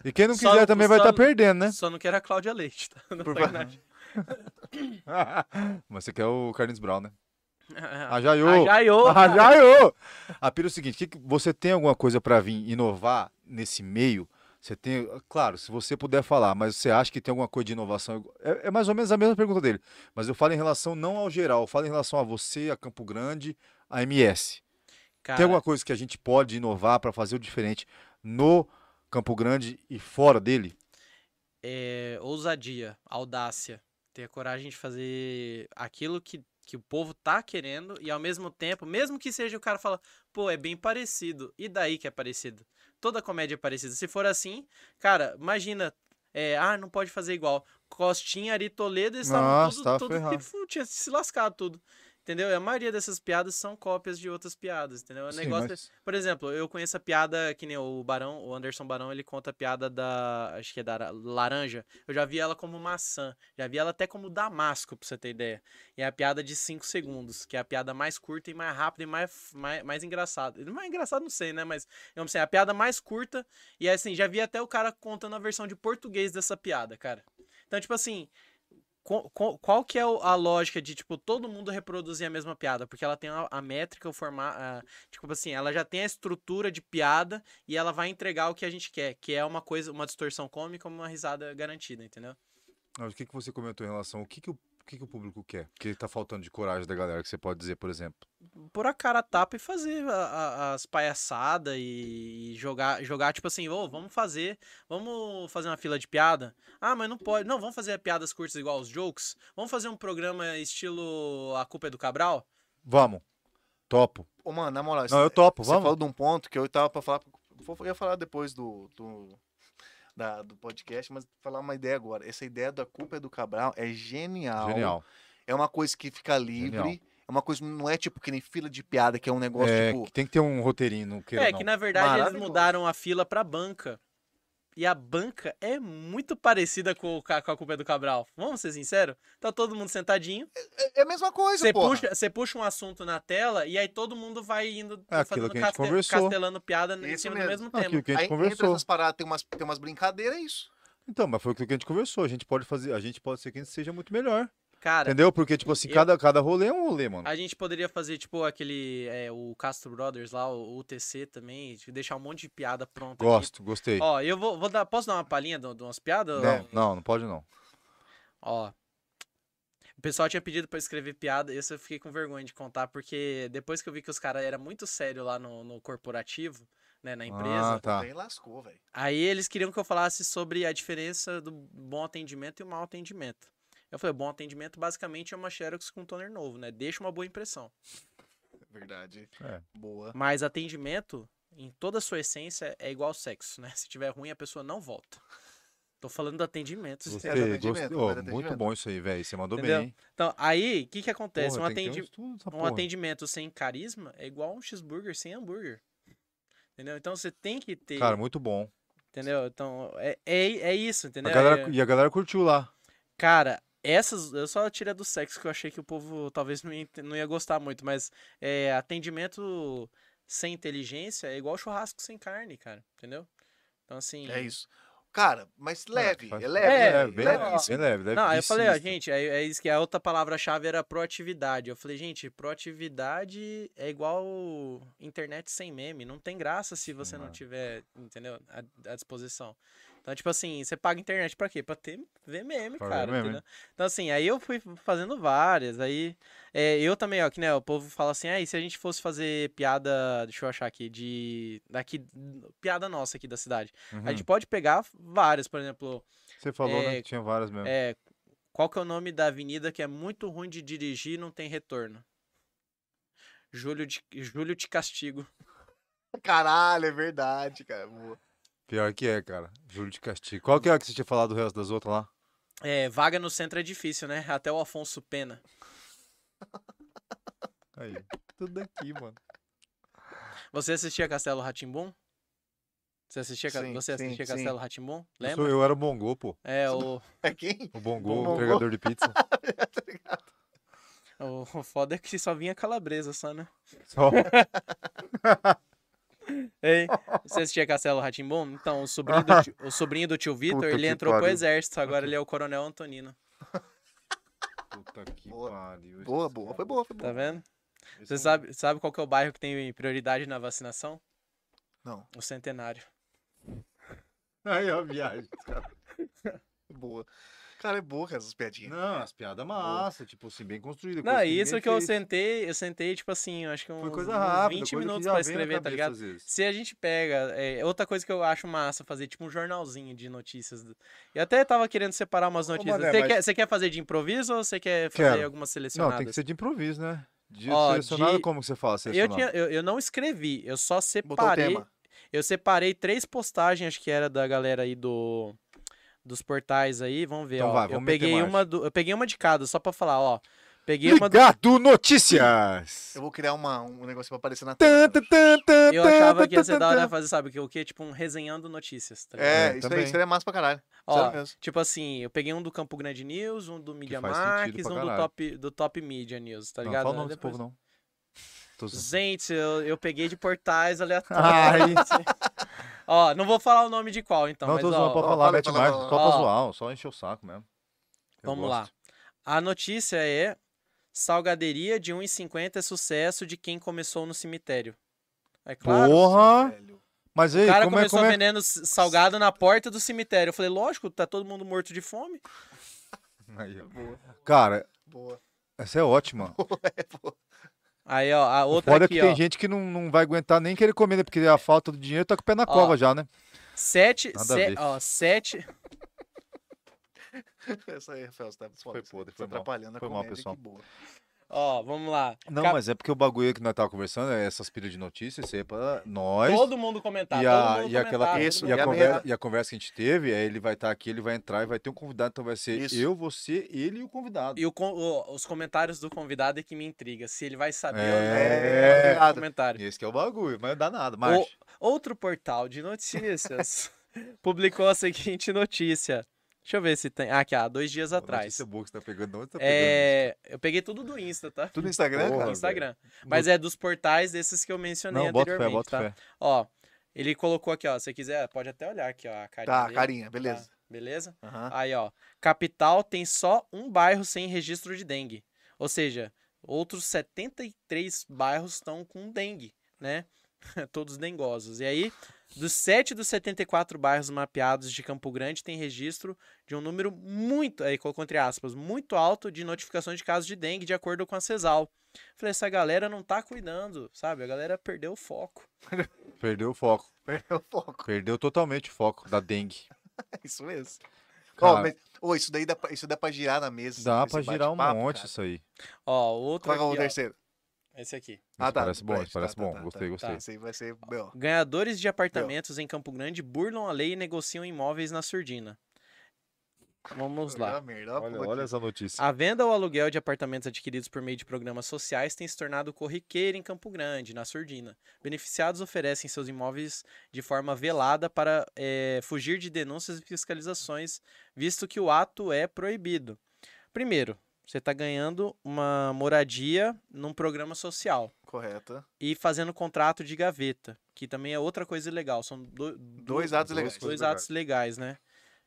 E quem não Só quiser não- também vai só estar não- perdendo, né? só não quero a Cláudia Leite, tá? Não Por. Mas você quer o Carlinhos Brown, né? A! Jaiô! Ajaiô! A pira é o seguinte, que que- você tem alguma coisa pra vir inovar nesse meio? Você tem, claro, se você puder falar, mas você acha que tem alguma coisa de inovação? É, é mais ou menos a mesma pergunta dele, mas eu falo em relação não ao geral, eu falo em relação a você, a Campo Grande, a MS. Cara, Tem alguma coisa que a gente pode inovar pra fazer o diferente no Campo Grande e fora dele? é, ousadia, audácia, ter a coragem de fazer aquilo que, que o povo tá querendo e ao mesmo tempo, mesmo que seja o cara fala, pô, é bem parecido, e daí que é parecido? Toda comédia é parecida. Se for assim, cara, imagina, é, ah, não pode fazer igual. Costinha, Ari Toledo, eles estavam tudo, tudo tinha se lascado tudo. Entendeu? E a maioria dessas piadas são cópias de outras piadas, entendeu? O Sim, negócio é- mas- Por exemplo, eu conheço a piada que nem o Barão, o Anderson Barão, ele conta a piada da. Acho que é da ra- laranja. Eu já vi ela como maçã. Já vi ela até como damasco, pra você ter ideia. E é a piada de 5 segundos, que é a piada mais curta e mais rápida e mais, mais, mais engraçada. Mais engraçado, não sei, né? Mas, vamos assim, é a piada mais curta. E assim, já vi até o cara contando a versão de português dessa piada, cara. Então, tipo assim. Qual que é o- a lógica de, tipo, todo mundo reproduzir a mesma piada? Porque ela tem a, a métrica, o formato. Tipo assim, ela já tem a estrutura de piada e ela vai entregar o que a gente quer, que é uma coisa, uma distorção cômica, uma risada garantida, entendeu? O que, que você comentou em relação ao que, que, o, o que, que o público quer? Que tá faltando de coragem da galera, que você pode dizer, por exemplo. Pôr a cara a tapa e fazer a- a- as palhaçadas e, e jogar, jogar, tipo assim, ô, vamos fazer, vamos fazer uma fila de piada? Ah, mas não pode. Não, vamos fazer piadas curtas igual os jokes? Vamos fazer um programa estilo A Culpa é do Cabral? Vamos. Topo. Ô, mano, na moral, Não, eu topo, você vamos. falou de um ponto que eu tava pra falar. Eu ia falar depois do, do, da- do podcast, mas vou falar uma ideia agora. Essa ideia da culpa é do Cabral é genial. Genial. É uma coisa que fica livre. Genial. É uma coisa, não é tipo que nem fila de piada, que é um negócio É, tipo. que tem que ter um roteirinho, não queira É, não. que na verdade eles mudaram a fila pra banca. E a banca é muito parecida com, o com a culpa é do Cabral. Vamos ser sinceros? Tá todo mundo sentadinho. É, é a mesma coisa, Você puxa, você puxa um assunto na tela e aí todo mundo vai indo É aquilo fazendo que a gente caste- conversou. castelando piada em Isso cima mesmo. do mesmo Aquilo tema. que a gente Aí, entre conversou. essas paradas tem umas, tem umas brincadeiras, é isso. Então, mas foi aquilo que a gente conversou. A gente pode fazer, a gente pode ser que a gente seja muito melhor. Cara, Entendeu? Porque, tipo assim, eu- cada, cada rolê é um rolê, mano. a gente poderia fazer, tipo, aquele. é, o Castro Brothers lá, o UTC também, de deixar um monte de piada pronta. aqui. Gosto, gostei. Ó, eu vou, vou dar. Posso dar uma palhinha de, de umas piadas? Não, não, não pode não. Ó. O pessoal tinha pedido pra eu escrever piada, esse eu fiquei com vergonha de contar, porque depois que eu vi que os caras eram muito sérios lá no, no corporativo, né, na empresa, Ah, tá. Aí lascou, velho. aí eles queriam que eu falasse sobre a diferença do bom atendimento e o mau atendimento. Eu falei, bom atendimento basicamente é uma Xerox com toner novo, né? Deixa uma boa impressão. Verdade. É. Boa. Mas atendimento, em toda a sua essência, é igual sexo, né? Se tiver ruim, a pessoa não volta. Tô falando do atendimento. Gostei, atendimento, Ó, atendimento. muito bom isso aí, velho. Você mandou Entendeu? bem, hein? Então, aí, o que que acontece? Porra, um, que atendi... estudo dessa um porra. atendimento sem carisma é igual um cheeseburger sem hambúrguer. Entendeu? Então você tem que ter. Cara, muito bom. Entendeu? Então, é, é, é isso, A entendeu? galera, É- e a galera curtiu lá. Cara, essas. Eu só tirei do sexo que eu achei que o povo talvez não ia, não ia gostar muito, mas é, atendimento sem inteligência é igual churrasco sem carne, cara. Entendeu? Então, assim. É isso. Cara, mas leve. faz- É leve. É, leve, bem, leve. leve, bem leve, leve. Não, aí eu falei, ó, gente, é, é isso que a outra palavra-chave era proatividade. Eu falei, gente, proatividade é igual internet sem meme. Não tem graça se você não tiver, entendeu? À, à disposição. Então, tipo assim, você paga internet pra quê? Pra ter, ver meme, Pra ver cara. meme. entendeu? Então, assim, aí eu fui fazendo várias. Aí, é, eu também, ó, que né, o povo fala assim, ah, e se a gente fosse fazer piada, deixa eu achar aqui, de. Daqui, piada nossa aqui da cidade. Uhum. A gente pode pegar várias, por exemplo. Você falou, né? é, Que tinha várias mesmo. É, qual que é o nome da avenida que é muito ruim de dirigir e não tem retorno? Júlio de, Júlio de Castigo. Caralho, é verdade, cara. Boa. Pior que é, cara. Júlio de Castigo. Qual que é a que você tinha falado do resto das outras lá? É, vaga no centro é difícil, né? Até o Afonso Pena. Aí. Tudo aqui, mano. Você assistia Castelo Ratimbum? Você assistia, Sim, você assistia sim. Castelo Ratimbum? Eu, Lembra? sou, eu era o Bongô, pô. É, o, É quem? O Bongô, o entregador de pizza. o, o foda é que só vinha calabresa, só, né? Só. Ei, você assistia Castelo Ratimbum? Então, o sobrinho do tio, o sobrinho do tio Vitor, Puta ele que entrou pro pariu. exército, agora ele é o Coronel Antonino. Puta que Boa. pariu. Boa, boa. Foi boa, foi boa. Tá vendo? Esse Você é um- sabe, sabe qual que é o bairro que tem prioridade na vacinação? Não, O Centenário. Aí, ó, viagem. boa. Cara, é boa essas piadinhas. Não, as piadas massa, tipo assim, bem construídas. Não, isso ninguém que eu sentei, eu sentei, tipo assim, eu acho que uns, Foi coisa uns rápida, 20 coisa minutos que pra escrever, tá ligado? Se a gente pega, é, outra coisa que eu acho massa fazer, tipo um jornalzinho de notícias. do- Eu até tava querendo separar umas notícias. Mané, você, mas- quer, você quer fazer de improviso ou você quer fazer Quero. algumas Não, selecionadas? tem que ser de improviso, né? De Ó, selecionado, de- como que você fala? eu, Selecionado? tinha, eu, eu não escrevi, eu só Botou o separei. tema. Eu separei três postagens, acho que era da galera aí do dos portais aí, vamos ver, Então ó. vai, eu peguei uma do, eu peguei uma de cada só pra falar, ó. Peguei uma. do- Ligado Notícias! Eu vou criar uma, um negócio pra aparecer na tela. tan, tan, tan, Eu achava que ia ser tan, da hora tan. fazer, sabe o que? O quê? Tipo um resenhando notícias. Tá ligado? É, É, isso também. aí seria massa pra caralho. Ó, tipo assim, eu peguei um do Campo Grande News, um do Media Marques, um do top, do top Media News, tá Não, ligado? fala o nome Aí desse povo, depois- não. Gente, eu, eu peguei de portais aleatórios. Ai. ó, não vou falar o nome de qual, então, não, mas tô zoando, ó, pode ó, falar, mais, fala. só pra zoar, só encher o saco mesmo. Eu vamos lá. gosto. A notícia é salgaderia de 1,50 é sucesso de quem começou no cemitério. É claro. Porra! Velho. Mas O aí, cara como é, começou como é... vendendo salgado na porta do cemitério. Eu falei, lógico, tá todo mundo morto de fome. Aí. Boa, Cara, boa. essa é ótima. É, boa. Aí, ó, a outra foda é aqui, que ó. tem gente que não, não vai aguentar nem querer comer, né? Porque a falta do dinheiro tá com o pé na cova já, né? Sete, se- ó, sete, Essa aí, Rafael, você tá, Foi podre, tá foi mal. atrapalhando a Foi mal, comédia, pessoal. Ó, vamos lá. Não, Cap- mas é porque o bagulho que nós tava conversando, é essas pilhas de notícias, isso aí é pra nós. Todo mundo comentar, e todo a, mundo e aquela Isso, e, a conversa, e a conversa que a gente teve, é ele vai estar aqui, ele vai entrar e vai ter um convidado, então vai ser Isso. eu, você, ele e o convidado. E o o- os comentários do convidado é que me intriga. Se ele vai saber É, ou não. É, comentário. Esse que é o bagulho, mas não dá nada, marcha. Outro portal de notícias publicou a seguinte notícia. Deixa eu ver se tem. Ah, aqui, há dois dias atrás. Notícia boa que você tá pegando, onde tá É, eu peguei tudo do Insta, tá? Tudo no Instagram, Porra? Instagram. Mas é dos portais desses que eu pegando? mencionei Não, bota fé, anteriormente, bota tá? fé. Ó, ele colocou aqui, ó. Se você quiser, pode até olhar aqui, ó. A carinha Tá, dele, carinha, beleza. tá? Beleza? Aham. Aí, ó. Capital tem só um bairro sem registro de dengue. Ou seja, outros 73 bairros estão com dengue, né? Todos dengosos. E aí, dos 7 dos 74 bairros mapeados de Campo Grande, tem registro de um número muito, aí colocou entre aspas, muito alto de notificações de casos de dengue, de acordo com a CESAL. Falei, essa galera não tá cuidando, sabe? A galera perdeu o foco. Perdeu o foco. Perdeu o foco. Perdeu totalmente o foco da dengue. É isso mesmo. Ó, mas, ô, isso daí dá pra, isso dá pra girar na mesa. dá pra girar um monte cara. isso aí. Ó, o outro Qual é o aqui, ó, terceiro? Esse aqui. Ah, tá. parece bom, isso parece tá, bom. tá, Gostei, tá. gostei. Esse aí vai ser B.O. Ganhadores de apartamentos em Campo Grande burlam a lei e negociam imóveis na surdina. Vamos lá. Olha, olha essa notícia. A venda ou aluguel de apartamentos adquiridos por meio de programas sociais tem se tornado corriqueira em Campo Grande, na Surdina. Beneficiados oferecem seus imóveis de forma velada para eh, fugir de denúncias e fiscalizações, visto que o ato é proibido. Primeiro, você está ganhando uma moradia num programa social Correta. e fazendo contrato de gaveta, que também é outra coisa ilegal. São do- Dois atos legais. dois atos legais, né?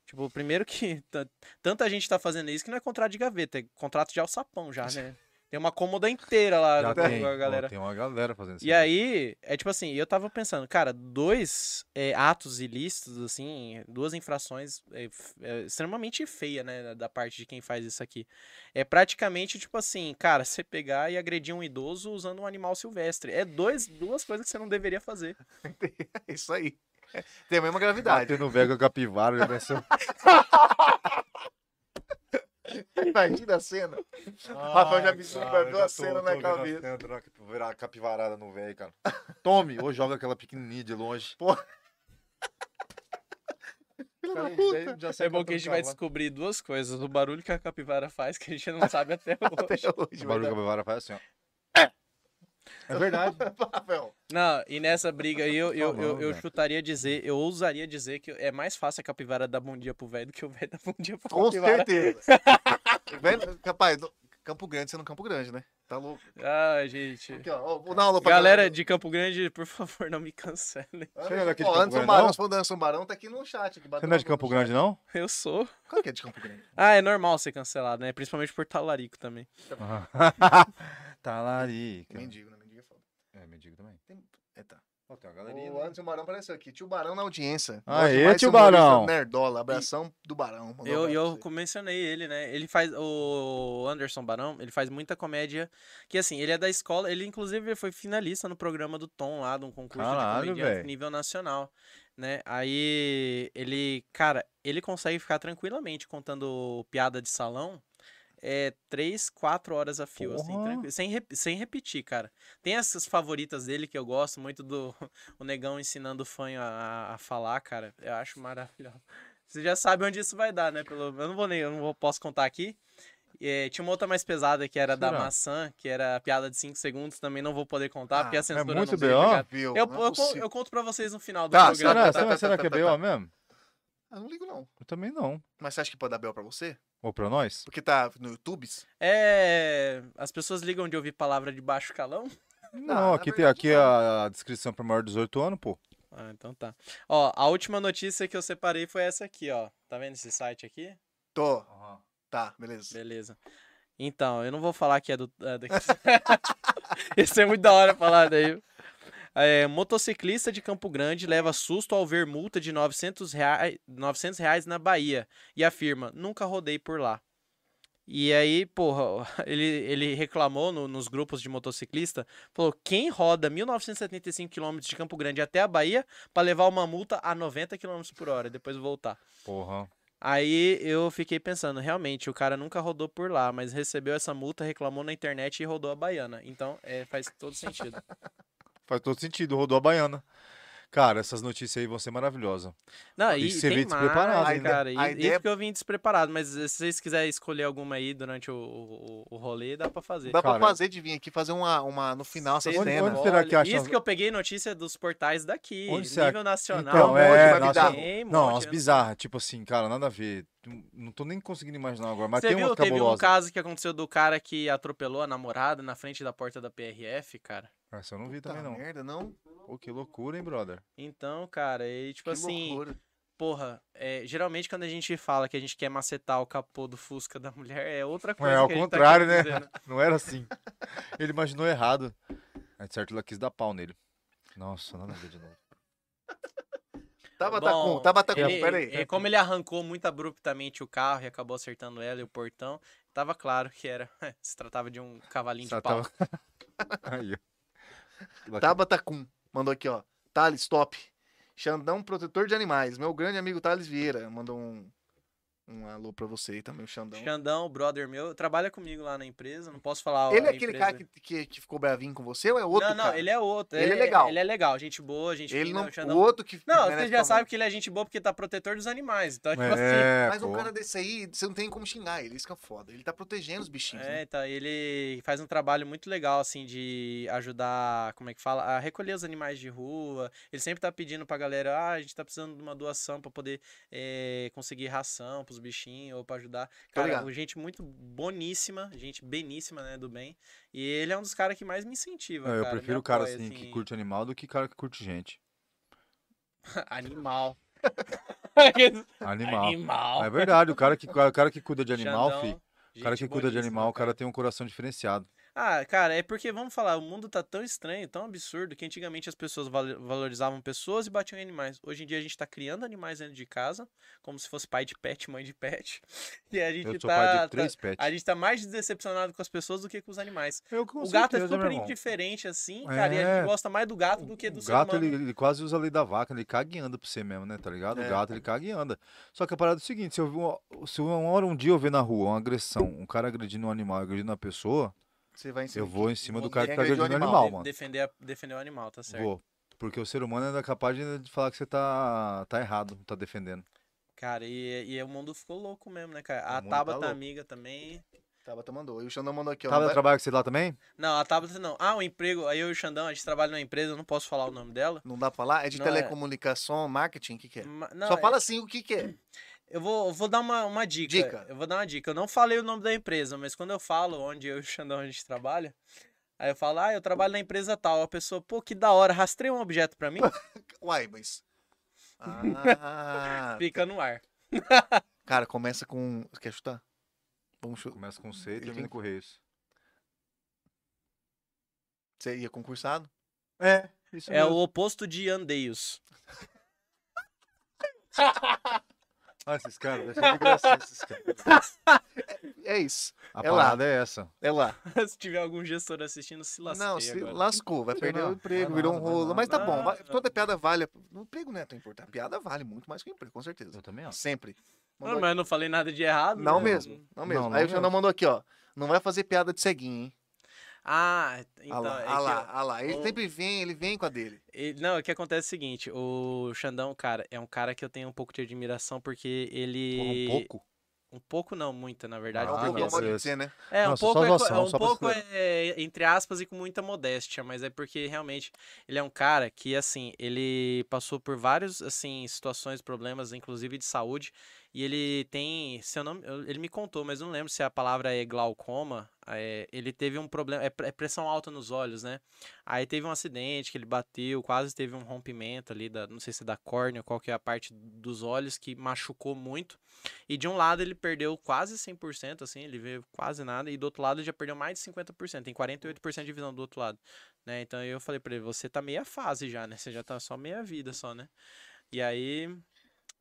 Tipo, primeiro que ta- tanta gente tá fazendo isso que não é contrato de gaveta, é contrato de alçapão já, né? Tem uma cômoda inteira lá Já com tem, a ó, galera. tem uma galera fazendo isso. E aí, é tipo assim, eu tava pensando, cara, dois é, atos ilícitos, assim, duas infrações é, é, extremamente feia, né, da parte de quem faz isso aqui. É praticamente, tipo assim, cara, você pegar e agredir um idoso usando um animal silvestre. É dois, duas coisas que você não deveria fazer. É isso aí. Tem a mesma gravidade. Batendo vega capivara, já pensou? Imagina a cena. Rafael já visualizou a cena na cabeça. Virar capivarada no velho, cara. Tome, ou joga aquela pequenininha de longe. Cara, puta. já É bom que a gente vai descobrir duas coisas. O barulho que a capivara faz, que a gente não sabe até Até hoje. hoje. cavalo. O barulho que a capivara faz assim, ó. É verdade. Rafael. Não, e nessa briga aí eu, eu, eu, eu velho. chutaria dizer, eu ousaria dizer que é mais fácil a capivara dar bom dia pro velho do que o velho dar bom dia pra Com capivara. certeza. Velho, Rapaz, no- Campo Grande sendo Campo Grande, né? Tá louco. Ah, gente. Aqui, ó. ó, Vou dar uma alô pra Galera de Campo Grande, por favor, não me cancelem. Você não é daqui de Ó, Campo Anderson Grande, Barão, não? se for do Anderson Barão, tá aqui no chat. Aqui, Você não é de Campo Grande, não? Eu sou. Qual que é de Campo Grande? Ah, é normal ser cancelado, né? Principalmente por talarico também. Mendigo, né? Mendigo é. Também. É, tá. Ó, tem uma galerinha. O né? Anderson Barão apareceu aqui. Tio Barão na audiência. Aê, tio Barão. Nerdola. Abração do Barão. Eu, eu mencionei ele, né? Ele faz. O Anderson Barão, ele faz muita comédia. Que assim, ele é da escola. Ele, inclusive, foi finalista no programa do Tom lá, de um concurso Caralho, de comediante velho. nível nacional. Né? Aí ele. Cara, ele consegue ficar tranquilamente contando piada de salão. É três, quatro horas a fio, assim, sem, rep- sem repetir, cara. Tem essas favoritas dele que eu gosto muito do o negão ensinando o fanho a, a falar, cara. Eu acho maravilhoso. Você já sabe onde isso vai dar, né? Pelo, eu não vou nem, eu não vou, posso contar aqui. É, tinha uma outra mais pesada que era da Será? maçã, que era a piada de 5 segundos, também não vou poder contar, porque a Ah, é censura muito não B.O.? Eu, é eu, eu conto pra vocês no final do Tá, programa. Será, tá, será, tá, será tá, que é tá, B.O. tá. mesmo? Ah, não ligo não. Eu também não. Mas você acha que pode dar Bel pra você? Ou pra nós? Porque tá no YouTube? É. As pessoas ligam de ouvir palavra de baixo calão? Não, aqui tem aqui é a, a descrição pra maior de 18 anos, pô. Ah, então tá. Ó, a última notícia que eu separei foi essa aqui, ó. Tá vendo esse site aqui? Tô. Tá, beleza. Beleza. Então, eu não vou falar que é do. É daqui. Isso é muito da hora falar daí. É, motociclista de Campo Grande leva susto ao ver multa de 900 reais, 900 reais na Bahia e afirma: nunca rodei por lá. E aí, porra, ele, ele reclamou no- nos grupos de motociclista, falou: quem roda 1.975 km de Campo Grande até a Bahia para levar uma multa a 90 km por hora e depois voltar? Porra. Aí eu fiquei pensando, realmente, o cara nunca rodou por lá, mas recebeu essa multa, reclamou na internet e rodou a baiana. Então, é, faz todo sentido. Faz todo sentido, rodou a baiana. Cara, essas notícias aí vão ser maravilhosas. Não, e que ser tem bem despreparado, mais, né? cara. E, A e ideia- porque eu vim despreparado, mas se vocês quiserem escolher alguma aí durante o, o, o rolê, dá pra fazer. Dá Cara, pra fazer de vir aqui fazer uma, uma no final essa Vocês Onde- cena. onde será que acham- Isso que eu peguei notícia dos portais daqui, Onde será nível nacional. Então, um monte, é, nossa, dar. Tem não, monte, umas né? bizarras, tipo assim, cara, nada a ver. Não tô nem conseguindo imaginar agora, mas Você tem viu, umas teve um caso que aconteceu do cara que atropelou a namorada na frente da porta da PRF, cara. Essa eu não vi Puta também, não. merda, não. Pô, que loucura, hein, brother? Então, cara, e tipo que assim, loucura. porra, é, geralmente quando a gente fala que a gente quer macetar o capô do Fusca da mulher, é outra coisa É, ao que a gente tá contrário, querendo né? né? Não era assim. Ele imaginou errado. Aí, de certo, ela quis dar pau nele. Nossa, nada a ver de novo. Tabatacum, Bom, Tabatacum, ele- pera aí. é, como ele arrancou muito abruptamente o carro e acabou acertando ela e o portão, tava claro que era, se tratava de um cavalinho Só de pau. tava- Aí, ó. Tabatacum. Mandou aqui, ó. Thales, top. Xandão, protetor de animais. Meu grande amigo Thales Vieira. Mandou um, um alô pra você aí também, o Xandão. Xandão, brother meu, trabalha comigo lá na empresa, não posso falar Ele é aquele empresa. cara que, que, que ficou bravinho com você ou é outro Não, não, cara? ele é outro. Ele é legal. Ele é legal, gente boa, gente Ele fina, não... o Xandão- O outro que... Não, você já sabe que ele é gente boa porque tá protetor dos animais. Então, tipo assim. É, Mas um pô. cara desse aí, você não tem como xingar ele. Isso que é foda. Ele tá protegendo os bichinhos, né? É, então, ele faz um trabalho muito legal, assim, de ajudar, como é que fala, a recolher os animais de rua. Ele sempre tá pedindo pra galera, ah, a gente tá precisando de uma doação pra poder eh, conseguir ração pros bichinhos ou pra ajudar. Cara, gente muito boníssima, gente beníssima, né, do bem. E ele é um dos caras que mais me incentiva, Não, eu cara, prefiro o cara apoia, assim, que curte animal do que cara que curte gente. Animal. Animal. Animal. É verdade, o cara que, o cara que cuida de animal, Xandão, fi. O cara que cuida de animal, o cara tem um coração diferenciado. Ah, cara, é porque, vamos falar, o mundo tá tão estranho, tão absurdo, que antigamente as pessoas val- valorizavam pessoas e batiam em animais. Hoje em dia a gente tá criando animais dentro de casa, como se fosse pai de pet, mãe de pet. E a gente Eu sou tá. pai de tá- três pets. a gente tá mais decepcionado com as pessoas do que com os animais. Eu, com o gato é certeza, meu super indiferente, assim, cara, e a É. gente gosta mais do gato do que do O ser gato, humano. ele, ele quase usa a lei da vaca, ele caga e anda pra você mesmo, né? Tá ligado? É. O gato, ele caga e anda. Só que a parada é o seguinte, se, eu, se uma hora, um dia eu ver na rua uma agressão, um cara agredindo um animal, agredindo uma pessoa, Você vai em cima eu vou em cima do cara que tá agredindo o animal, animal, mano. defender, a- defender o animal, tá certo. Vou. Porque o ser humano é capaz de falar que você tá, tá errado, tá defendendo. Cara, e, e o mundo ficou louco mesmo, né, cara? O A tá Tabata louco. amiga também. Tabata mandou. E o Xandão mandou aqui, ó. Não vai- trabalho com você lá também? Não, a Tabata não. Ah, o emprego. Aí eu e o Xandão, a gente trabalha numa empresa, eu não posso falar o nome dela. Não dá pra falar? É de Não, é. telecomunicação, marketing? O que que é? Ma- não, Só é- fala assim o que que é. Eu vou, eu vou dar uma, uma dica. Dica. Eu vou dar uma dica. Eu não falei o nome da empresa, mas quando eu falo onde eu e o Xandão a gente trabalha, aí eu falo, ah, eu trabalho na empresa tal. A pessoa, pô, que da hora, rastreia um objeto pra mim, Uai, mas... Ah, fica no ar. cara, começa com... Quer chutar? Vamos chutar. Começa com C e termina com Reis. Você ia concursado? É, isso É o oposto de andeios. Ah, esses caras, ser de gracinha esses caras. É isso. A É lá. parada é essa. É lá. Se tiver algum gestor assistindo, se lasquei não, se agora. lascou. Vai perder não, o emprego, virou um rolo. nada. Mas tá bom. Não, vai- não. Toda piada vale. O emprego não é tão importante. A piada vale muito mais que o emprego, com certeza. Eu também acho. Sempre. Não, Mandou mas eu não falei nada de errado. Não né? mesmo, não mesmo. Não, não Aí o Xandão mandou aqui, ó. Não vai fazer piada de ceguinho, hein? Ah, então. ah lá, é ah que- lá, ah lá. Ele o- sempre vem, ele vem com a dele. Ele- não, o que acontece é o seguinte, o Xandão, cara, é um cara que eu tenho um pouco de admiração porque ele... Um pouco. Um pouco não, muita, na verdade. É um Ah, pouco você- dizer, né? é, um Nossa, pouco, só é, zoação, um pouco escrever. é, entre aspas e com muita modéstia, mas é porque realmente ele é um cara que, assim, ele passou por vários, assim, situações, problemas, inclusive de saúde, e ele tem, se eu não, ele me contou, mas não lembro se a palavra é glaucoma, é, ele teve um problema, é, é pressão alta nos olhos, né? Aí teve um acidente que ele bateu, quase teve um rompimento ali, da, não sei se é da córnea, qual que é a parte dos olhos, que machucou muito. E de um lado ele perdeu quase 100%, assim, ele veio quase nada, e do outro lado ele já perdeu mais de 50%, tem 48% de visão do outro lado, né? Então eu falei pra ele, você tá meia fase já, né? Você já tá só meia vida só, né? E aí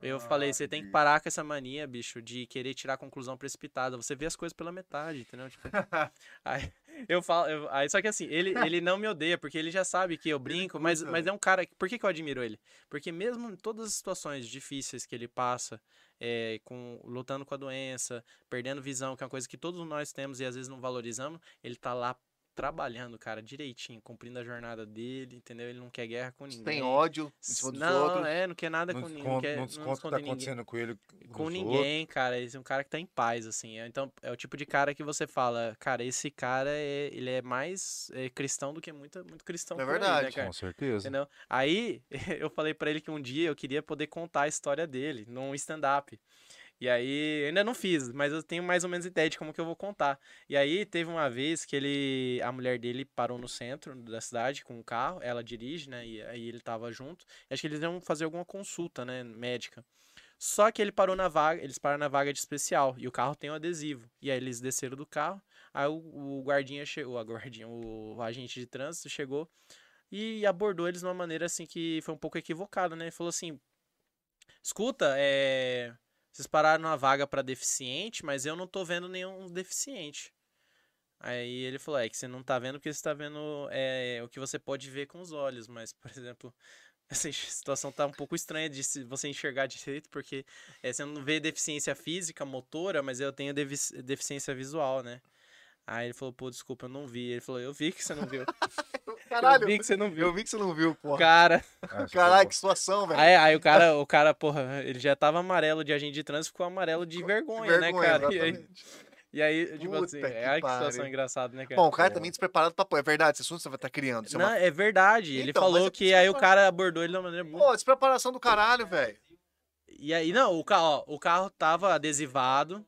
eu falei, você tem que parar com essa mania, bicho, de querer tirar conclusão precipitada. Você vê as coisas pela metade, entendeu? Tipo, aí eu falo, eu- aí só que assim, ele, ele não me odeia, porque ele já sabe que eu brinco, mas, mas é um cara. Por que, que eu admiro ele? Porque mesmo em todas as situações difíceis que ele passa, é, com, lutando com a doença, perdendo visão, que é uma coisa que todos nós temos e às vezes não valorizamos, ele tá lá trabalhando, cara, direitinho, cumprindo a jornada dele, entendeu? Ele não quer guerra com ninguém. Tem ódio em cima dos não, outros. é, não quer nada Não com ninguém. desconta, quer- não desconta o que tá ninguém acontecendo com ele. com nos ninguém, cara. Esse é um cara que tá em paz, assim. É, Então, é o tipo de cara que você fala, cara, esse cara é, ele é mais é, cristão do que muita, muito cristão É né, verdade. outros. cara? Com certeza. Entendeu? Aí, eu falei pra ele que um dia eu queria poder contar a história dele num stand-up. E aí, ainda não fiz, mas eu tenho mais ou menos ideia de como que eu vou contar. E aí, teve uma vez que ele, a mulher dele parou no centro da cidade com um carro, ela dirige, né? E aí ele tava junto. Acho que eles iam fazer alguma consulta, né, médica. Só que ele parou na vaga, eles pararam na vaga de especial e o carro tem um adesivo. E aí eles desceram do carro, aí o, o guardinha chegou, a guardinha, o agente de trânsito chegou e abordou eles de uma maneira assim que foi um pouco equivocada, né? Ele falou assim: "Escuta, é, vocês pararam na vaga para deficiente, mas eu não tô vendo nenhum deficiente". Aí ele falou: "É que você não tá vendo porque você tá vendo é, o que você pode ver com os olhos, mas por exemplo, essa situação tá um pouco estranha de você enxergar direito, porque é, você não vê deficiência física, motora, mas eu tenho devi- deficiência visual, né? Aí ele falou, pô, desculpa, eu não vi. Ele falou, eu vi que você não viu. Caralho, eu vi que você não eu viu. vi que você não viu, porra. Cara, Ah, Caralho, que situação, velho. aí, aí o cara, o cara, porra, ele já tava amarelo de agente de trânsito, ficou amarelo de vergonha, né, cara? E aí, exatamente. e aí, tipo assim, que é ai, que situação pariu. engraçada, né, cara? Bom, o cara também despreparado pra pôr. É verdade, esse assunto você vai estar criando. Isso é Não, uma... é verdade. Ele Então, mas falou é que aí o cara abordou ele de uma maneira muito Pô, despreparação do caralho, velho. E aí, não, o carro, ó, o carro tava adesivado.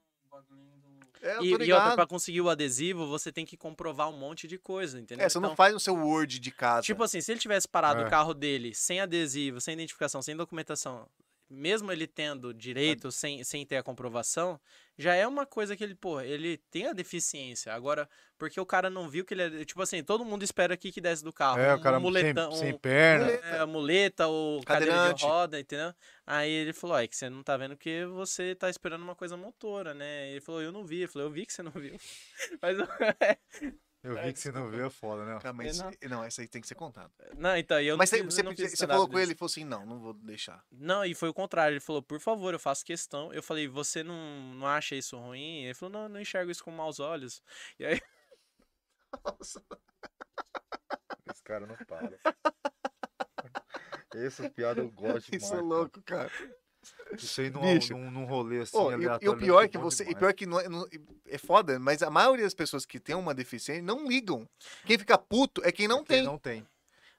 É, eu E, e outra, pra conseguir o adesivo, você tem que comprovar um monte de coisa, entendeu? É, você não Então, faz o seu Word de casa. Tipo assim, se ele tivesse parado É. o carro dele sem adesivo, sem identificação, sem documentação, mesmo ele tendo direito, sem, sem ter a comprovação, já é uma coisa que ele, pô, ele tem a deficiência. Agora, porque o cara não viu que ele é. Tipo assim, todo mundo espera aqui que desce do carro. É, um o cara muletão, sem, sem um- perna. Muleta. é, muleta ou cadeira de roda, entendeu? Aí ele falou, é que você não tá vendo porque você tá esperando uma coisa motora, né? Ele falou, eu não vi. Eu falei, eu vi que você não viu. Mas, Eu vi que você não viu, é foda, né? Cara, mas, não. não, essa aí tem que ser contada. não, então, e eu Mas não você, fiz- você, não você fiz falou stand-up com ele desse. e falou assim: não, não vou deixar. Não, e foi o contrário. Ele falou, por favor, eu faço questão. Eu falei, você não, não acha isso ruim? Ele falou, não, não enxergo isso com maus olhos. E aí, Esse cara não para. Essa piada eu gosto demais. Isso é cara. louco, cara. Isso aí num, Bicho. num, num rolê assim, e, aleatório. e o deve pior é que você. E pior que não é, não- é foda, mas a maioria das pessoas que tem uma deficiência não ligam. Quem fica puto é quem não Quem tem. Não tem.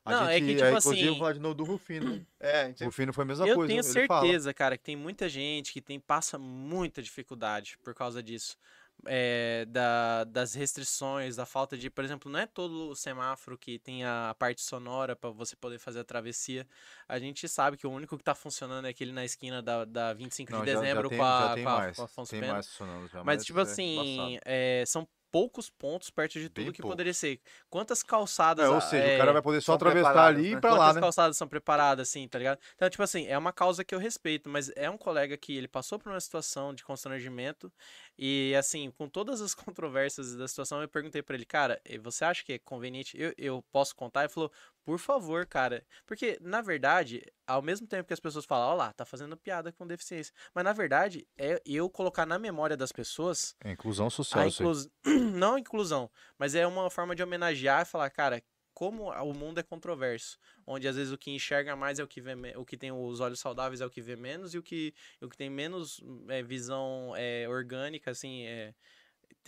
A Não, é gente, que, tipo inclusive, eu assim- falar de novo do Rufino. É, gente- Rufino foi a mesma eu coisa. tenho ele fala. certeza, cara, que tem muita gente que tem, passa muita dificuldade por causa disso. É, da, das restrições, da falta de, por exemplo, não é todo o semáforo que tem a parte sonora para você poder fazer a travessia. A gente sabe que o único que tá funcionando é aquele na esquina da, da 25 Não, de já- já dezembro tem- com, a, já tem com, a, mais, com a Afonso tem Pena. funcionando já, Mas, tipo é assim, é, são poucos pontos perto de Bem tudo que pouco. poderia ser. Quantas calçadas. É, ou a- seja, é, o cara vai poder só atravessar ali e né? pra lá, Quantas né? calçadas são preparadas, assim, tá ligado? Então, tipo assim, é uma causa que eu respeito, mas é um colega que ele passou por uma situação de constrangimento e, assim, com todas as controvérsias da situação, eu perguntei pra ele, cara, você acha que é conveniente? Eu, eu posso contar? Ele falou, por favor, cara. Porque, na verdade, ao mesmo tempo que as pessoas falam, ó lá, tá fazendo piada com deficiência. Mas, na verdade, é eu colocar na memória das pessoas É inclusão social, a inclus... não inclusão, mas é uma forma de homenagear e falar, cara, como o mundo é controverso. Onde às vezes o que enxerga mais é o que vê o que tem os olhos saudáveis é o que vê menos, e o que, o que tem menos é, visão é, orgânica, assim, é,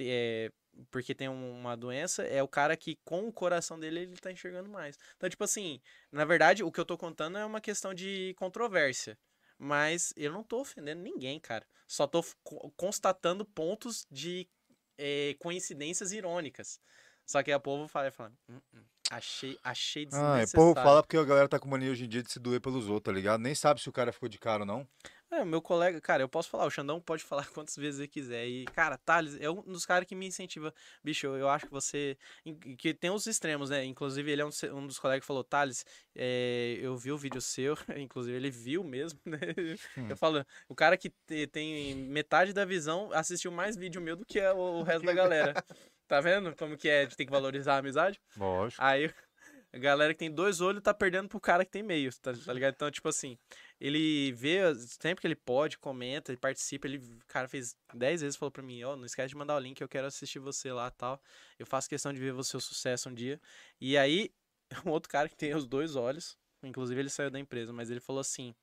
é, porque tem um- uma doença, é o cara que com o coração dele ele tá enxergando mais. Então, tipo assim, na verdade, o que eu tô contando é uma questão de controvérsia. Mas eu não tô ofendendo ninguém, cara. Só tô constatando pontos de eh, coincidências irônicas. Só que a povo fala, fala "Hum, hum, achei, achei Ah, desnecessário. é povo fala porque a galera tá com mania hoje em dia de se doer pelos outros, tá ligado? Nem sabe se o cara ficou de cara ou não. É, meu colega, cara, eu posso falar, o Xandão pode falar quantas vezes ele quiser. E, cara, Thales é um dos caras que me incentiva. Bicho, eu acho que você. Que tem os extremos, né? Inclusive, ele é um, um dos colegas que falou, Thales, é, eu vi o vídeo seu, inclusive ele viu mesmo, né? Hum. Eu falo, o cara que te- tem metade da visão assistiu mais vídeo meu do que o, o resto da galera. Tá vendo como que é de ter que valorizar a amizade? Lógico. Aí a galera que tem dois olhos tá perdendo pro cara que tem meio, tá, tá ligado? Então, tipo assim, ele vê, sempre que ele pode, comenta e participa. Ele, o cara fez 10 vezes, falou pra mim, ó, não esquece de mandar o link, eu quero assistir você lá tal. Eu faço questão de ver o seu sucesso um dia. E aí, um outro cara que tem os dois olhos, inclusive ele saiu da empresa, mas ele falou assim.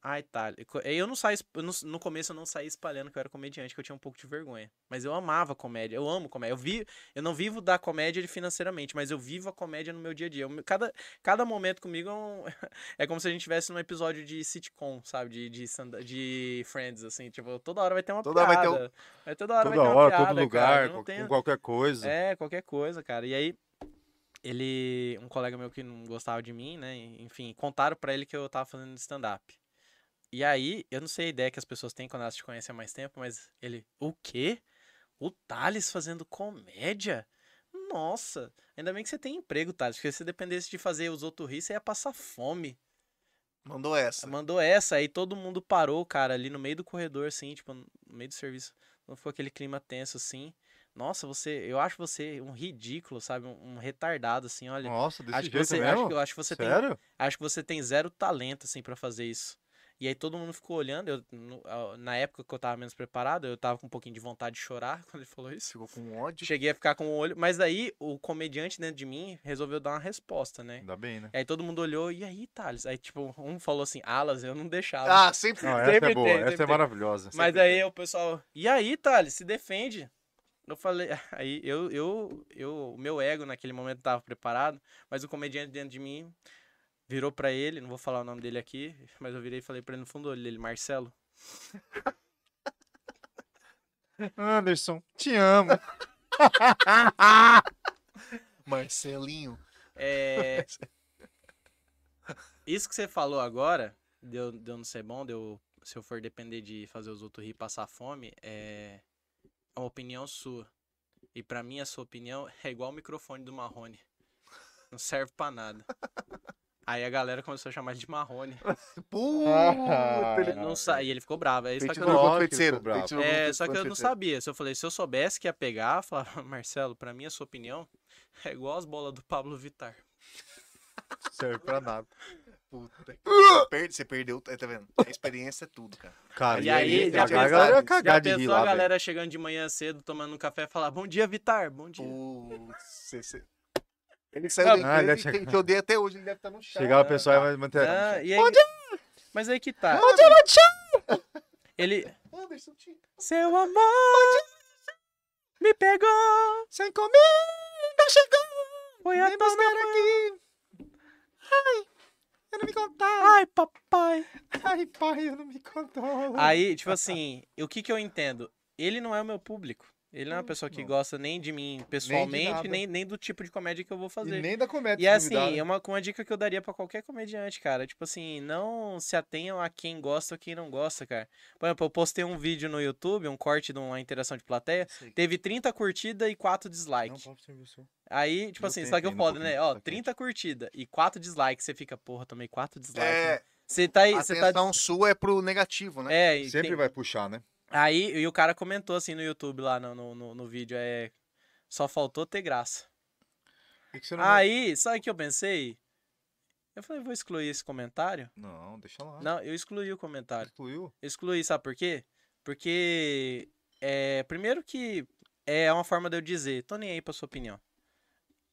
Ai, tá. Eu não saí, no começo eu não saí espalhando que eu era comediante, que eu tinha um pouco de vergonha. Mas eu amava comédia, eu amo comédia. Eu, vi, eu não vivo da comédia financeiramente, mas eu vivo a comédia no meu dia a dia. Eu- cada, cada momento comigo é, um- é como se a gente estivesse num episódio de sitcom, sabe? De, de, de Friends, assim. Tipo, toda hora vai ter uma Toda hora vai piada. ter um- Vai toda hora Toda vai ter uma hora, piada, todo lugar, com tem- qualquer coisa. é, qualquer coisa, cara. E aí, ele. Um colega meu que não gostava de mim, né? Enfim, contaram pra ele que eu tava fazendo stand-up. E aí, eu não sei a ideia que as pessoas têm quando elas te conhecem há mais tempo, mas ele. O quê? O Thales fazendo comédia? Nossa! Ainda bem que você tem emprego, Thales, porque se dependesse de fazer os outros rir, você ia passar fome. Mandou essa. Mandou essa, aí todo mundo parou, cara, ali no meio do corredor, assim, tipo, no meio do serviço. Não ficou aquele clima tenso, assim. Nossa, você, eu acho você um ridículo, sabe? Um, um retardado, assim, olha. Nossa, desse acho que jeito você, mesmo? acho, acho que você tem, Sério? acho que você tem zero talento, assim, pra fazer isso. E aí todo mundo ficou olhando, eu, no- na época que eu tava menos preparado, eu tava com um pouquinho de vontade de chorar quando ele falou isso. Ficou com ódio. Cheguei a ficar com o olho, mas daí o comediante dentro de mim resolveu dar uma resposta, né? Ainda bem, né? Aí todo mundo olhou, e aí, Thales? Aí, tipo, um falou assim, alas, eu não deixava. Ah, sempre. Não, essa Sempre é boa, tem, essa é tem. maravilhosa. Mas aí o pessoal, e aí, Thales, se defende. Eu falei, aí eu, eu, eu, o meu ego naquele momento tava preparado, mas o comediante dentro de mim virou pra ele, não vou falar o nome dele aqui, mas eu virei e falei pra ele no fundo do olho dele, Marcelo, Anderson, te amo. Marcelinho. é... Isso que você falou agora, deu, deu não ser bom, deu, se eu for depender de fazer os outros rir e passar fome, é uma opinião sua. E pra mim, a sua opinião é igual o microfone do Marrone. Não serve pra nada. Aí a galera começou a chamar ele de Marrone. Puta, É, não sa... E ele ficou bravo. Aí, só que eu Lógico bravo. É, só que eu não Feiticeiro. sabia. Se eu falei, se eu soubesse que ia pegar, eu falava, Marcelo, pra mim a sua opinião é igual as bolas do Pablo Vittar. Serve pra nada. Puta Você perde- Você perdeu, tá vendo? A experiência é tudo, cara. Cara, E aí, já a galera ia já cagar Já de rir a velho. galera chegando de manhã cedo, tomando um café e falar, bom dia, Vittar, bom dia. Putz, você- Ele saiu Ah, da ele empresa deve e te- te odeia até hoje, ele deve estar no chão. Chegava o pessoal e vai manter. Ah, e aí... Mas aí que tá. Ele... Anderson, Seu amor me pegou, Sem comida, chegou! foi a buscar aqui! Ai, eu não me contar! Ai, papai. Ai, pai, eu não me controlo. Aí, tipo assim, o que que eu entendo? Ele não é o meu público. Ele não é uma pessoa que não. gosta nem de mim pessoalmente, nada. nem, nem do tipo de comédia que eu vou E fazer. nem da comédia. E é assim, né? é uma, uma dica que eu daria pra qualquer comediante, cara. Tipo assim, não se atenham a quem gosta ou quem não gosta, cara. Por exemplo, eu postei um vídeo no YouTube, um corte de uma interação de plateia, Sei. teve 30 curtidas e 4 Não, dislikes. pode servir o seu. Aí, tipo Meu assim, só que eu meu foda, né? Ó, tá 30 curtidas e 4 dislikes, você fica, porra, tomei 4 dislikes. É, né? Você tá aí, a você tá. atenção sua é pro negativo, né? É, e Sempre tem- vai puxar, né? Aí, e o cara comentou assim no YouTube lá no, no, no, vídeo, é. Só faltou ter graça. Por que você não... Aí, sabe o que eu pensei? Eu falei, vou excluir esse comentário. Não, deixa lá. Não, eu excluí o comentário. Excluiu? Eu excluí, sabe por quê? Porque, é, primeiro que é uma forma de eu dizer, tô nem aí pra sua opinião.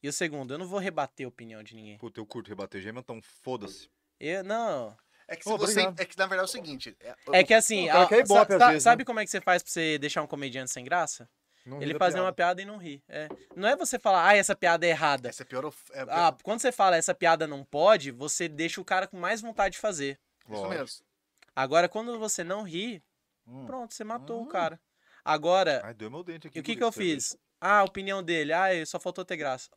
E o segundo, eu não vou rebater a opinião de ninguém. Puta, eu curto rebater gema, então foda-se. Eu, não. É que se Ô, você. obrigado. É que na verdade é o seguinte. é- É que assim, a- quer ibope sa- às sa- vezes, sabe né? como é que você faz pra você deixar um comediante sem graça? Não Ele fazer uma piada. piada e não rir. É. Não é você falar, ah, essa piada é errada. Essa é pior. É, Ah, quando você fala essa piada não pode, você deixa o cara com mais vontade de fazer. isso mesmo. Agora, quando você não ri, Hum. pronto, você matou Hum. o cara. Agora, Ai, doeu meu dente aqui. e o que que eu fiz? Ah, a opinião dele. Ah, só faltou ter graça.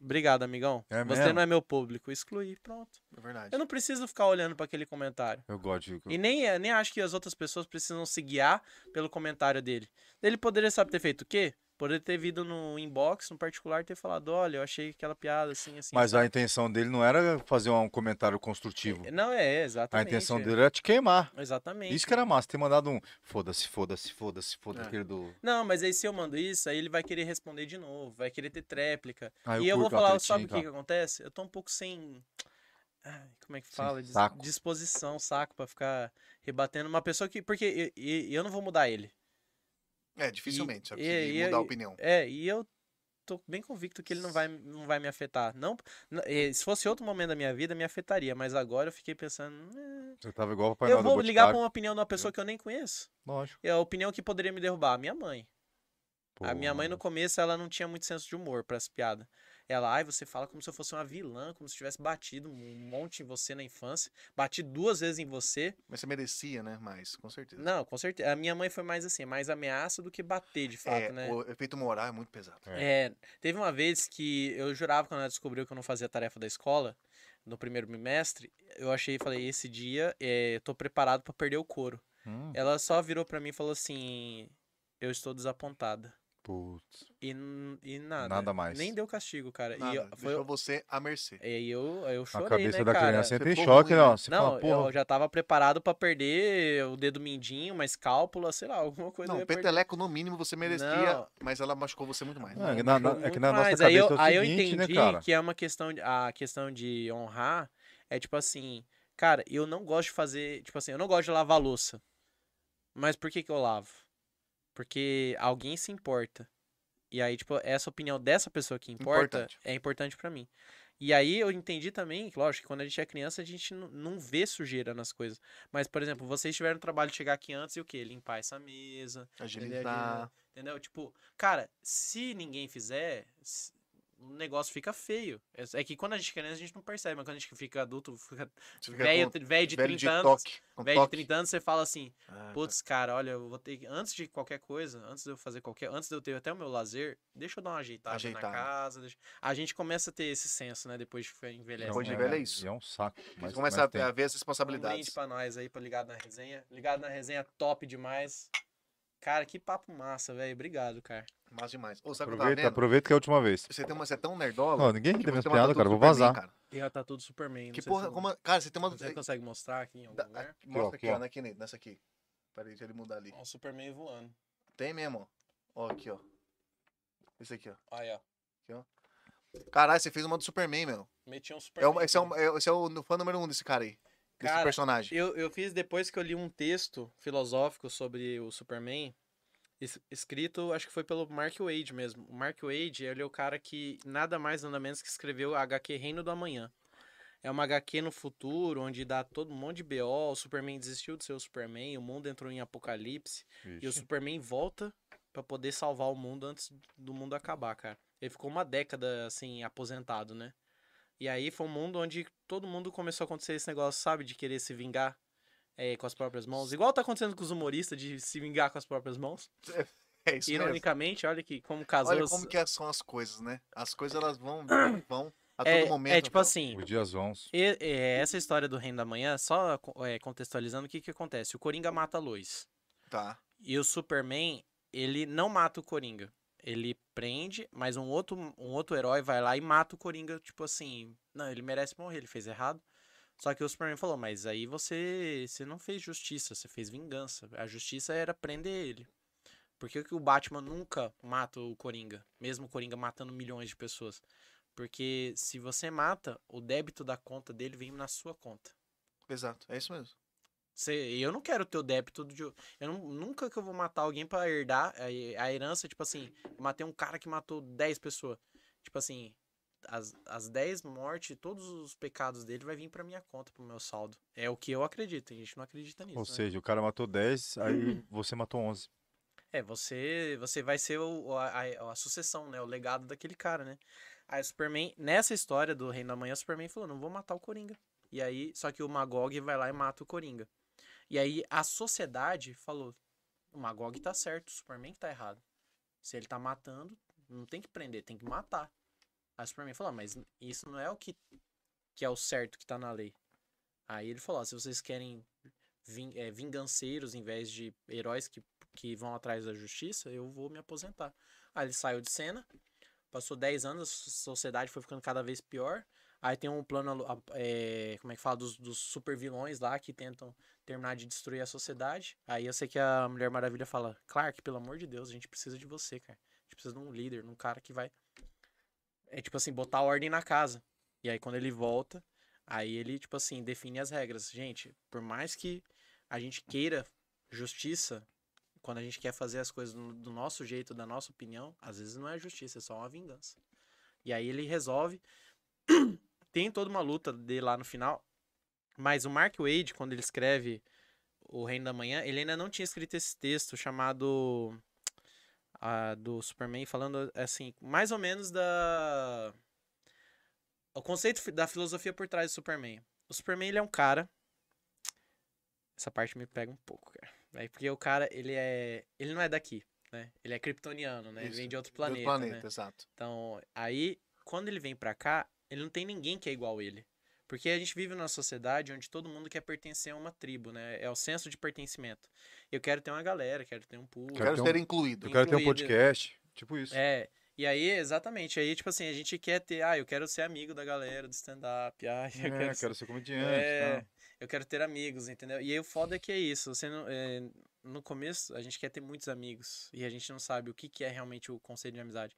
Obrigado, amigão. É você mesmo? não é meu público. Excluí, pronto. É verdade. Eu não preciso ficar olhando pra aquele comentário. Eu gosto de... E nem, nem acho que as outras pessoas precisam se guiar pelo comentário dele. Ele poderia, sabe, ter feito o quê? Poderia ter vindo no inbox, no particular, ter falado, olha, eu achei aquela piada assim, assim. Mas assim." a intenção dele não era fazer um comentário construtivo. Não, é, A exatamente. intenção dele era te queimar. Exatamente. Isso que era massa, ter mandado um foda-se, foda-se, foda-se, foda-se, É. aquele do... Não, mas aí se eu mando isso, aí ele vai querer responder de novo, vai querer ter tréplica. Ah, e eu vou falar, sabe o que, cara. que acontece? Eu tô um pouco sem. Ai, como é que fala? Dis- saco. Disposição, saco, pra ficar rebatendo uma pessoa que. Porque e- e- eu não vou mudar ele. É, dificilmente. E- precisa e- mudar a e- opinião. É, e eu tô bem convicto que ele não vai, não vai me afetar. Não, eh, se fosse outro momento da minha vida, me afetaria. Mas agora eu fiquei pensando. "Eh, Você tava igual o eu vou ligar pra Boticário. uma opinião de uma pessoa que eu nem conheço. Lógico. É a opinião que poderia me derrubar. A minha mãe. A minha mãe no Pô, começo, ela não tinha muito senso de humor para as piadas. Ela, ai, você fala como se eu fosse uma vilã, como se tivesse batido um monte em você na infância, bati duas vezes em você. Mas você merecia, né? Mais, com certeza. Não, com certeza. A minha mãe foi mais assim, mais ameaça do que bater, de fato, é, né? o efeito moral é muito pesado. É, teve uma vez que eu jurava quando ela descobriu que eu não fazia tarefa da escola, no primeiro bimestre, eu achei e falei, esse dia é, eu tô preparado para perder o couro. Hum, Ela só virou para mim e falou assim, eu estou desapontada. Putz. E, e nada. Nada mais. Nem deu castigo, cara. Nada, E eu, foi, deixou você à mercê. e aí eu, eu A chorei, cabeça né, da cara? criança entra em choque, ruim, não. né? Você Não, fala, porra, eu já tava preparado pra perder o dedo mindinho, uma escálpula, sei lá, alguma coisa. Não, peteleco no mínimo você merecia, Não. mas ela machucou você muito mais. Não, é na- na- é que na nossa mais. aí eu, cabeça é o aí eu seguinte, né, entendi cara? que é uma questão de, a questão de honrar é tipo assim, cara, eu não gosto de fazer, tipo assim, eu não gosto de lavar louça. Mas por que que eu lavo? Porque alguém se importa. E aí, tipo, essa opinião dessa pessoa que importa Importante. é importante pra mim. E aí eu entendi também, lógico, que quando a gente é criança, a gente não, vê sujeira nas coisas. Mas, por exemplo, vocês tiveram o trabalho de chegar aqui antes e o quê? Limpar essa mesa, Agilizar. Entendeu? Tipo, cara, se ninguém fizer, o negócio fica feio. É é que quando a gente é criança, a gente não percebe, mas quando a gente fica adulto, fica velho, com- velho de velho 30 de anos. toque. Velho de toque. 30 anos, você fala assim, Ah, putz, cara, olha, eu vou ter que. Antes de qualquer coisa, antes de eu fazer qualquer. Antes de eu ter até o meu lazer, deixa eu dar uma ajeitada Ajeitar. na casa. deixa- A gente começa a ter esse senso, né? Depois de envelhece. Depois de né, velho cara? é isso. É um saco. Mas, começa mas a, a ver as Um responsabilidades. brinde pra nós aí, pra ligado na resenha. Ligado na resenha, top demais. Cara, que papo massa, velho. Obrigado, cara. Mas demais. Ô, sabe que Aproveita, aproveita que é a última vez. Você, tem uma, você é tão nerdola. Não, ninguém minhas você tem uma piadas, cara. vou vazar. cara. Tem a tatu do Superman. Que porra, como... Cara, você tem uma... Você consegue mostrar aqui em algum Da- lugar? aqui, Mostra aqui, aqui, ó. ó, naqui, nessa aqui. Peraí, deixa ele mudar ali. Ó, o Superman voando. Tem mesmo, ó. Ó, aqui, ó. Esse aqui, ó. Aí, ó. Caralho, você fez uma do Superman, meu. Meti um É Superman. o, esse, é aqui. o, é- esse é o fã número um desse cara aí. Desse Cara, personagem. Eu, eu fiz depois que eu li um texto filosófico sobre o Superman, escrito, acho que foi pelo Mark Wade mesmo. O Mark Wade, ele é o cara que nada mais nada menos que escreveu a HQ Reino do Amanhã. É uma HQ no futuro, onde dá todo um monte de BO, o Superman desistiu de ser o Superman, o mundo entrou em apocalipse, e o. Superman volta pra poder salvar o mundo antes do mundo acabar, cara. Ele ficou uma década, assim, aposentado, né? E aí foi um mundo onde todo mundo começou a acontecer esse negócio, sabe? De querer se vingar é, com as próprias mãos. Igual tá acontecendo com os humoristas, de se vingar com as próprias mãos. É isso mesmo. Ironicamente, olha que como casou... Olha como que são as coisas, né? As coisas, elas vão, vão a todo é, momento. é tipo Rafael. assim, Os dias vãos. e- é, essa história do Reino da Manhã, só é, contextualizando, o que que acontece? O Coringa mata a Lois. Tá. E o Superman, ele não mata o Coringa. Ele prende, mas um outro, um outro herói vai lá e mata o Coringa, tipo assim, não, ele merece morrer, ele fez errado. Só que o Superman falou, mas aí você, você não fez justiça, você fez vingança. A justiça era prender ele. Por que, que o Batman nunca mata o Coringa? Mesmo o Coringa matando milhões de pessoas. Porque se você mata, o débito da conta dele vem na sua conta. Exato. É isso mesmo. Você, eu não quero ter o débito de. Eu não- nunca que eu vou matar alguém pra herdar a, a herança, tipo assim, matei um cara que matou 10 pessoas. Tipo assim, as, as 10 mortes, todos os pecados dele vai vir pra minha conta, pro meu saldo. É o que eu acredito, a gente não acredita nisso. Ou né? seja, o cara matou 10, aí você matou 11. É, você, você vai ser o, a, a, a sucessão, né? O legado daquele cara, né? Aí o Superman, nessa história do Reino da Manhã, o Superman falou, não vou matar o Coringa. E aí, só que o Magog vai lá e mata o Coringa. E aí a sociedade falou, o Magog tá certo, o Superman que tá errado. Se ele tá matando, não tem que prender, tem que matar. O Superman falou, "Ah, mas isso não é o que, que é o certo que tá na lei. Aí ele falou, ó, se vocês querem vin- é, vinganceiros em vez de heróis que, que vão atrás da justiça, eu vou me aposentar. Aí ele saiu de cena, passou 10 anos, a so- sociedade foi ficando cada vez pior. Aí tem um plano, a- é, como é que fala, dos, dos super vilões lá que tentam terminar de destruir a sociedade. Aí eu sei que a Mulher Maravilha fala, Clark, pelo amor de Deus, a gente precisa de você, cara. A gente precisa de um líder, de um cara que vai, é tipo assim, botar ordem na casa. E aí quando ele volta, aí ele, tipo assim, define as regras. Gente, por mais que a gente queira justiça, quando a gente quer fazer as coisas do nosso jeito, da nossa opinião, às vezes não é justiça, é só uma vingança. E aí ele resolve. Tem toda uma luta dele lá no final. Mas o Mark Wade, quando ele escreve O Reino da Manhã, ele ainda não tinha escrito esse texto chamado. Ah, do Superman, falando assim, mais ou menos da. O conceito da filosofia por trás do Superman. O Superman, ele é um cara. Essa parte me pega um pouco, cara. É porque o cara, ele é. Ele não é daqui, né? Ele é kryptoniano, né? Ele Isso, vem de outro planeta. planeta, né? exato. Então, aí, quando ele vem pra cá, ele não tem ninguém que é igual ele. Porque a gente vive numa sociedade onde todo mundo quer pertencer a uma tribo, né? É o senso de pertencimento. Eu quero ter uma galera, quero ter um pool. Quero Quero ter um- ser incluído. Eu quero ter um Incluído. podcast, tipo isso. É, e aí, exatamente, aí, tipo assim, a gente quer ter, ah, eu quero ser amigo da galera do stand-up, ah, eu É, quero, ser- quero ser comediante. é, tal. eu quero ter amigos, entendeu? E aí o foda é que é isso, você não, é, no começo a gente quer ter muitos amigos, e a gente não sabe o que, que é realmente o conceito de amizade.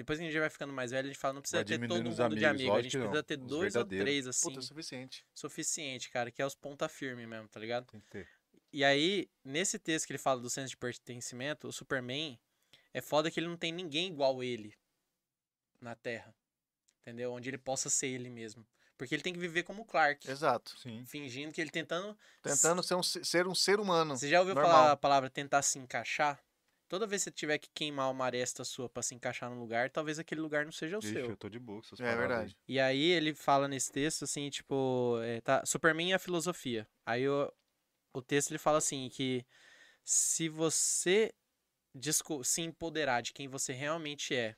Depois que a gente vai ficando mais velho, a gente fala, não precisa Vai ter todo mundo os de amigos, amigo, a gente precisa ter dois ou três, assim, Puta, é suficiente. suficiente, cara, que é os ponta firme mesmo, tá ligado? Tem que ter. E aí, nesse texto que ele fala do senso de pertencimento, o Superman é foda que ele não tem ninguém igual ele na Terra. Entendeu? Onde ele possa ser ele mesmo. Porque ele tem que viver como Clark. Exato. Sim. Fingindo que ele tentando. Tentando ser um, se- ser um ser humano. Você já ouviu normal. falar a palavra tentar se encaixar? Toda vez que você tiver que queimar uma aresta sua pra se encaixar num lugar, talvez aquele lugar não seja o Ixi, seu. eu tô de boa com essas É paradas verdade. E aí ele fala nesse texto assim, tipo, é, tá, Superman e a filosofia. Aí o, o texto ele fala assim que se você desco- se empoderar de quem você realmente é,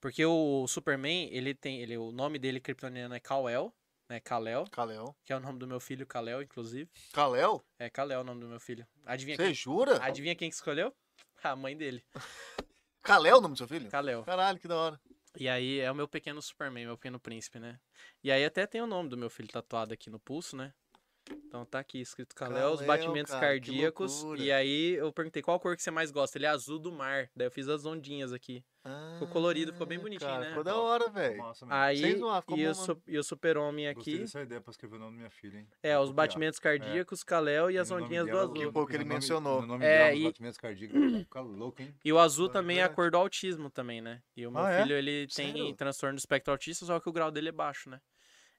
porque o Superman, ele tem, ele, o nome dele kryptoniano é Kal-El, né, Kal-El, Kalel. que é o nome do meu filho, Kal-El, inclusive. Kalel? É Kal-El o nome do meu filho. Adivinha Você quem, jura? adivinha quem que escolheu? A mãe dele, Kalel é o nome do seu filho? Kal-El. Caralho, que da hora. E aí é o meu pequeno Superman, meu pequeno príncipe, né? E aí até tem o nome do meu filho tatuado aqui no pulso, né? Então tá aqui escrito Kalel, os batimentos cara, cardíacos. E aí eu perguntei qual cor que você mais gosta. Ele é azul do mar. Daí eu fiz as ondinhas aqui. Ficou colorido, ficou bem Ah, bonitinho, cara, né? Ficou da hora, velho. Mesmo. Aí zoar, ficou e, bom, o su- e o super-homem Gostei aqui. dessa ideia pra escrever o nome da minha filha, hein? É, os batimentos cardíacos, Kalel e as ondinhas do azul. Que pouco que ele nome- mencionou. No nome É, dela, e- os batimentos cardíacos, vai ficar louco, hein? E o azul É também é a cor do autismo também, né? E o meu Ah, é? filho, ele tem transtorno do espectro autista, só que o grau dele é baixo, né?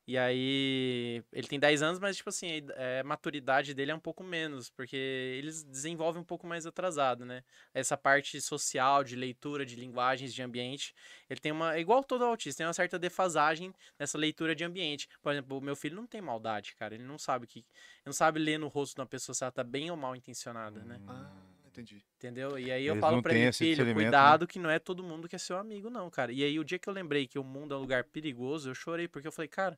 E aí, ele tem 10 anos, mas, tipo assim, a é, a maturidade dele é um pouco menos, porque eles desenvolvem um pouco mais atrasado, né? Essa parte social, de leitura, de linguagens, de ambiente, ele tem uma... é Igual todo autista, tem uma certa defasagem nessa leitura de ambiente. Por exemplo, o meu filho não tem maldade, cara. Ele não sabe que... Ele não sabe ler no rosto de uma pessoa se ela tá bem ou mal intencionada, né? Ah, entendi. Entendeu? E aí eu Eles falo pra ele, filho, né? cuidado que não é todo mundo que é seu amigo, não, cara. E aí o dia que eu lembrei que o mundo é um lugar perigoso, eu chorei, porque eu falei, cara,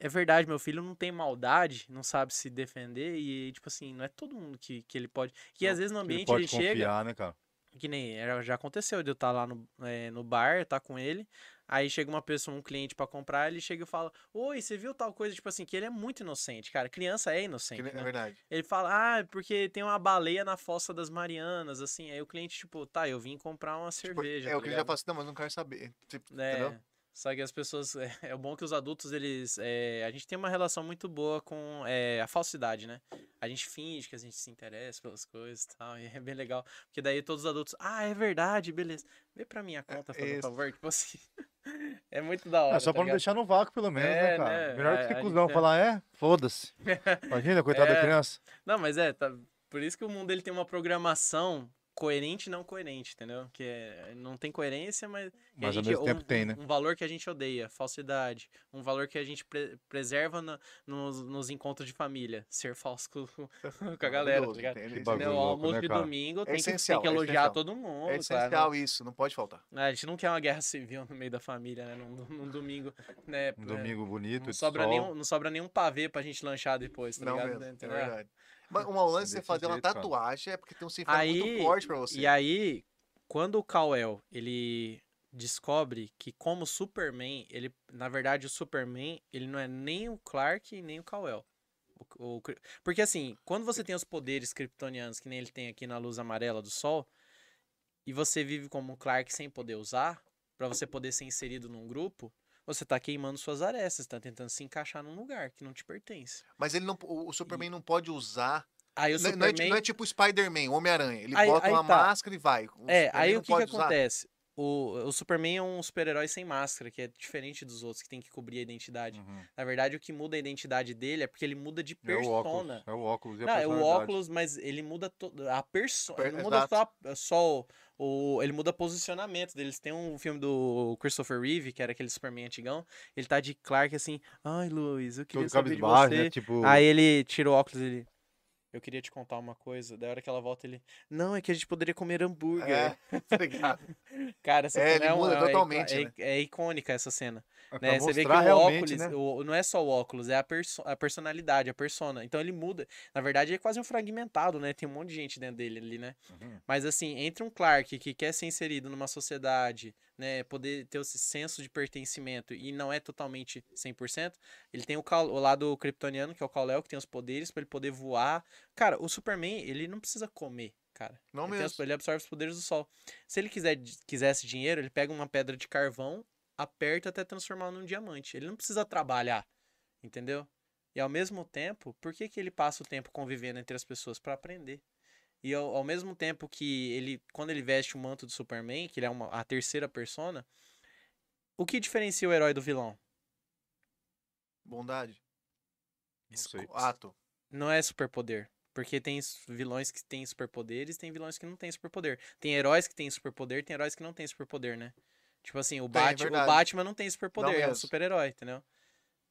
é verdade, meu filho não tem maldade, não sabe se defender, e, tipo assim, não é todo mundo que, que ele pode. Que às vezes no Ele ambiente pode ele, chega. confiar, né, cara? Que nem já aconteceu de eu estar lá no, eh, no bar, tá com ele. Aí chega uma pessoa, um cliente pra comprar, ele chega e fala: Oi, você viu tal coisa? Tipo assim, que ele é muito inocente, cara. Criança é inocente. É né? verdade. Ele fala, ah, é porque tem uma baleia na fossa das Marianas, assim. Aí o cliente, tipo, tá, eu vim comprar uma Tipo, cerveja. é tá o ele já fala assim, não, mas não quero saber. Tipo, É, entendeu? Só que as pessoas. É, é bom que os adultos, eles. é, a gente tem uma relação muito boa com é, a falsidade, né? A gente finge que a gente se interessa pelas coisas e tal. E é bem legal. Porque daí todos os adultos. Ah, é verdade, beleza. Vê pra minha conta, por favor. Tipo assim. É muito da hora. É só tá pra não ligado? deixar no vácuo, pelo menos, É, né, cara? né? Melhor do que cuzão gente- falar, é, foda-se. Imagina, coitado É. da criança. Não, mas é, tá... por isso que o mundo ele tem uma programação coerente e não coerente, entendeu? Que é- não tem coerência, mas. que a Mas ao gente- mesmo tempo um, tem, né? Um valor que a gente odeia, falsidade. Um valor que a gente pre- preserva na- nos, nos encontros de família. Ser falso com, com a galera, tá ligado? Que Né, o almoço né, de domingo tem, que, essencial, tem que é elogiar essencial. todo mundo. É cara, essencial não- isso, não pode faltar. a gente não quer uma guerra civil no meio da família, né? Num, num domingo, né? Um é, domingo bonito, Não sobra, sol. nenhum, não sobra nenhum pavê pra gente lanchar depois, tá não ligado? mesmo, é verdade. Mas uma lance você fazer uma jeito, cara. tatuagem é porque tem um significado Aí, muito forte pra você. E aí, quando o Kal-El, ele descobre que como Superman, ele, na verdade, o Superman, ele não é nem o Clark e nem o Kal-El. O- o porque assim, quando você tem os poderes kryptonianos, que nem ele tem aqui na luz amarela do sol, e você vive como um Clark sem poder usar, pra você poder ser inserido num grupo, você tá queimando suas arestas, tá tentando se encaixar num lugar que não te pertence. Mas ele não, o Superman não pode usar. Aí o Não, é- Superman... não é, não é tipo o Spider-Man, o Homem-Aranha. Ele Aí- bota aí uma tá. máscara e vai. O É, Superman aí o que, que acontece? O, o Superman é um super-herói sem máscara, que é diferente dos outros, que tem que cobrir a identidade. Uhum. Na verdade, o que muda a identidade dele é porque ele muda de É o óculos. persona. É o óculos e a Não, é o óculos, mas ele muda to- a persona. Per- Ele não muda só, só o, o- Ele muda posicionamento deles. Tem um filme do Christopher Reeve, que era aquele Superman antigão. Ele tá de Clark assim. Ai, Luiz, eu queria Todo saber de cabisbaixo, você. né? Tipo, Aí ele tira o óculos e ele. Eu queria te contar uma coisa. Da hora que ela volta, ele. Não, é que a gente poderia comer hambúrguer. É, tá ligado? Cara, essa É, cena ele um- muda é, totalmente, é, né? é icônica essa cena. é Né? Você vê que o óculos, né? o- não é só o óculos, é a, perso a personalidade, a persona. Então ele muda. Na verdade, é quase um fragmentado, né? Tem um monte de gente dentro dele ali, né? Uhum. Mas assim, entre um Clark que quer ser inserido numa sociedade, né, poder ter esse senso de pertencimento e não é totalmente 100%, ele tem o, o lado kryptoniano, que é o Kal-El, que tem os poderes pra ele poder voar. Cara, o Superman, ele não precisa comer, cara. Não ele, os- mesmo. ele absorve os poderes do sol. Se ele quiser, quisesse dinheiro, ele pega uma pedra de carvão, aperta até transformar num diamante. Ele não precisa trabalhar, entendeu? E ao mesmo tempo, por que, que ele passa o tempo convivendo entre as pessoas? Pra aprender. E ao, ao mesmo tempo que ele, quando ele veste o manto do Superman, que ele é uma, a terceira persona, o que diferencia o herói do vilão? Bondade. Não sei. Ato. Não é superpoder. Porque tem vilões que têm superpoderes, tem vilões que não têm superpoder. Tem heróis que têm superpoder, tem heróis que não têm superpoder, né? Tipo assim, o, Tem, é Bat o. Batman não tem superpoder, é um super-herói, entendeu?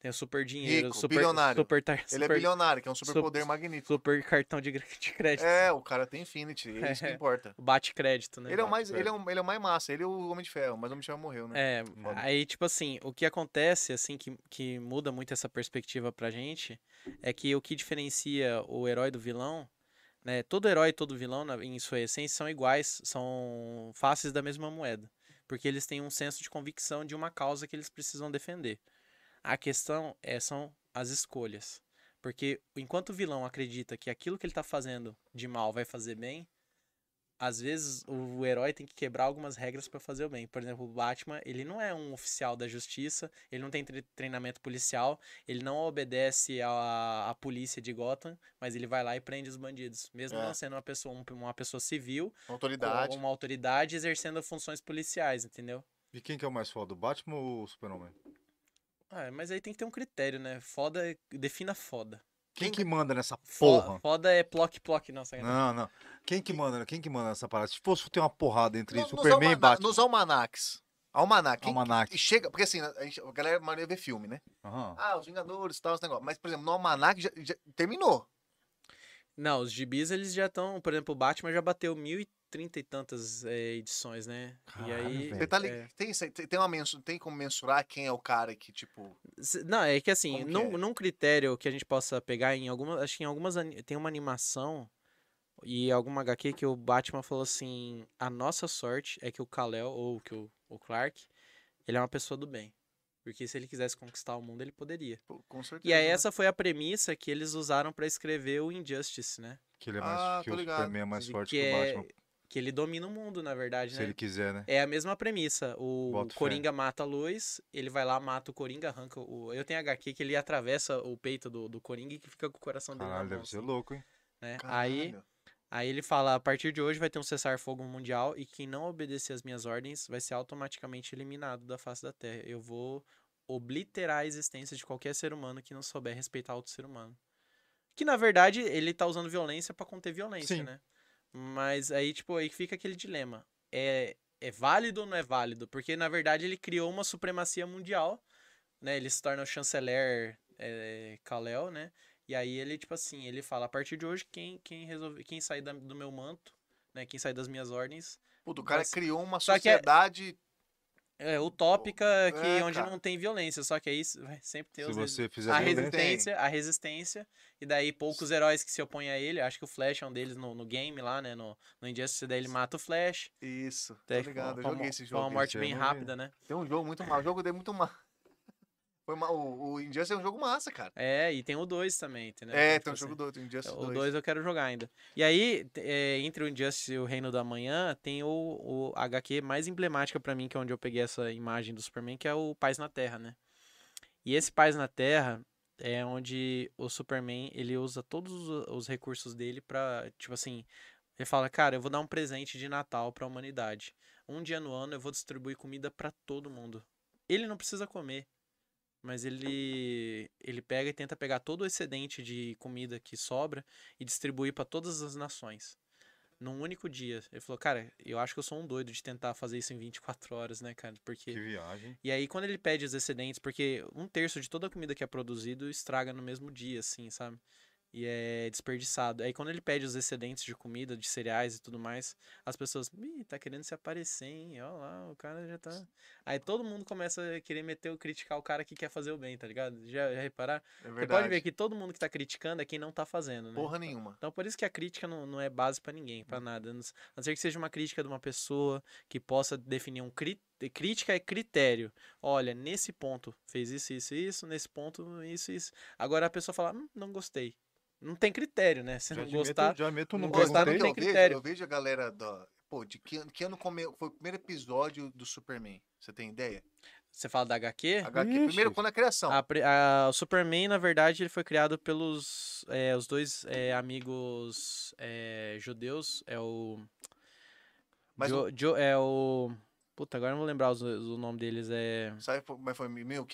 Tem o super dinheiro, Rico, super, bilionário. super, tar- Ele é super- bilionário, que é um super- superpoder magnífico. super cartão de, crédito. É, o cara tem Infinity, é isso que É. importa. O bate crédito, né? Ele é o mais, ele é, um, ele é o mais massa, ele é o Homem de Ferro, mas o Homem de Ferro morreu, né? É, Foda. aí, tipo assim, o que acontece, assim, que, que muda muito essa perspectiva pra gente, é que o que diferencia o herói do vilão, né? Todo herói e todo vilão, na- em sua essência, são iguais, são faces da mesma moeda. Porque eles têm um senso de convicção de uma causa que eles precisam defender. A questão é, são as escolhas. Porque enquanto o vilão acredita que aquilo que ele tá fazendo de mal vai fazer bem, às vezes o herói tem que quebrar algumas regras pra fazer o bem. Por exemplo, o Batman, ele não é um oficial da justiça, ele não tem tre- treinamento policial, ele não obedece à, à polícia de Gotham, mas ele vai lá e prende os bandidos. Mesmo É. não sendo uma pessoa, um- uma pessoa civil, Autoridade. com uma autoridade exercendo funções policiais, entendeu? E quem que é o mais foda, o Batman ou o Super-Homem? Ah, mas aí tem que ter um critério, né? Foda, é- defina foda. Quem Quem que manda nessa porra? Foda é ploc-ploc, não, sacanagem. Não, não. Quem que manda, quem que manda nessa parada? Se fosse ter uma porrada entre No- nos, Superman e almana- Batman, nos almanacs. Almanac. Almanac. E chega, porque assim, a, gente, a galera a maioria vê filme, né? Aham. Ah, os Vingadores e tal, os negócios. Mas, por exemplo, no Almanac já, já terminou. Não, os gibis eles já estão, por exemplo, o Batman já bateu mil e trinta e tantas é, edições, né? e Caralho, aí. velho. Tá é, tem, tem, uma mensu... tem como mensurar quem é o cara que, tipo. Não, é que assim, Como que num, é? num critério que a gente possa pegar em algumas. Acho que em algumas. Tem uma animação e alguma HQ que o Batman falou assim: a nossa sorte é que o Kal-El, ou que o, o Clark, ele é uma pessoa do bem. Porque se ele quisesse conquistar o mundo, ele poderia. pô, Com certeza. E aí, né? essa foi a premissa que eles usaram pra escrever o Injustice, né? Que ele é mais, Ah, que o. Superman é mais forte que que, o é- Batman. Que ele domina o mundo, na verdade, Se né? ele quiser, né? É a mesma premissa. O Boto fé. Coringa mata a luz, ele vai lá, mata o Coringa, arranca o. Eu tenho HQ que ele atravessa o peito do, do Coringa e que fica com o coração dele Caralho, mão, deve ser assim, louco, hein? né? Aí. Aí ele fala: a partir de hoje vai ter um cessar-fogo mundial e quem não obedecer às minhas ordens vai ser automaticamente eliminado da face da Terra. Eu vou obliterar a existência de qualquer ser humano que não souber respeitar outro ser humano. Que na verdade ele tá usando violência pra conter violência, Sim. né? Mas aí, tipo, aí fica aquele dilema. É, é válido ou não é válido? Porque na verdade ele criou uma supremacia mundial, né? Ele se torna o chanceler é, Kal-El, né? E aí ele, tipo assim, ele fala, a partir de hoje, quem, quem, resolve, quem sair da- do meu manto, né? Quem sair das minhas ordens, Puta, o cara Mas- criou uma só é- sociedade. é utópica que É, onde cara. não tem violência. Só que aí vai sempre ter Se você fizer a resistência, a resistência, e daí poucos heróis que se opõem a ele. Acho que o Flash é um deles no, no game lá, né? No, no Injustice, daí ele mata o Flash. Isso, Até ligado. Eu joguei esse com uma jogo. morte bem rápida, né? Tem um jogo muito mal. O jogo dele é muito mal. Foi mal. O, o Injustice é um jogo massa, cara. É, e tem o 2 também, entendeu? É, Então, tem um tipo jogo do outro, Injustice O 2. 2 eu quero jogar ainda. E aí, é, entre o Injustice e o Reino da Manhã, tem o, o HQ mais emblemática pra mim, que é onde eu peguei essa imagem do Superman, que é o Paz na Terra, né? E esse Paz na Terra é onde o Superman, ele usa todos os, os recursos dele pra, tipo assim, ele fala, cara, eu vou dar um presente de Natal pra humanidade. Um dia no ano eu vou distribuir comida pra todo mundo. Ele não precisa comer. Mas ele ele pega e tenta pegar todo o excedente de comida que sobra e distribuir pra todas as nações. Num único dia. Ele falou, cara, eu acho que eu sou um doido de tentar fazer isso em 24 horas, né, cara? Porque Que viagem. e aí, quando ele pede os excedentes, porque um terço de toda a comida que é produzido estraga no mesmo dia, assim, sabe? E é desperdiçado. Aí, quando ele pede os excedentes de comida, de cereais e tudo mais, as pessoas, ih, tá querendo se aparecer, hein? Ó lá, o cara já tá. Aí todo mundo começa a querer meter, criticar o cara que quer fazer o bem, tá ligado? Já, já reparar? É Você verdade. pode ver que todo mundo que tá criticando é quem não tá fazendo, né? Porra nenhuma. Então, por isso que a crítica não, não é base pra ninguém, pra nada. A não ser que seja uma crítica de uma pessoa que possa definir um cri... crítica é critério. Olha, nesse ponto fez isso, isso, isso, nesse ponto isso, isso. Agora a pessoa fala, hum, não gostei. Não tem critério, né? Se Já, não gostar, meto, já meto não gostar, não o que tem eu vejo? critério. Eu vejo a galera da. Pô, de que, ano- que ano come... foi o primeiro episódio do Superman? Você tem ideia? você fala da HQ, HQ, Ixi. primeiro, quando a criação. a, a- o Superman, na verdade, ele foi criado pelos é, os dois é, amigos é, judeus. É o Mas Jo- Jo- é o. Puta, agora eu não vou lembrar os- o nome deles. É. Sabe, foi- mas foi em mil, o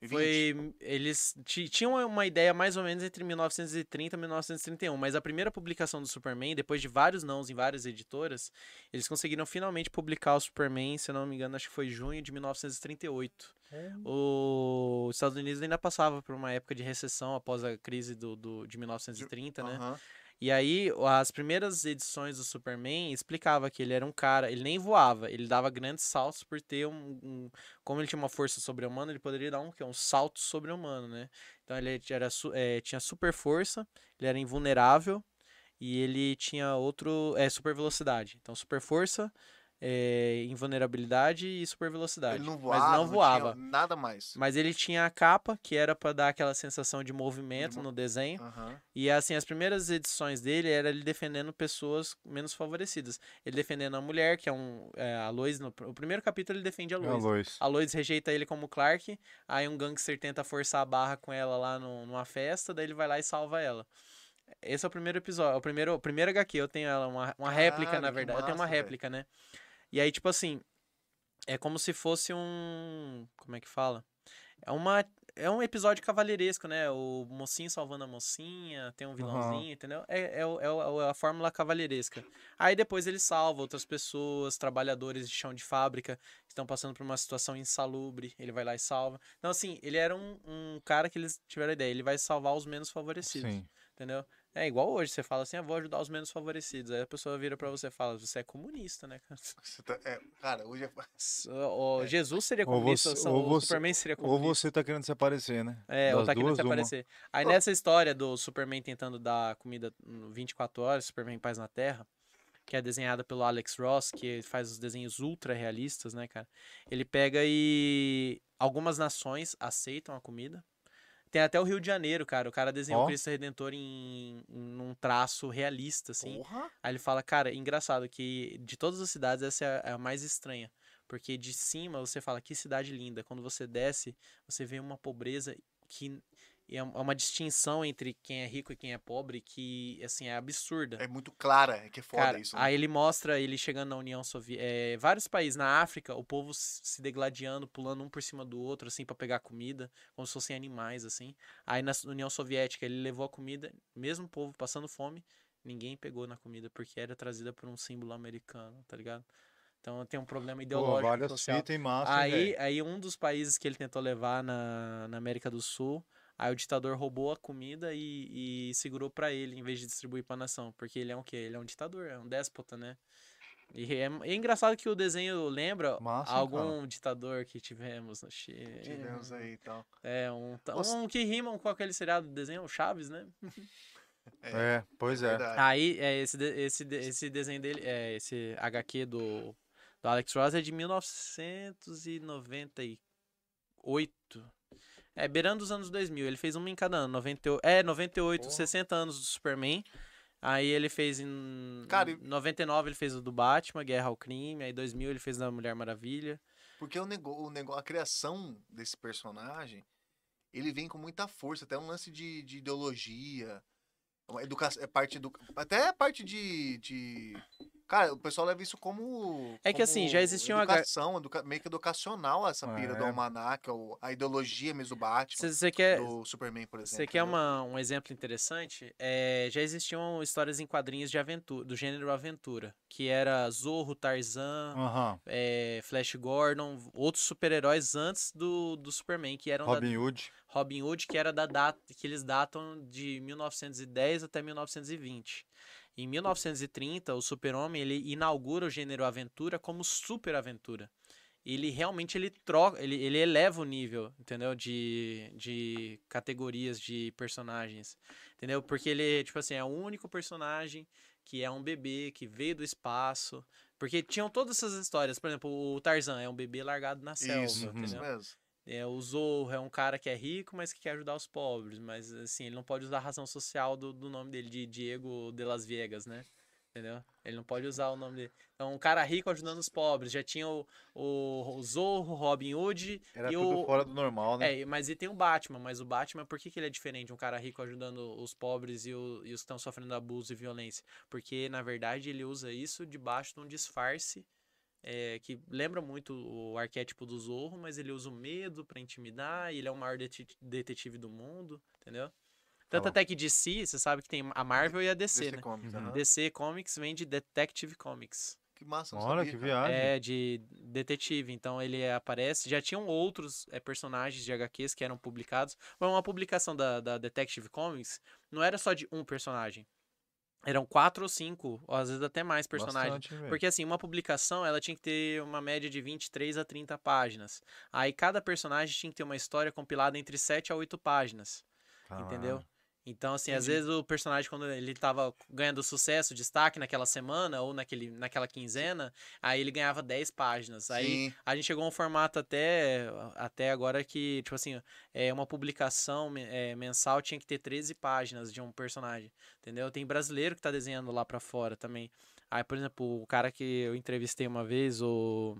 quê? 1900? Foi. Eles ti- tinham uma ideia mais ou menos entre 1930 e 1931, mas a primeira publicação do Superman, depois de vários nãos em várias editoras, eles conseguiram finalmente publicar o Superman, se não me engano, acho que foi junho de 1938. O- Os Estados Unidos ainda passava por uma época de recessão após a crise do, do- de 1930, né? Aham. E aí, as primeiras edições do Superman explicava que ele era um cara, ele nem voava, ele dava grandes saltos por ter um, um- como ele tinha uma força sobre-humana, ele poderia dar um, que é um salto sobre-humano, né? Então ele era, eh, tinha super força, ele era invulnerável e ele tinha outro, é, super velocidade. Então super força, eh, invulnerabilidade e super velocidade. Ele não Mas voava. não voava. tinha nada mais. Mas ele tinha a capa, que era pra dar aquela sensação de movimento mo- no desenho. Aham. E assim, as primeiras edições dele era ele defendendo pessoas menos favorecidas. Ele defendendo a mulher, que é um. é, a Lois, no o primeiro capítulo ele defende a É a Lois. Lois. A Lois rejeita ele como Clark, aí um gangster tenta forçar a barra com ela lá no- numa festa, daí ele vai lá e salva ela. Esse é o primeiro episódio, o primeiro, o primeiro HQ, eu tenho ela, uma, uma réplica, Caralho, na verdade. eu tenho uma massa, réplica, né? E aí, tipo assim, é como se fosse um. Como é que fala? É uma. É um episódio cavalheiresco, né? O mocinho salvando a mocinha, tem um vilãozinho, entendeu? É, é, é, é a fórmula cavalheiresca. Aí depois ele salva outras pessoas, trabalhadores de chão de fábrica, que estão passando por uma situação insalubre, ele vai lá e salva. Então, assim, ele era um, um cara que eles tiveram a ideia, ele vai salvar os menos favorecidos, Sim. Entendeu? É igual hoje, você fala assim, ah, vou ajudar os menos favorecidos. Aí a pessoa vira pra você e fala, você é comunista, né? cara? Você tá- é, cara, hoje é. O Jesus seria Ou comunista, você- o ou você- Superman seria Ou comunista. você tá querendo se aparecer, né? É, ou tá querendo duas, se uma. aparecer. Aí nessa história do Superman tentando dar comida no 24 horas, Superman Paz na Terra, que é desenhada pelo Alex Ross, que faz os desenhos ultra realistas, né, cara? Ele pega e algumas nações aceitam a comida. Tem até o Rio de Janeiro, cara. O cara desenhou o Cristo Redentor em, em um traço realista, assim. Porra! Aí ele fala, cara, engraçado que de todas as cidades essa é a- é a mais estranha. Porque de cima você fala, que cidade linda. Quando você desce, você vê uma pobreza que é uma distinção entre quem é rico e quem é pobre que, assim, é absurda. É muito clara, é que é foda Cara, isso. né? aí ele mostra ele chegando na União Soviética. vários países na África, o povo se degladiando, pulando um por cima do outro, assim, pra pegar comida, como se fossem animais, assim. Aí na União Soviética ele levou a comida, mesmo o povo passando fome, ninguém pegou na comida, porque era trazida por um símbolo americano, tá ligado? Então tem um problema Pô, ideológico várias social. fitas e massa, Aí, aí, aí um dos países que ele tentou levar na, na América do Sul, aí o ditador roubou a comida e, e segurou pra ele, em vez de distribuir pra nação. Porque ele é um quê? Ele é um ditador, é um déspota, né? E é, é engraçado que o desenho lembra Massa, hein, algum ditador que tivemos no Chile. Tivemos aí e tal. É, um, Você- um que rimam com aquele seriado do desenho, o Chaves, né? É, pois é. Verdade. Aí, é, esse, esse, esse desenho dele, é, esse HQ do, do Alex Ross é de 1998. É, beirando os anos 2000. Ele fez uma em cada ano. 98, é, 98, Porra. 60 anos do Superman. Aí ele fez em Cara, e- 99 ele fez o do Batman, Guerra ao Crime. Aí 2000 ele fez da Mulher Maravilha. Porque o negócio, nego- a criação desse personagem, ele vem com muita força, até um lance de, de ideologia, educação, é parte do, até a parte de, de, cara, o pessoal leva isso como É que, assim, como já existia uma educação, educa- meio que educacional essa pira do É. almanac, ou a ideologia mesmo do Batman, Você quer, do Superman, por exemplo. Você quer uma, um exemplo interessante? É, já existiam histórias em quadrinhos de aventura, do gênero aventura, que era Zorro, Tarzan, Aham. é, Flash Gordon, outros super-heróis antes do, do Superman, que eram da Robin Hood. Robin Hood, que era da data que eles datam de 1910 até 1920. Em 1930, o Super-Homem ele inaugura o gênero aventura como super aventura. Ele realmente ele troca, ele, ele eleva o nível, entendeu? De, de categorias de personagens, entendeu? Porque ele, tipo assim, é o único personagem que é um bebê que veio do espaço. Porque tinham todas essas histórias. Por exemplo, o Tarzan é um bebê largado na selva, Isso, uhum. isso entendeu? mesmo. É, o Zorro é um cara que é rico, mas que quer ajudar os pobres. Mas, assim, ele não pode usar a razão social do, do nome dele, de Diego de Las Vegas, né? Entendeu? Ele não pode usar o nome dele. Então, um cara rico ajudando os pobres. Já tinha o, o, o Zorro, Robin Hood. Era e tudo o, fora do normal, né? É, mas e tem o Batman. Mas o Batman, por que, que ele é diferente? Um cara rico ajudando os pobres e, o- e os que estão sofrendo abuso e violência. Porque, na verdade, ele usa isso debaixo de um disfarce é, que lembra muito o arquétipo do Zorro, mas ele usa o medo pra intimidar, e ele é o maior deti- detetive do mundo, entendeu? Tanto bom. até que DC, você sabe que tem a Marvel e a DC, DC né? Comics, Uhum. DC Comics vem de Detective Comics. Que massa, não Olha, sabia, que viagem. É, de detetive. Então ele aparece. Já tinham outros é, personagens de HQs que eram publicados. Mas uma publicação da, da Detective Comics não era só de um personagem. Eram quatro ou cinco, ou às vezes até mais personagens. Bastante. Porque assim, uma publicação, ela tinha que ter uma média de 23 a 30 páginas. Aí cada personagem tinha que ter uma história compilada entre 7 a 8 páginas, entendeu? Então, assim, às Entendi. vezes o personagem, quando ele tava ganhando sucesso, destaque naquela semana ou naquele, naquela quinzena, aí ele ganhava 10 páginas. Aí Sim. a gente chegou a um formato até, até agora que, tipo assim, é, uma publicação é, mensal tinha que ter 13 páginas de um personagem, entendeu? Tem brasileiro que tá desenhando lá pra fora também. Aí, por exemplo, o cara que eu entrevistei uma vez, o...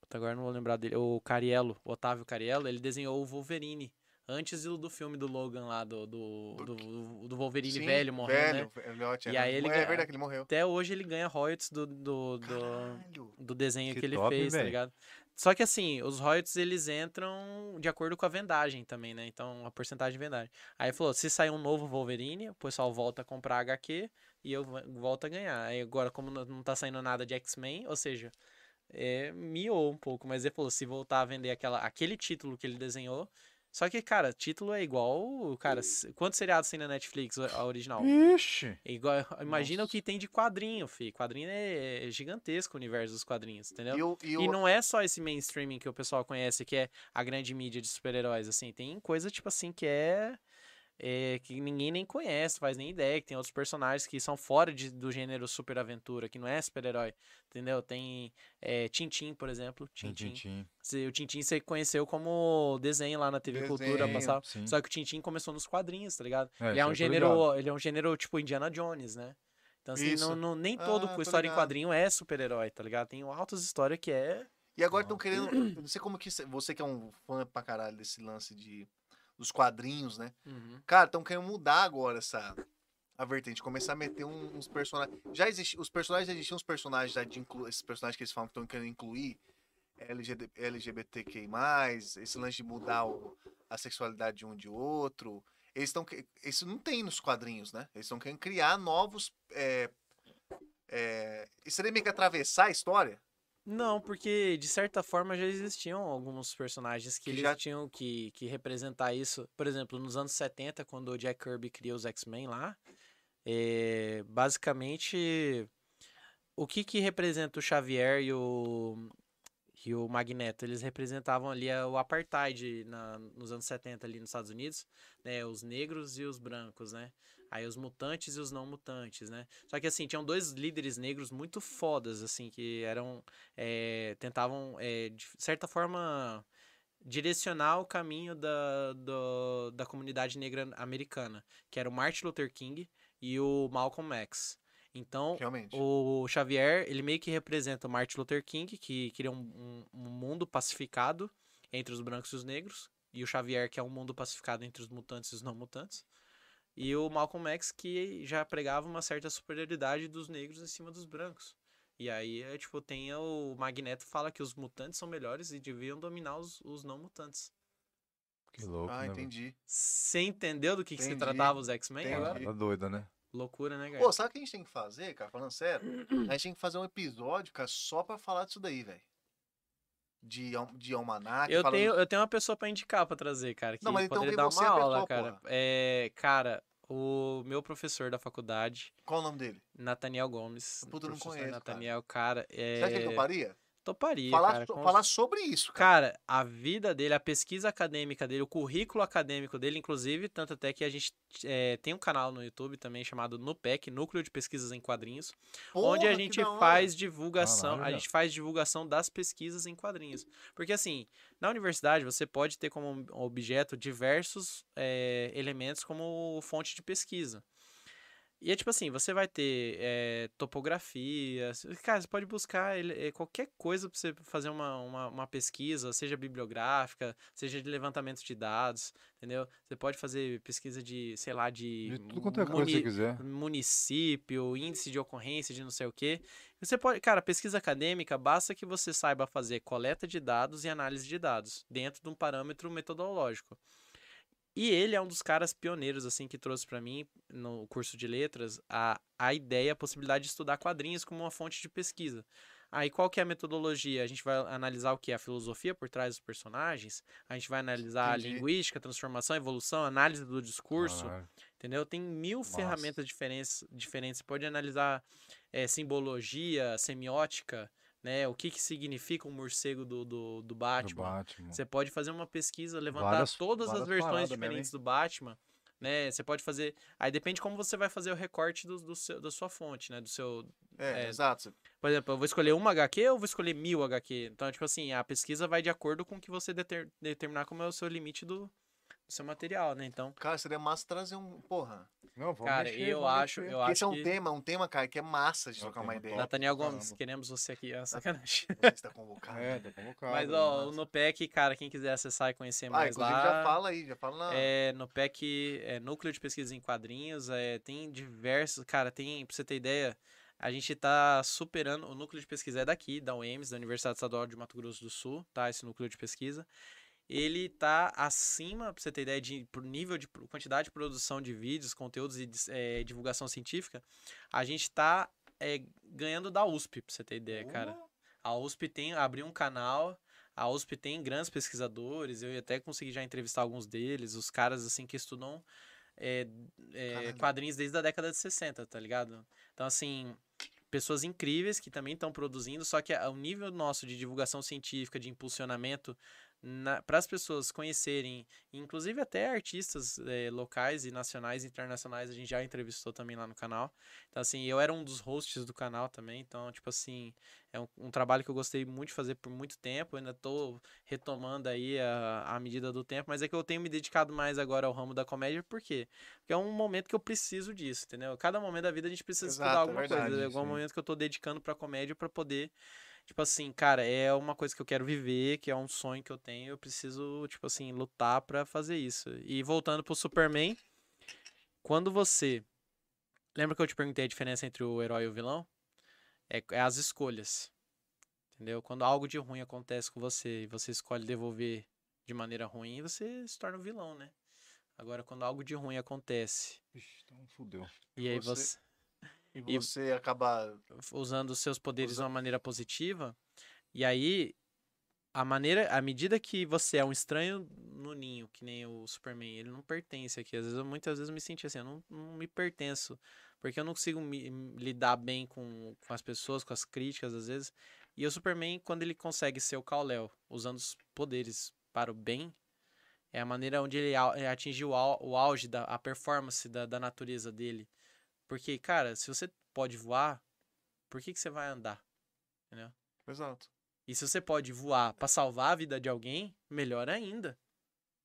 Puta, agora não vou lembrar dele. O Cariello, o Otávio Cariello, ele desenhou o Wolverine. Antes do, do filme do Logan lá, do, do, Do do, do Wolverine Sim, velho morrendo, né? velho, velhote, E é. aí ele É verdade que ele morreu. Até hoje ele ganha royalties do, do, do, do desenho que, Que ele top, fez, tá velho. ligado? Só que assim, os royalties eles entram de acordo com a vendagem também, né? Então, a porcentagem de vendagem. Aí falou, se sair um novo Wolverine, o pessoal volta a comprar HQ e eu volto a ganhar. Aí agora, como não- não tá saindo nada de X-Men, ou seja, é, miou um pouco, mas ele falou, se voltar a vender aquela, aquele título que ele desenhou. Só que, cara, título é igual. Cara, quantos seriados tem na Netflix, a original? Ixi. É igual, imagina o Nossa. que tem de quadrinho, fi. Quadrinho é, é gigantesco o universo dos quadrinhos, entendeu? E, o- o- E não é só esse mainstreaming que o pessoal conhece, que é a grande mídia de super-heróis, assim. Tem coisa, tipo assim, que é, é, que ninguém nem conhece, faz nem ideia, que tem outros personagens que são fora de- do gênero super-aventura, que não é super-herói, entendeu? Tem é, Tintin, por exemplo. Tchim. Se- O Tintin você conheceu como desenho lá na TV Cultura Desenho, passava. Sim. Só que o Tintin começou nos quadrinhos, tá ligado? É, ele é isso um gênero, ligado. ele é um gênero tipo Indiana Jones, né? Então assim, não, não- nem todo Ah, com tô história em quadrinho é super-herói, tá ligado? Tem altas histórias que é E agora estão querendo. eu Não sei como que. cê- Você que é um fã pra caralho desse lance de dos quadrinhos, né? Uhum. Cara, estão querendo mudar agora essa a vertente, começar a meter um- uns personagens. Já existe, os personagens já existiam os personagens já de inclu, esses personagens que eles falam que estão querendo incluir LGD, LGBTQI+, esse lance de mudar o- a sexualidade de um de outro. Eles estão isso não tem nos quadrinhos, né? Eles estão querendo criar novos é, é, isso seria meio que atravessar a história? Não, porque de certa forma já existiam alguns personagens que, eles já- tinham que, que representar isso. Por exemplo, nos anos 70, quando o Jack Kirby criou os X-Men lá, é, basicamente o que que representa o Xavier e o, e o Magneto? Eles representavam ali a- o apartheid na, nos anos 70 ali nos Estados Unidos, né? Os negros e os brancos, né? Aí os mutantes e os não mutantes, né? Só que assim, tinham dois líderes negros muito fodas, assim, que eram. eh, tentavam, eh, de certa forma, direcionar o caminho da, do- da comunidade negra americana, que era o Martin Luther King e o Malcolm X. Então, Realmente. o Xavier, ele meio que representa o Martin Luther King, que queria um, um- um mundo pacificado entre os brancos e os negros. E o Xavier, que é um mundo pacificado entre os mutantes e os não mutantes. E o Malcolm X, que já pregava uma certa superioridade dos negros em cima dos brancos. E aí, é, tipo, tem o Magneto fala que os mutantes são melhores e deviam dominar os, os não mutantes. Que louco, Ah, né? entendi. Você entendeu do que, que se Entendi, tratava os X-Men entendi. agora? Tá doida, né? Loucura, né, cara? Pô, sabe o que a gente tem que fazer, cara? Falando sério, a gente tem que fazer um episódio, cara, só pra falar disso daí, velho. De, al- de almanac. Eu falando- tenho, eu tenho uma pessoa pra indicar pra trazer, cara. Que Não, mas então poderia dar você, uma a aula, pessoa, cara. porra. É, cara, o meu professor da faculdade, Qual o nome dele? Nathaniel Gomes. Puta, eu não conheço, cara. Nathaniel, cara. é... Você acha que ele toparia? Toparia, Falar, cara. so- falar sobre isso, cara. Cara, a vida dele, a pesquisa acadêmica dele, o currículo acadêmico dele, inclusive, tanto até que a gente é, tem um canal no YouTube também chamado NUPEC, Núcleo de Pesquisas em Quadrinhos, onde Porra, a que gente faz divulgação, a gente faz divulgação das pesquisas em quadrinhos. Porque assim, na universidade você pode ter como objeto diversos é, elementos como fonte de pesquisa. E é tipo assim, você vai ter é, topografia, cara, você pode buscar ele- é, qualquer coisa para você fazer uma, uma, uma pesquisa, seja bibliográfica, seja de levantamento de dados, entendeu? Você pode fazer pesquisa de, sei lá, de, De tudo quanto é coisa que você quiser. município, índice de ocorrência de não sei o quê. Você pode, cara, pesquisa acadêmica, basta que você saiba fazer coleta de dados e análise de dados dentro de um parâmetro metodológico. E ele é um dos caras pioneiros, assim, que trouxe pra mim, no curso de letras, a, a ideia, a possibilidade de estudar quadrinhos como uma fonte de pesquisa. Aí, qual que é a metodologia? A gente vai analisar o que? A filosofia por trás dos personagens, a gente vai analisar Entendi. a linguística, transformação, evolução, análise do discurso, Caralho. Entendeu? Tem mil Massa. ferramentas diferentes, diferentes. Você pode analisar eh, simbologia, semiótica, né? O que, que significa o morcego do, do, do Do Batman. Batman. Você pode fazer uma pesquisa, levantar Várias- todas as várias versões paradas mesmo, diferentes do Batman. Né? Você pode fazer. Aí depende como você vai fazer o recorte do, do seu, da sua fonte, né? Do seu. É, é, exato. Por exemplo, eu vou escolher uma HQ ou vou escolher mil HQ? Então, tipo assim, a pesquisa vai de acordo com o que você deter- determinar como é o seu limite do seu material, né? Então, Cara, seria massa trazer um. Porra. Não, vamos cara, mexer, eu vamos acho, mexer. eu Porque acho esse é um que... tema, um tema, cara, que é massa de É trocar uma ideia. top. Nathaniel Caramba. Gomes, queremos você aqui. Ah, sacanagem. Você está convocado. É, tá convocado. Mas, né? ó, o massa. Nopec, cara, quem quiser acessar e conhecer Ah, mais lá. já fala aí, já fala na. É, Nopec, é Núcleo de Pesquisa em Quadrinhos, é, tem diversos, cara, tem, pra você ter ideia, a gente tá superando, o núcleo de pesquisa é daqui, da UEMS, da Universidade Estadual de Mato Grosso do Sul, tá, esse núcleo de pesquisa, ele tá acima, pra você ter ideia, de pro nível de quantidade de produção de vídeos, conteúdos e é, divulgação científica, a gente tá é, ganhando da USP, pra você ter ideia, cara. A USP tem, abriu um canal, a USP tem grandes pesquisadores, eu até consegui já entrevistar alguns deles, os caras assim que estudam é, quadrinhos desde a década de 60, tá ligado? Então, assim, pessoas incríveis que também estão produzindo, só que a- o nível nosso de divulgação científica, de impulsionamento para as pessoas conhecerem, inclusive até artistas eh, locais e nacionais e internacionais, a gente já entrevistou também lá no canal. Então, assim, eu era um dos hosts do canal também, então, tipo assim, é um, um trabalho que eu gostei muito de fazer por muito tempo, ainda tô retomando aí a, a medida do tempo, mas é que eu tenho me dedicado mais agora ao ramo da comédia, por quê? Porque é um momento que eu preciso disso, entendeu? Cada momento da vida a gente precisa Exato, estudar é alguma verdade, coisa, é algum momento que eu tô dedicando pra comédia pra poder Tipo assim, cara, é uma coisa que eu quero viver, que é um sonho que eu tenho, eu preciso, tipo assim, lutar pra fazer isso. E voltando pro Superman, quando você. Lembra que eu te perguntei a diferença entre o herói e o vilão? É, é as escolhas. Entendeu? Quando algo de ruim acontece com você e você escolhe devolver de maneira ruim, você se torna o vilão, né? Agora, quando algo de ruim acontece Ixi, então fudeu. e aí Você- você E E- você acaba. usando os seus poderes de Usa- uma maneira positiva, e aí a maneira, à medida que você é um estranho no ninho, que nem o Superman, ele não pertence aqui. Às vezes, eu- muitas vezes eu me senti assim, eu não, não me pertenço, porque eu não consigo me, lidar bem com, com as pessoas, com as críticas às vezes. E o Superman, quando ele consegue ser o Kal-El, usando os poderes para o bem, é a maneira onde ele atingiu au- o auge da a performance da, da natureza dele. Porque, cara, se você pode voar, por que, que você vai andar? Entendeu? Exato. E se você pode voar pra salvar a vida de alguém, melhor ainda.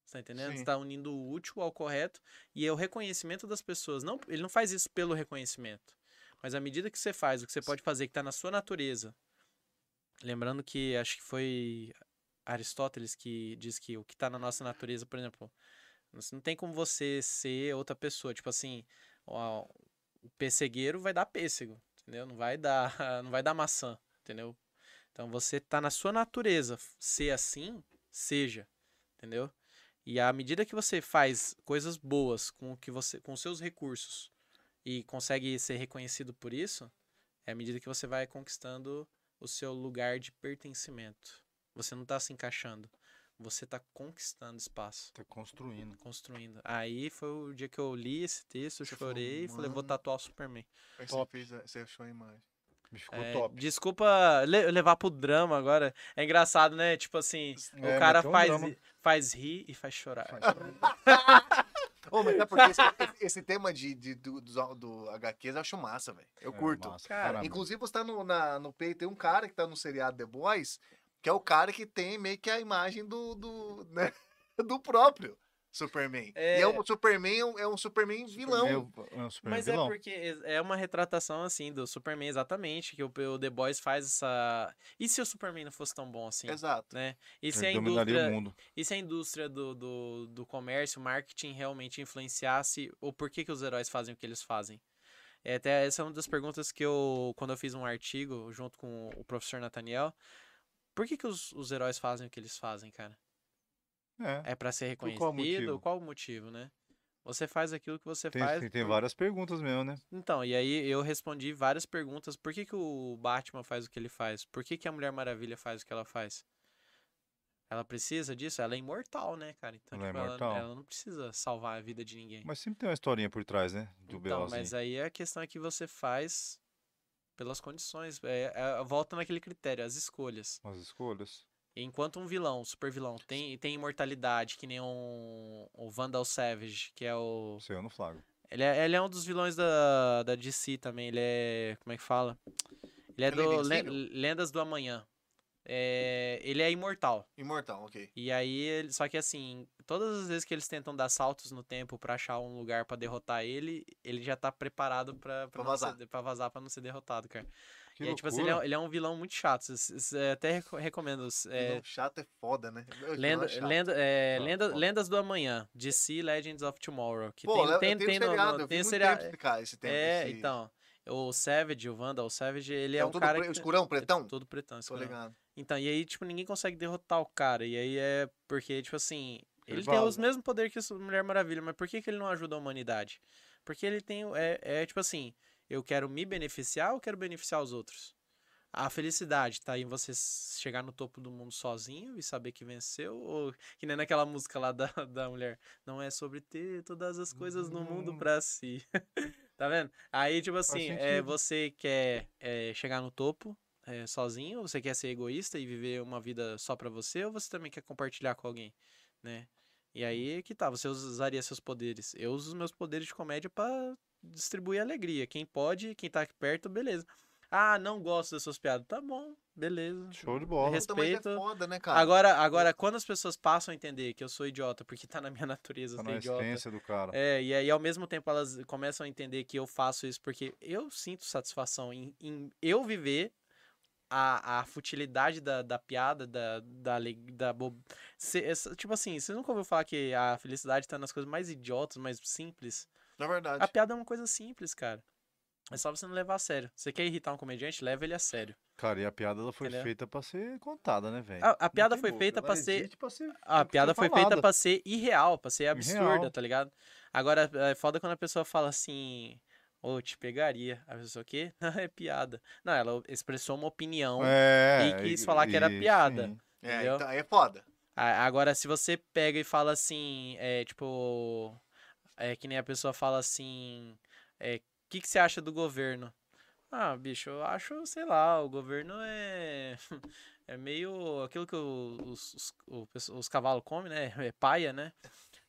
Você tá entendendo? Sim. Você tá unindo o útil ao correto e é o reconhecimento das pessoas. Não, ele não faz isso pelo reconhecimento. Mas à medida que você faz o que você pode fazer, que tá na sua natureza. Lembrando que acho que foi Aristóteles que diz que o que tá na nossa natureza, por exemplo, não tem como você ser outra pessoa. Tipo assim, o pessegueiro vai dar pêssego, entendeu? Não vai dar, não vai dar maçã, entendeu? Então você tá na sua natureza ser assim, seja, entendeu? E à medida que você faz coisas boas com que você, com seus recursos e consegue ser reconhecido por isso, é à medida que você vai conquistando o seu lugar de pertencimento. Você não tá se encaixando, você tá conquistando espaço Tá construindo. construindo. Aí foi o dia que eu li esse texto, eu Você falou, chorei e falei, vou tatuar o Superman. Aí Top. você fez. a- Você achou a imagem. É, top. desculpa le- levar pro drama agora. É engraçado, né? Tipo assim, É, o cara um faz, drama. faz rir e faz chorar. Ô, mas é porque esse, esse tema de, de- do, do, do HQs eu acho massa, velho. Eu É, curto. massa, Cara. Inclusive, você tá no, na, no peito, tem um cara que tá no seriado The Boys, que é o cara que tem meio que a imagem do, do, né, do próprio Superman. É. E é um Superman, é um, é Superman vilão. É, é um super Mas vilão. é porque é uma retratação, assim, do Superman, exatamente, que o, o The Boys faz essa... E se o Superman não fosse tão bom assim? Exato. Né? E se a Ele dominaria indústria... o mundo. E se a indústria do, do, do comércio, marketing realmente influenciasse o porquê que os heróis fazem o que eles fazem? É, até essa é uma das perguntas que eu, quando eu fiz um artigo junto com o professor Nathaniel, por que, que os, os heróis fazem o que eles fazem, cara? É. É pra ser reconhecido? qual motivo? Qual o motivo, né? Você faz aquilo que você Tem, faz. tem, várias perguntas mesmo, né? Então, e aí eu respondi várias perguntas. Por que, que o Batman faz o que ele faz? Por que, que a Mulher Maravilha faz o que ela faz? Ela precisa disso? Ela é imortal, né, cara? Então, Ela é tipo, ela, imortal. ela não precisa salvar a vida de ninguém. Mas sempre tem uma historinha por trás, né? Do então, Belozinho. mas aí a questão é que você faz pelas condições. É, é- volta naquele critério, as escolhas. As escolhas. Enquanto um vilão, um super vilão, tem, tem imortalidade, que nem um, o Vandal Savage, que é o. Sei, eu não flago. Ele é, ele é um dos vilões da, da DC também. Ele é. Como é que fala? Ele é é do? Lendas do Amanhã. É, ele é imortal. Imortal, ok. E aí, só que assim, todas as vezes que eles tentam dar saltos no tempo pra achar um lugar pra derrotar ele, ele já tá preparado pra, pra, Pra não vazar. Ser, pra vazar pra não ser derrotado, cara. Que e aí, tipo assim, ele é, ele é um vilão muito chato. É, até reco- recomendo. É, chato é foda, né? Vilão Lenda, chato. lenda, é, Ah, lenda-. Lendas do Amanhã, DC Legends of Tomorrow. Que Pô, tem, tem, tem no- seriado, no- tem muito seriado. tempo esse cara, esse tempo. É, esse- então. O Savage, o Vandal, o Savage, ele é, É um cara. pre- que- escurão, pretão? É todo pretão, Tô escurão. ligado. Então, e aí, tipo, ninguém consegue derrotar o cara. E aí é porque, tipo assim, Ele ele, tem os mesmos poderes que a Mulher Maravilha, mas por que, que ele não ajuda a humanidade? Porque ele tem. É, é tipo assim, eu quero me beneficiar ou quero beneficiar os outros? A felicidade tá em você chegar no topo do mundo sozinho e saber que venceu? Ou que nem naquela música lá da, da mulher. Não é sobre ter todas as coisas no mundo Hum. pra si. tá vendo? Aí, tipo assim, é, você quer é, chegar no topo é, sozinho, ou você quer ser egoísta e viver uma vida só pra você, ou você também quer compartilhar com alguém, né? E aí que tá, você usaria seus poderes. Eu uso os meus poderes de comédia pra distribuir alegria. Quem pode, quem tá aqui perto, beleza. Ah, não gosto das suas piadas. Tá bom, beleza. Show de bola. É Respeito. foda, né, cara? Agora, agora, quando as pessoas passam a entender que eu sou idiota, porque tá na minha natureza Tá ser na idiota. do cara. É, e aí ao mesmo tempo elas começam a entender que eu faço isso porque eu sinto satisfação em, em eu viver a, a futilidade da, da piada, da, da, da bo... Cê- essa- tipo assim, você nunca ouviu falar que a felicidade tá nas coisas mais idiotas, mais simples? Na verdade. A piada é uma coisa simples, cara. É só você não levar a sério. Você quer irritar um comediante, leva ele a sério. Cara, e a piada ela foi Entendeu? feita pra ser contada, né, velho? A, a piada foi boca, feita pra ser. pra ser A piada foi feita falada. pra ser irreal, pra ser absurda, Irreal. tá ligado? Agora, é foda quando a pessoa fala assim. Ô, te pegaria. A pessoa o quê? É piada. Não, ela expressou uma opinião. É, e quis falar que era piada. sim. É, então, é foda. Agora, se você pega e fala assim, é tipo. É que nem a pessoa fala assim. É, o que, que você acha do governo? Ah, bicho, eu acho, sei lá, o governo é. É meio aquilo que os, os, o pesso- os cavalos comem, né? É paia, né?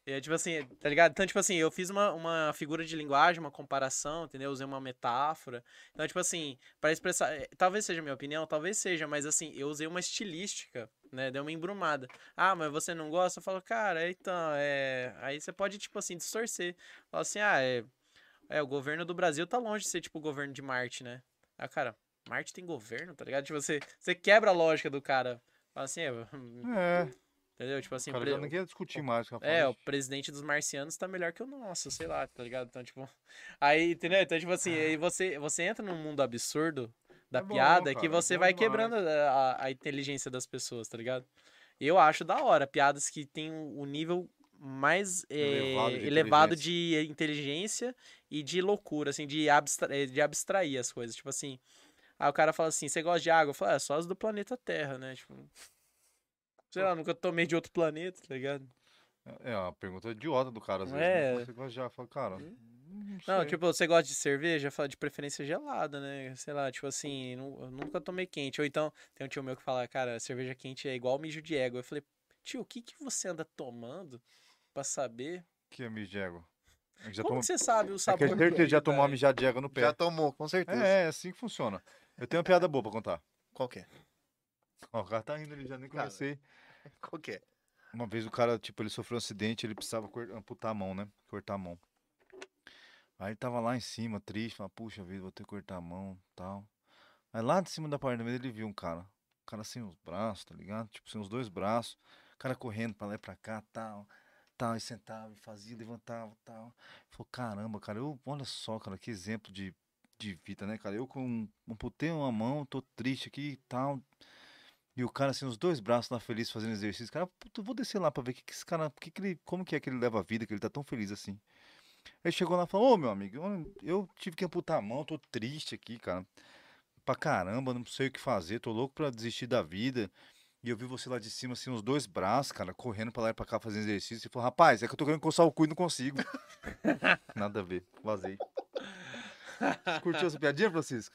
É tipo assim, tá ligado? Então, tipo assim, eu fiz uma, uma figura de linguagem, uma comparação, entendeu? Usei uma metáfora. Então, tipo assim, para expressar. eh, Talvez seja minha opinião, talvez seja, mas assim, eu usei uma estilística, né? Deu uma embrumada. Ah, mas você não gosta? Eu falo, cara, então, é. Aí você pode, tipo assim, distorcer. Fala assim, ah, é. É, o governo do Brasil tá longe de ser, tipo, o governo de Marte, né? Ah, cara, Marte tem governo, tá ligado? Tipo, você, você quebra a lógica do cara. Fala assim, é, É, entendeu? Tipo assim, o cara pre- não quer discutir mais com a é, o presidente dos marcianos tá melhor que o nosso, sei lá, tá ligado? Então, tipo. Aí, entendeu? Então, tipo assim, aí você, você entra num mundo absurdo da É bom, piada que cara, é você bom vai demais. quebrando a, a- inteligência das pessoas, tá ligado? Eu acho da hora piadas que tem o nível mais eh, Elevado de elevado de inteligência e de loucura, assim, de, abstra eh, de abstrair as coisas. Tipo assim, aí o cara fala assim, você gosta de água? Eu falo, é só as do planeta Terra, né? Tipo, sei lá, nunca tomei de outro planeta, tá ligado? É uma pergunta idiota do cara, às vezes. É. Né? Você gosta de água, fala, cara. Não, Não, sei. tipo, você gosta de cerveja? Fala de preferência gelada, né? Sei lá, tipo assim, nunca tomei quente. Ou então, tem um tio meu que fala, cara, cerveja quente é igual mijo de égua. Eu falei, tio, o que que você anda tomando pra saber? Que é mijo de égua. A gente já Como que você sabe o É sabor? que a do certeza já tomou uma mijada de égua no pé. Já tomou, com certeza. É, é assim que funciona. Eu tenho uma piada boa pra contar. Qual que é? Ó, o cara tá rindo, ele já nem Cara. Qual que é? Uma vez o cara, tipo, ele sofreu um acidente, ele precisava amputar a mão, né? Cortar a mão. Aí ele tava lá em cima, triste, falando, puxa vida, vou ter que cortar a mão tal. Aí lá de cima da parede ele viu um cara. Um cara sem os braços, tá ligado? Tipo, sem os dois braços. O cara correndo pra lá e pra cá, tal. Tal, e sentava, e fazia, levantava, tal. Falou, caramba, cara, eu, olha só, cara, que exemplo de, de vida, né, cara? Eu com amputei uma mão, tô triste aqui e tal. E o cara, assim, os dois braços lá feliz fazendo exercício. Cara, puta, eu vou descer lá pra ver que, que esse cara, que que ele, como que é que ele leva a vida, que ele tá tão feliz assim. Aí chegou lá e falou, ô meu amigo, eu, tive que amputar a mão, tô triste aqui, cara. Pra caramba, não sei o que fazer, tô louco pra desistir da vida. E eu vi você lá de cima, assim, os dois braços, cara, correndo pra lá e pra cá fazendo exercício. E falou, rapaz, é que eu tô querendo coçar o cu e não consigo. Nada a ver, vazei. Curtiu essa piadinha, Francisco?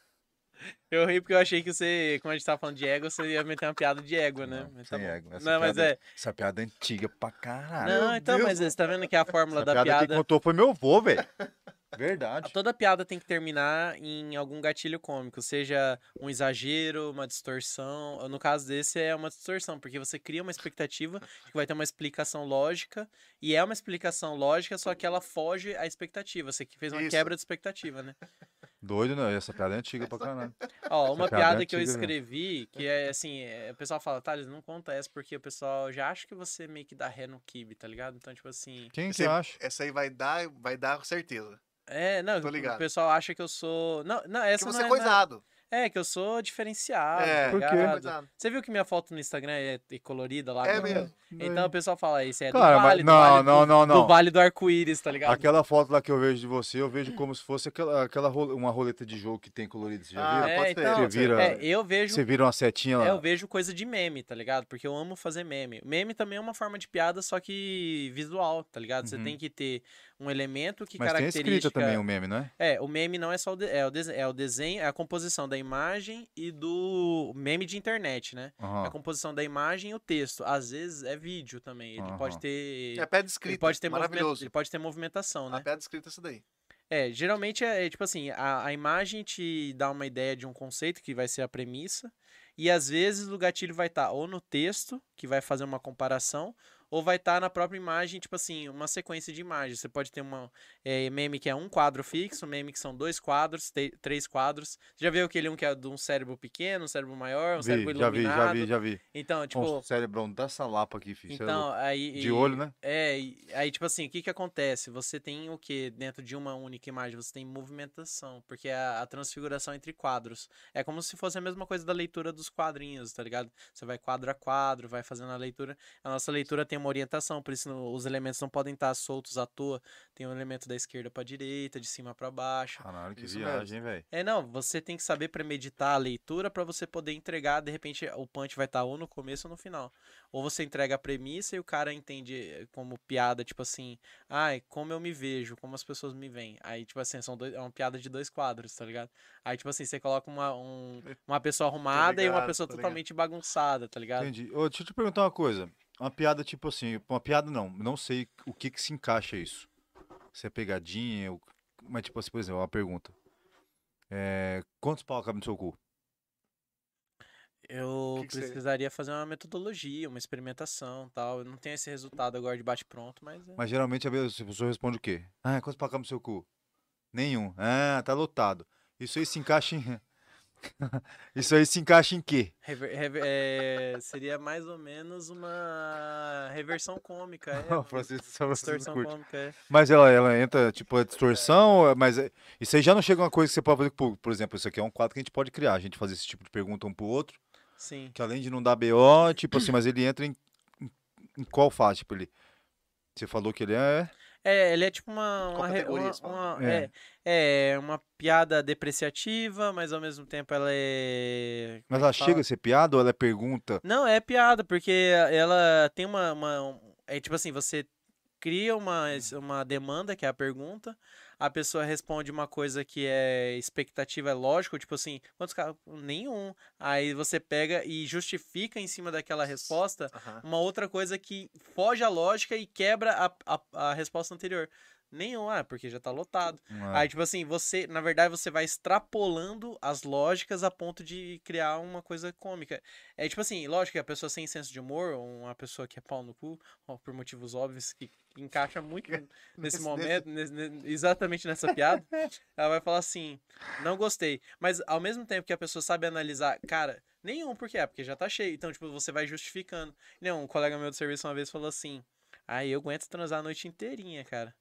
Eu ri porque eu achei que você, como a gente tava falando de égua, você ia meter uma piada de égua, né? Não, Mas tá bom. égua. Essa Não, mas piada- é. Essa piada é antiga pra caralho. Não, então, Deus, mas você tá vendo que a fórmula Essa da piada, piada. que contou foi meu avô, velho. Verdade. Toda piada tem que terminar em algum gatilho cômico, seja um exagero, uma distorção. No caso desse é uma distorção, porque você cria uma expectativa que vai ter uma explicação lógica, e é uma explicação lógica, só que ela foge à expectativa. Você que fez uma Isso. quebra de expectativa, né? Doido, né? Essa piada é antiga pra caralho. Ó, uma piada é piada que eu mesmo. escrevi, que é assim, é, o pessoal fala, Thales, não conta essa, porque o pessoal já acha que você meio que dá ré no kibe, tá ligado? Então, tipo assim. Quem que Você- acha? Essa aí vai dar, vai dar com certeza. É, não, Tô o pessoal acha que eu sou. Não, não, essa Porque não você é é. coisado. É, que eu sou diferenciado. É, tá Por quê? ligado? coisado. Você viu que minha foto no Instagram é é colorida lá? É mesmo. Então o pessoal fala, isso é Cara, do Vale, do não, vale não, do, não, do não. Vale do Arco-Íris, tá ligado? Aquela foto lá que eu vejo de você, eu vejo como se fosse aquela, aquela uma roleta de jogo que tem colorido. Você já Ah, viu? é, pode ser. então, Você vira- é, eu vejo Você vira uma setinha lá. É, eu vejo coisa de meme, tá ligado? Porque eu amo fazer meme. Meme também é uma forma de piada, só que visual, tá ligado? Você Uhum. tem que ter um elemento que Mas tem a caracteriza. escrita também o meme, não é? É, o meme não é só o, de- é, o dese- é o desenho, é a composição da imagem e do meme de internet, né? Aham. A composição da imagem e o texto. Às vezes é vídeo também. Ele pode Aham. ter. É pedra escrita. ele pode ter movimento- maravilhoso. ele pode ter movimentação, né? A pedra escrita é essa daí. É, geralmente é, é tipo assim, a, a imagem te dá uma ideia de um conceito que vai ser a premissa, e às vezes o gatilho vai estar ou no texto, que vai fazer uma comparação, ou vai estar na própria imagem, tipo assim, uma sequência de imagens. Você pode ter uma é, meme que é um quadro fixo, meme que são dois quadros, três quadros. Você já viu aquele um que é de um cérebro pequeno, um cérebro maior, um cérebro Vi, já vi, iluminado? já vi, já vi. Então, tipo, Nossa, cérebrão dessa lapa aqui, filho. é então, aí. De e- olho, né? É, e aí, tipo assim, o que que acontece? Você tem o que dentro de uma única imagem? Você tem movimentação, porque é a, a transfiguração entre quadros. É como se fosse a mesma coisa da leitura dos quadrinhos, tá ligado? Você vai quadro a quadro, vai fazendo a leitura. A nossa leitura tem uma orientação, por isso os elementos não podem estar soltos à toa. Tem um elemento da esquerda pra direita, de cima pra baixo. Caralho, que Isso viagem, velho. É, não, você tem que saber premeditar a leitura pra você poder entregar, de repente o punch vai estar ou no começo ou no final. Ou você entrega a premissa e o cara entende eh, como piada, tipo assim, ai, como eu me vejo, como as pessoas me veem. Aí, tipo assim, são dois, é uma piada de dois quadros, tá ligado? Aí, tipo assim, você coloca uma, um- uma pessoa arrumada e uma ligado, pessoa ligado. totalmente bagunçada, tá ligado? Entendi. Ô, deixa eu te perguntar uma coisa. Uma piada tipo assim, uma piada não, não sei o que que se encaixa isso. Se é pegadinha, mas tipo assim, por exemplo, uma pergunta. É, quantos pau cabe no seu cu? Eu Que que você- precisaria fazer uma metodologia, uma experimentação tal. Eu não tenho esse resultado agora de bate-pronto, mas. é- Mas geralmente a pessoa responde o quê? Ah, quantos pau cabe no seu cu? Nenhum. Ah, tá lotado. Isso aí se encaixa em... Isso aí se encaixa em quê? Rever- rever- é, seria mais ou menos uma reversão cômica, é. O uma Francisco, distorção cômica, é. Mas ela, ela entra, tipo, a distorção, é- mas é- isso aí já não chega uma coisa que você pode fazer, por, por exemplo, isso aqui é um quadro que a gente pode criar, a gente fazer esse tipo de pergunta um pro outro, Sim. que além de não dar BO, tipo assim, mas ele entra em, em, em qual fase? Tipo, ele, você falou que ele é... É, ele é tipo uma. Uma, uma, uma- É. é, é uma piada depreciativa, mas ao mesmo tempo ela é. Mas ela é que chega a ser piada ou ela é pergunta? Não, é piada, porque ela tem uma, uma- um- É tipo assim, você cria uma, uma demanda, que é a pergunta, a pessoa responde uma coisa que é expectativa, é lógico, tipo assim, quantos caras? Nenhum. Aí você pega e justifica em cima daquela resposta Aham. uma outra coisa que foge à lógica e quebra a, a, a resposta anterior. Nenhum, ah, porque já tá lotado. Ah, Aí, tipo assim, você, na verdade, você vai extrapolando as lógicas a ponto de criar uma coisa cômica. É tipo assim, lógico que a pessoa sem senso de humor, ou uma pessoa que é pau no cu, por motivos óbvios, que encaixa muito nesse Nesse- momento, nesse- ne- exatamente nessa piada, ela vai falar assim, não gostei. Mas ao mesmo tempo que a pessoa sabe analisar, cara, nenhum, por quê? Ah, porque já tá cheio. Então, tipo, você vai justificando. Não, um colega meu do serviço uma vez falou assim, aí eu aguento transar a noite inteirinha, cara.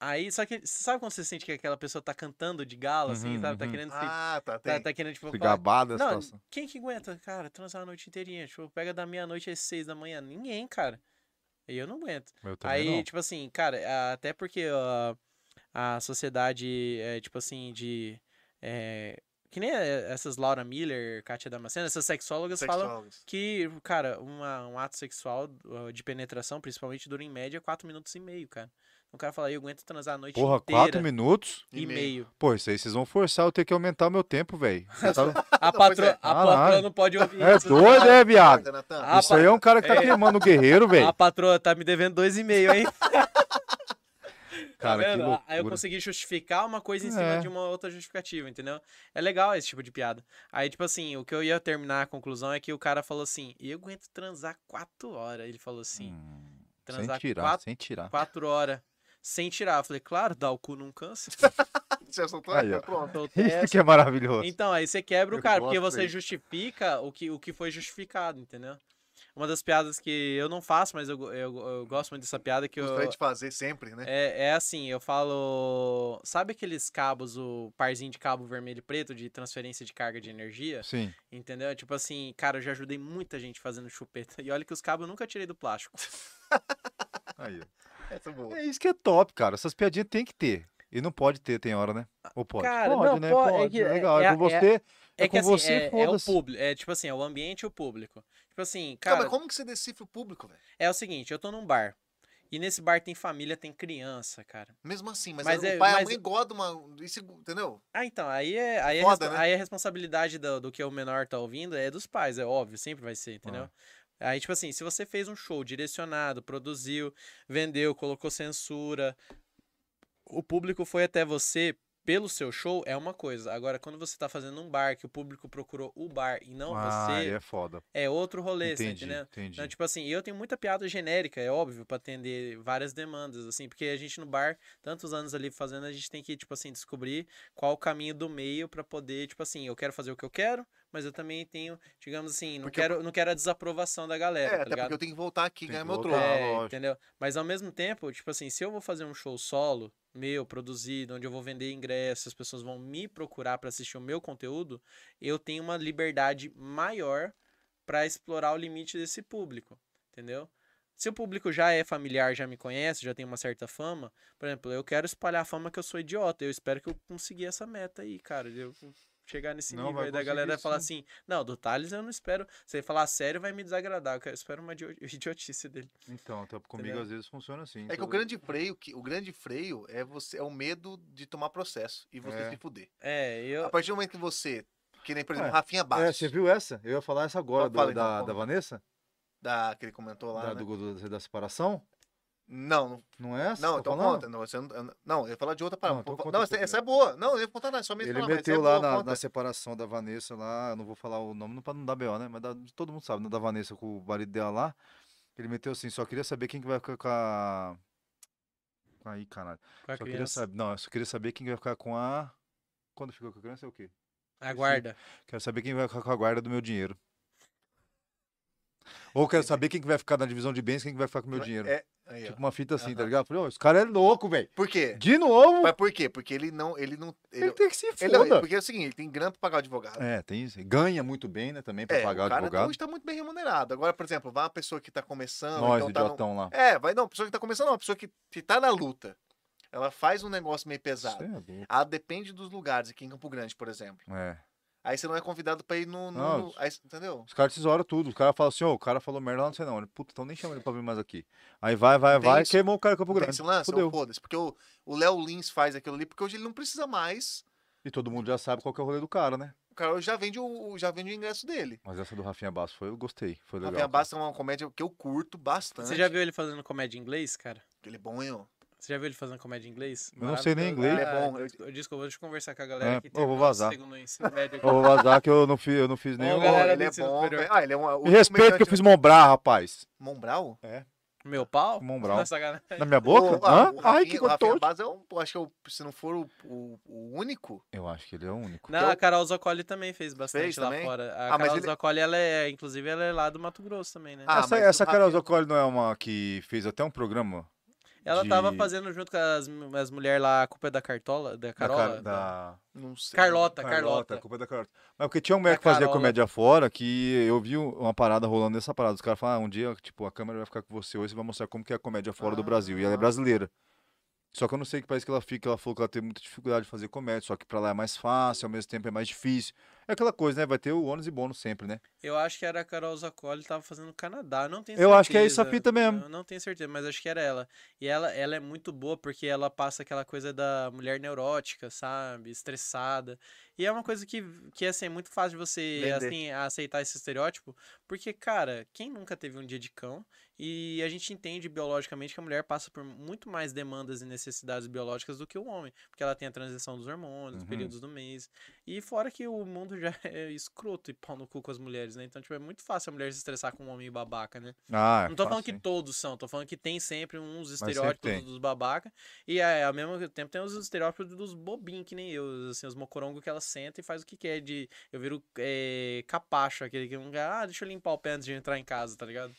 Aí, só que, você sabe quando você sente que aquela pessoa tá cantando de galo, assim, Uhum, sabe? Tá uhum. querendo se. Ah, tá, Tá, tem. tá querendo, tipo, falar, gabada a não, situação. quem que aguenta, cara, transar a noite inteirinha? Tipo, pega da meia-noite às seis da manhã. Ninguém, cara. E eu não aguento. Eu Aí, não. tipo assim, cara, a- até porque ó, a sociedade, é, tipo assim, de. é, que nem é, essas Laura Miller, Kátia Damasceno, essas sexólogas falam Sexólogos. que, cara, uma- um ato sexual de penetração, principalmente, dura em média 4 minutos e meio, cara. O cara fala, eu aguento transar a noite Porra, inteira. quatro minutos? e E meio. meio. Pô, isso aí vocês vão forçar eu ter que aumentar o meu tempo, velho. Tá- A, pois patro... é. a Caralho. patroa não pode ouvir É isso. doido, é, viado? Ah, Isso aí é um cara que tá É. queimando o guerreiro, velho. A patroa tá me devendo dois e meio, hein? Cara, tá? Aí eu consegui justificar uma coisa em cima É. de uma outra justificativa, entendeu? É legal esse tipo de piada. Aí, tipo assim, o que eu ia terminar a conclusão é que o cara falou assim: eu aguento transar quatro horas. Ele falou assim: Hum, transar sem tirar, quatro, sem tirar. quatro horas sem tirar. Eu falei, claro, dá o cu não cansa. Você soltou Aí, essa? Pronto. Isso que é maravilhoso. Então, aí você quebra o Eu cara, porque você justifica o que, o que foi justificado, entendeu? Uma das piadas que eu não faço, mas eu, eu, eu gosto muito dessa piada que eu, Gostaria de fazer sempre, né? É, é assim, eu falo. Sabe aqueles cabos, o parzinho de cabo vermelho e preto de transferência de carga de energia? Sim. Entendeu? Tipo assim, cara, eu já ajudei muita gente fazendo chupeta. E olha que os cabos eu nunca tirei do plástico. Aí, ó. Essa é boa. É isso que é top, cara. Essas piadinhas tem que ter. E não pode ter, tem hora, né? Ou pode? Cara, pode, não, né? pode, é Pode. que- Legal. É, é- com você. É, É, que com assim, você, é, é o público. É tipo assim, é o ambiente e o público. Tipo assim, Cara, cara, mas como que você decifra o público, velho? é o seguinte, eu tô num bar. E nesse bar tem família, tem criança, cara. Mesmo assim, mas, Mas o é- pai e a mas- mãe gostam de uma. Isso, entendeu? Ah, então, aí é, aí é, Foda, respo- né? aí a responsabilidade do, do que o menor tá ouvindo é dos pais, é óbvio, sempre vai ser, entendeu? Aí, tipo assim, se você fez um show direcionado, produziu, vendeu, colocou censura, o público foi até você pelo seu show é uma coisa. Agora, quando você tá fazendo um bar, que o público procurou o bar e não ah, você, é foda. é outro rolê, você Entendi, entendeu? entendi. Então, tipo assim, eu tenho muita piada genérica, é óbvio, pra atender várias demandas, assim, porque a gente no bar, tantos anos ali fazendo, a gente tem que, tipo assim, descobrir qual o caminho do meio pra poder, tipo assim, eu quero fazer o que eu quero, mas eu também tenho, digamos assim, não, Porque- quero, não quero a desaprovação da galera, É, tá até ligado? porque eu tenho que voltar aqui e ganhar que meu. Ah, É, entendeu? Mas ao mesmo tempo, tipo assim, se eu vou fazer um show solo, meu, produzido, onde eu vou vender ingressos, as pessoas vão me procurar pra assistir o meu conteúdo, eu tenho uma liberdade maior pra explorar o limite desse público, entendeu? Se o público já é familiar, já me conhece, já tem uma certa fama, por exemplo, eu quero espalhar a fama que eu sou idiota. Eu espero que eu consegui essa meta aí, cara. Eu chegar nesse Não, nível aí da galera falar sim. assim, não, do Thales eu não espero. Se ele falar sério, vai me desagradar. Eu quero- espero uma idio- idiotice dele. Então, até comigo Entendeu? às vezes funciona assim. É que o todo- grande freio, que, o grande freio é você é o medo de tomar processo e você É. se fuder. É, eu. A partir do momento que você, que nem por exemplo, É, Rafinha É, Bastos, você viu essa? Eu ia falar essa agora, do- então, da, da Vanessa? da, que ele comentou lá, da, né? do, do- da separação? Não, não, é essa? não, Tô então falando? conta. Não, você não, não, eu ia falar de outra parada. Não, então Não, essa, essa é boa. Não, eu ia contar nada, só me Ele meteu é lá boa, na, na separação da Vanessa lá, eu não vou falar o nome pra não dar B.O., né? Mas da- todo mundo sabe, né? Da Vanessa com o marido dela lá. Ele meteu assim, só queria saber quem que vai ficar com a... Aí, caralho. Com a Só queria criança. saber... Não, eu só queria saber quem vai ficar com a... Quando ficou com a criança é o quê? Aguarda. Quero saber quem vai ficar com a guarda do meu dinheiro. Ou quero saber quem que vai ficar na divisão de bens, quem que vai ficar com o meu dinheiro. É, aí, ó. Tipo uma fita assim, tá Aham. ligado? Falei, ô, esse cara é louco, velho. Por quê? De novo? Mas por quê? Porque ele não. Ele não. Ele, Ele tem que se ele foda. porque é o seguinte, ele tem grana pra pagar o advogado. É, tem isso. Ganha muito bem, né, também, pra É, pagar o o advogado. hoje tá muito bem remunerado. Agora, por exemplo, vai uma pessoa que tá começando. Nós, então tá no- idiotão lá. É, vai não, pessoa que tá começando, não, uma pessoa que, que tá na luta. Ela faz um negócio meio Isso pesado. é louco. Ela depende dos lugares, aqui em Campo Grande, por exemplo. É. Aí você não é convidado pra ir no. no- Não, no- aí- entendeu? Os caras tesouram tudo. Os caras falam assim, ô, o cara falou merda lá, não sei não. Ele, Puta, então nem chama ele pra vir mais aqui. Aí vai, vai, Tem vai, isso? queimou o cara Campo Não tem Grande. esse lance? Fudeu. Foda-se. Porque o o Léo Lins faz aquilo ali, porque hoje ele não precisa mais. E todo mundo já sabe qual que é o rolê do cara, né? O cara hoje já vende o, já vende o ingresso dele. Mas essa do Rafinha Basso foi, eu gostei. Foi legal. Rafinha Bastos é uma comédia que eu curto bastante. Você já viu ele fazendo comédia em inglês, cara? Ele é bom, hein? ó. Você já viu ele fazendo comédia em inglês? Eu não sei nem inglês. Ele é bom, Ah, eu- des- Desculpa, deixa eu conversar com a galera É, que eu vou vazar. segundo ensino médio. Eu vou vazar que eu não fiz, eu não fiz nenhum. galera ele do é bom. superior. Ah, ele é um. o Me respeito que eu fiz Mombrar, rapaz. Mombral? Meu pau? Mombral. Na minha boca? O- ah, Hã? o Ai, Rafinha- que o Rafinha gostoso. Bastos é um. eu Acho que é o- se não for o, o- o único. Eu acho que ele é o único. Não, a Carol Zoccoli também fez bastante Fez lá também? fora. A Ah, Carol ele- Zoccoli, ela é, inclusive, ela é lá do Mato Grosso também, né? Ah, essa mas essa Carol Zoccoli não é uma que fez até um programa? Ela de- tava fazendo junto com as, as mulheres lá, a culpa é da Cartola, da Da, Carola? Car- da... Não sei. Carlota, Carlota, Carlota. a culpa é da Carlota. Mas porque tinha um moleque que Da fazia Carola. comédia fora que eu vi uma parada rolando nessa parada. Os caras falam, ah, um dia, tipo, a câmera vai ficar com você hoje e vai mostrar como que é a comédia fora do Brasil. E ela é Ah. brasileira. Só que eu não sei que país que ela fica. Ela falou que ela tem muita dificuldade de fazer comédia, só que pra lá é mais fácil, ao mesmo tempo é mais difícil. É aquela coisa, né? Vai ter o ônus e bônus sempre, né? Eu acho que era a Carol Zoccoli, tava fazendo no Canadá, não tenho Eu acho que é certeza. essa fita mesmo. Eu não tenho certeza, mas acho que era ela. E ela, ela é muito boa porque ela passa aquela coisa da mulher neurótica, sabe? Estressada. E é uma coisa que, que assim, é muito fácil de você assim, aceitar esse estereótipo. Porque, cara, quem nunca teve um dia de cão? E a gente entende biologicamente que a mulher passa por muito mais demandas e necessidades biológicas do que o homem. Porque ela tem a transição dos hormônios, os Uhum. períodos do mês. E fora que o mundo já é escroto e pau no cu com as mulheres, né? Então, tipo, é muito fácil a mulher se estressar com um homem babaca, né? Ah, Não tô falando fácil, que hein? todos são, tô falando que tem sempre uns sempre estereótipos tem. dos babaca. E é, ao mesmo tempo tem os estereótipos dos bobinhos, que nem eu, assim, os mocorongos que ela senta e faz o que quer. De, eu viro é, capacho, aquele que não ah, deixa eu limpar o pé antes de entrar em casa, tá ligado?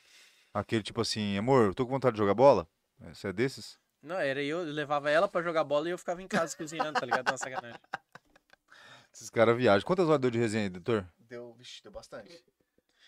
Aquele tipo assim, amor, eu tô com vontade de jogar bola? Você é desses? Não, era eu, eu levava ela pra jogar bola e eu ficava em casa cozinhando, tá ligado? Não, sacanagem. Esses caras viajam. Quantas horas deu de resenha, editor? Deu, vixe, deu bastante.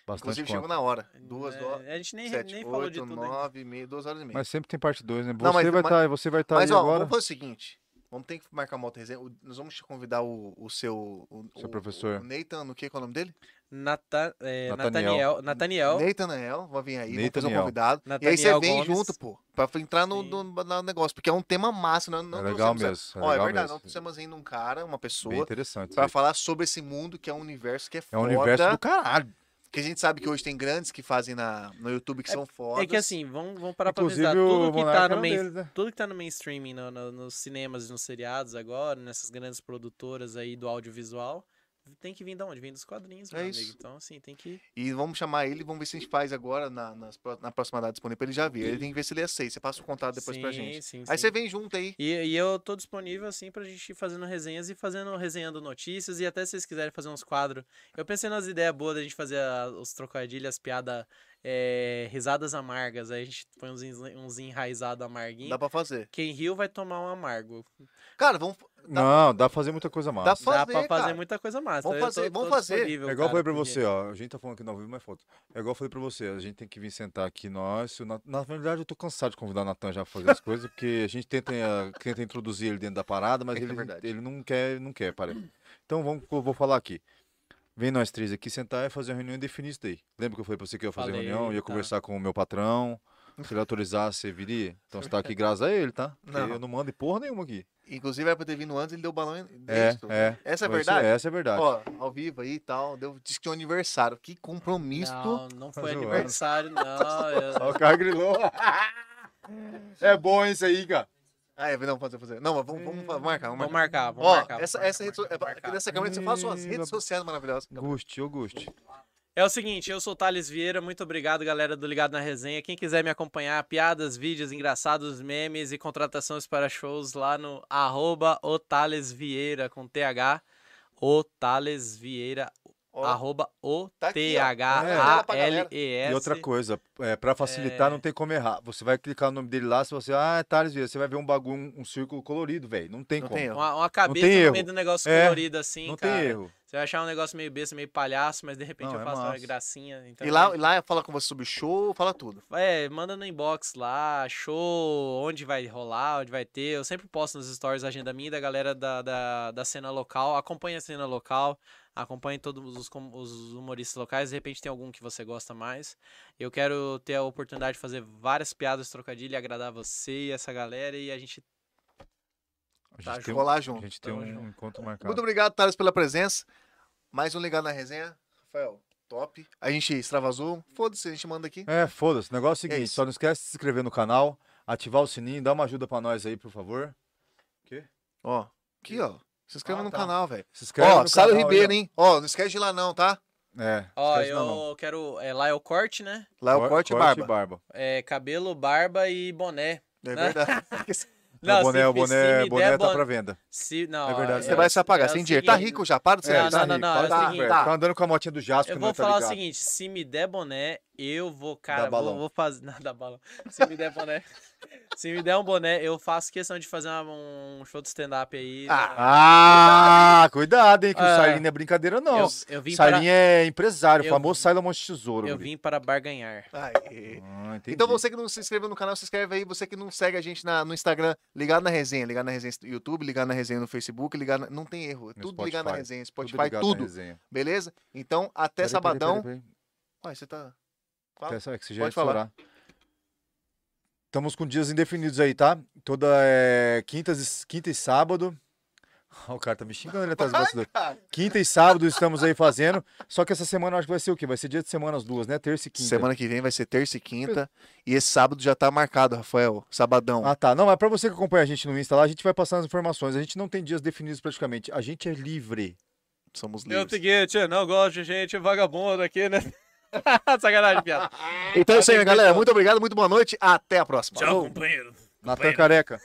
Bastante Inclusive quanto? chegou na hora. Duas É, horas. A gente nem, Sete, nem falou de oito, tudo nove, e meia, duas horas e meia. Mas sempre tem parte 2, né? Você Não, mas- vai mas- estar, você vai estar Mas, ali ó, agora. vamos fazer o seguinte. Vamos ter que marcar uma outra resenha. O- Nós vamos te convidar o, o seu... O, Seu o- professor. O Nathan, no que qual é o nome dele? Nata, é, Nathaniel. Nathaniel. Nathaniel. Vai vir aí, vamos fazer um Nathaniel. convidado. e aí você Nathaniel vem Gomes. junto, pô, pra entrar no, no, no negócio, porque é um tema massa, não, não É legal trouxemos- mesmo. É, Ó, é legal verdade, mesmo. não trouxemos ainda um cara, uma Bem pessoa, interessante. isso pra falar sobre esse mundo que é um universo que é É foda. um universo do caralho. Que a gente sabe que hoje tem grandes que fazem na, no YouTube que são fodas. É que assim, vamos, vamos parar pra Inclusive pensar. o Tudo que, tá era no main, deles, né? tudo que tá no mainstreaming, no- no- nos cinemas e nos seriados agora, nessas grandes produtoras aí do audiovisual, tem que vir de onde? Vem dos quadrinhos, É isso. amigo. Então, assim, tem que. E vamos chamar ele, vamos ver se a gente faz agora na, nas na próxima data disponível pra ele já vir. Ele tem que ver se ele aceita. Você passa o contato depois pra Sim, gente. sim, Aí sim. você vem junto aí. E, e eu tô disponível, assim, pra gente ir fazendo resenhas e fazendo, resenhando notícias. E até se vocês quiserem fazer uns quadros. Eu pensei nas ideias boas da gente fazer a- os trocadilhos, as piadas, é, risadas amargas. Aí a gente põe uns, uns enraizados amarguinhos. Dá pra fazer. Quem riu vai tomar um amargo. Cara, vamos. Não, dá pra fazer muita coisa massa. dá pra Dá fazer, pra fazer cara. muita coisa massa. Vamos Eu tô- fazer, tô vamos fazer. disponível, É igual eu cara, falei pra porque- você, ó. A gente tá falando aqui não vivo mais foto. É igual eu falei pra você, a gente tem que vir sentar aqui nós. Nat- Na verdade, eu tô cansado de convidar o Natan já pra fazer as coisas, porque a gente tenta, eh, tenta introduzir ele dentro da parada, mas É é ele, ele não quer, não quer, parece. Então vamos, eu vou falar aqui. Vem nós três aqui sentar e fazer uma reunião e definir isso daí. Lembra que eu falei pra você que eu ia fazer Falei, reunião, ia tá. conversar com o meu patrão. Se ele autorizasse, você viria. Então você tá aqui graças a ele, tá? Porque Não. eu não mando em porra nenhuma aqui. Inclusive, era pra ter vindo antes, ele deu balão. É, dentro. é. Essa é Mas isso- verdade? Essa é verdade. Ó, ao vivo aí e tal. Deu, disse que tinha um aniversário. Que compromisso. Não, não foi zoando. aniversário, não. eu- Ó, o cara grilou. é bom isso aí, cara. Ah, é, não, fazer, fazer. Não, mas vamos, vamos fa- marcar. Vamos Vamos marcar. marcar, vamos Ó, marcar. essa, vamos essa rede, marcar, é, vamos aqui marcar. nessa câmera você faz suas redes sociais maravilhosas. Guste, ô Guste. É o seguinte, eu sou o Thales Vieira, muito obrigado, galera do Ligado na Resenha. Quem quiser me acompanhar, piadas, vídeos engraçados, memes e contratações para shows lá no arroba o Thales Vieira com TH. O Thales Vieira, Ó, arroba o tá. É, T-H-A-L-E-S. E outra coisa, é, pra facilitar, É. não tem como errar. Você vai clicar no nome dele lá, se você, ah, Thales Vieira, você vai ver um bagulho, um, um círculo colorido, velho. Não tem Não como. tem. Uma, uma cabeça tem no erro. meio do negócio É, colorido assim, não cara. tem erro. Você vai achar um negócio meio besta, meio palhaço, mas de repente Não, eu é faço uma massa. gracinha. Então, E lá, e lá fala com você sobre o show, fala tudo. É, manda no inbox lá, show, onde vai rolar, onde vai ter. Eu sempre posto nos stories a agenda minha e da galera da, da, da cena local. Acompanhe a cena local, acompanhe todos os, os humoristas locais. De repente tem algum que você gosta mais. Eu quero ter a oportunidade de fazer várias piadas trocadilho e agradar você e essa galera. E a gente A Tá, gente tem, um- Rolar a junto. gente tem um junto. encontro marcado. Muito obrigado, Thales, pela presença. Mais um Ligado na Resenha. Rafael, top. A gente extravasou. Foda-se, a gente manda aqui. É, foda-se. O negócio é o É seguinte, isso. só não esquece de se inscrever no canal, ativar o sininho, dá uma ajuda pra nós aí, por favor. Ó, aqui, ó. Se inscreva Ah, no tá. canal, velho. Se inscreve Ó, no Sábio canal aí, Ribeiro, ó. hein? Ó, não esquece de ir lá não, tá? É, Ó, eu não, não. quero. É, lá é o corte, né? Lá é o Cor- corte e barba. É cabelo, barba e boné. É né? verdade. o boné, se- o boné, boné tá bon- pra venda. Se, não, É verdade, Você vai se apagar é sem dinheiro. Tá rico já, para de ser. Não, tá não, não, rico. não, é tá, seguinte, tá. Tá andando com a motinha do Jasper, Eu não vou tá falar o seguinte, se me der boné, eu vou, cara, vou, fazer. Não, dá balão. Se me der boné. Se me der um boné, eu faço questão de fazer uma- um show de stand-up aí. Ah, né? Ah, cuidado, hein, que o É. Sailin não é brincadeira, não. eu, eu vim para, Sailin é empresário, o Eu- famoso Sailon Monte Tesouro. eu vim para barganhar. Aí. Ah, entendi. Então você que não se inscreveu no canal, se inscreve aí. Você que não segue a gente na- no Instagram, ligado na resenha. Ligado na resenha no YouTube, ligado na resenha no Facebook, ligado na- Não tem erro. é Tudo ligado na resenha. Tudo Spotify, tudo. na resenha. beleza? Então, até Peraí, sabadão. peraí, peraí, Ué, você tá. Fala. Até- é que você já Pode falar. estourar. Estamos com dias indefinidos aí, tá? Toda é, quintas, e- quinta e sábado. O cara tá me xingando ali atrás do bastidor. Quinta e sábado estamos aí fazendo. Só que essa semana eu acho que vai ser o quê? Vai ser dia de semana as duas, né? Terça e quinta. Semana que vem vai ser terça e quinta. E esse sábado já tá marcado, Rafael. Sabadão. Ah, tá. Não, mas pra você que acompanha a gente no Insta lá, a gente vai passando as informações. A gente não tem dias definidos praticamente. A gente é livre. Somos Eu livres. seguinte, não gosto de gente vagabunda aqui, né? Sacanagem, piada. Então é isso aí, galera. Muito obrigado, muito boa noite. Até a próxima. Tchau, companheiro. Natan Careca.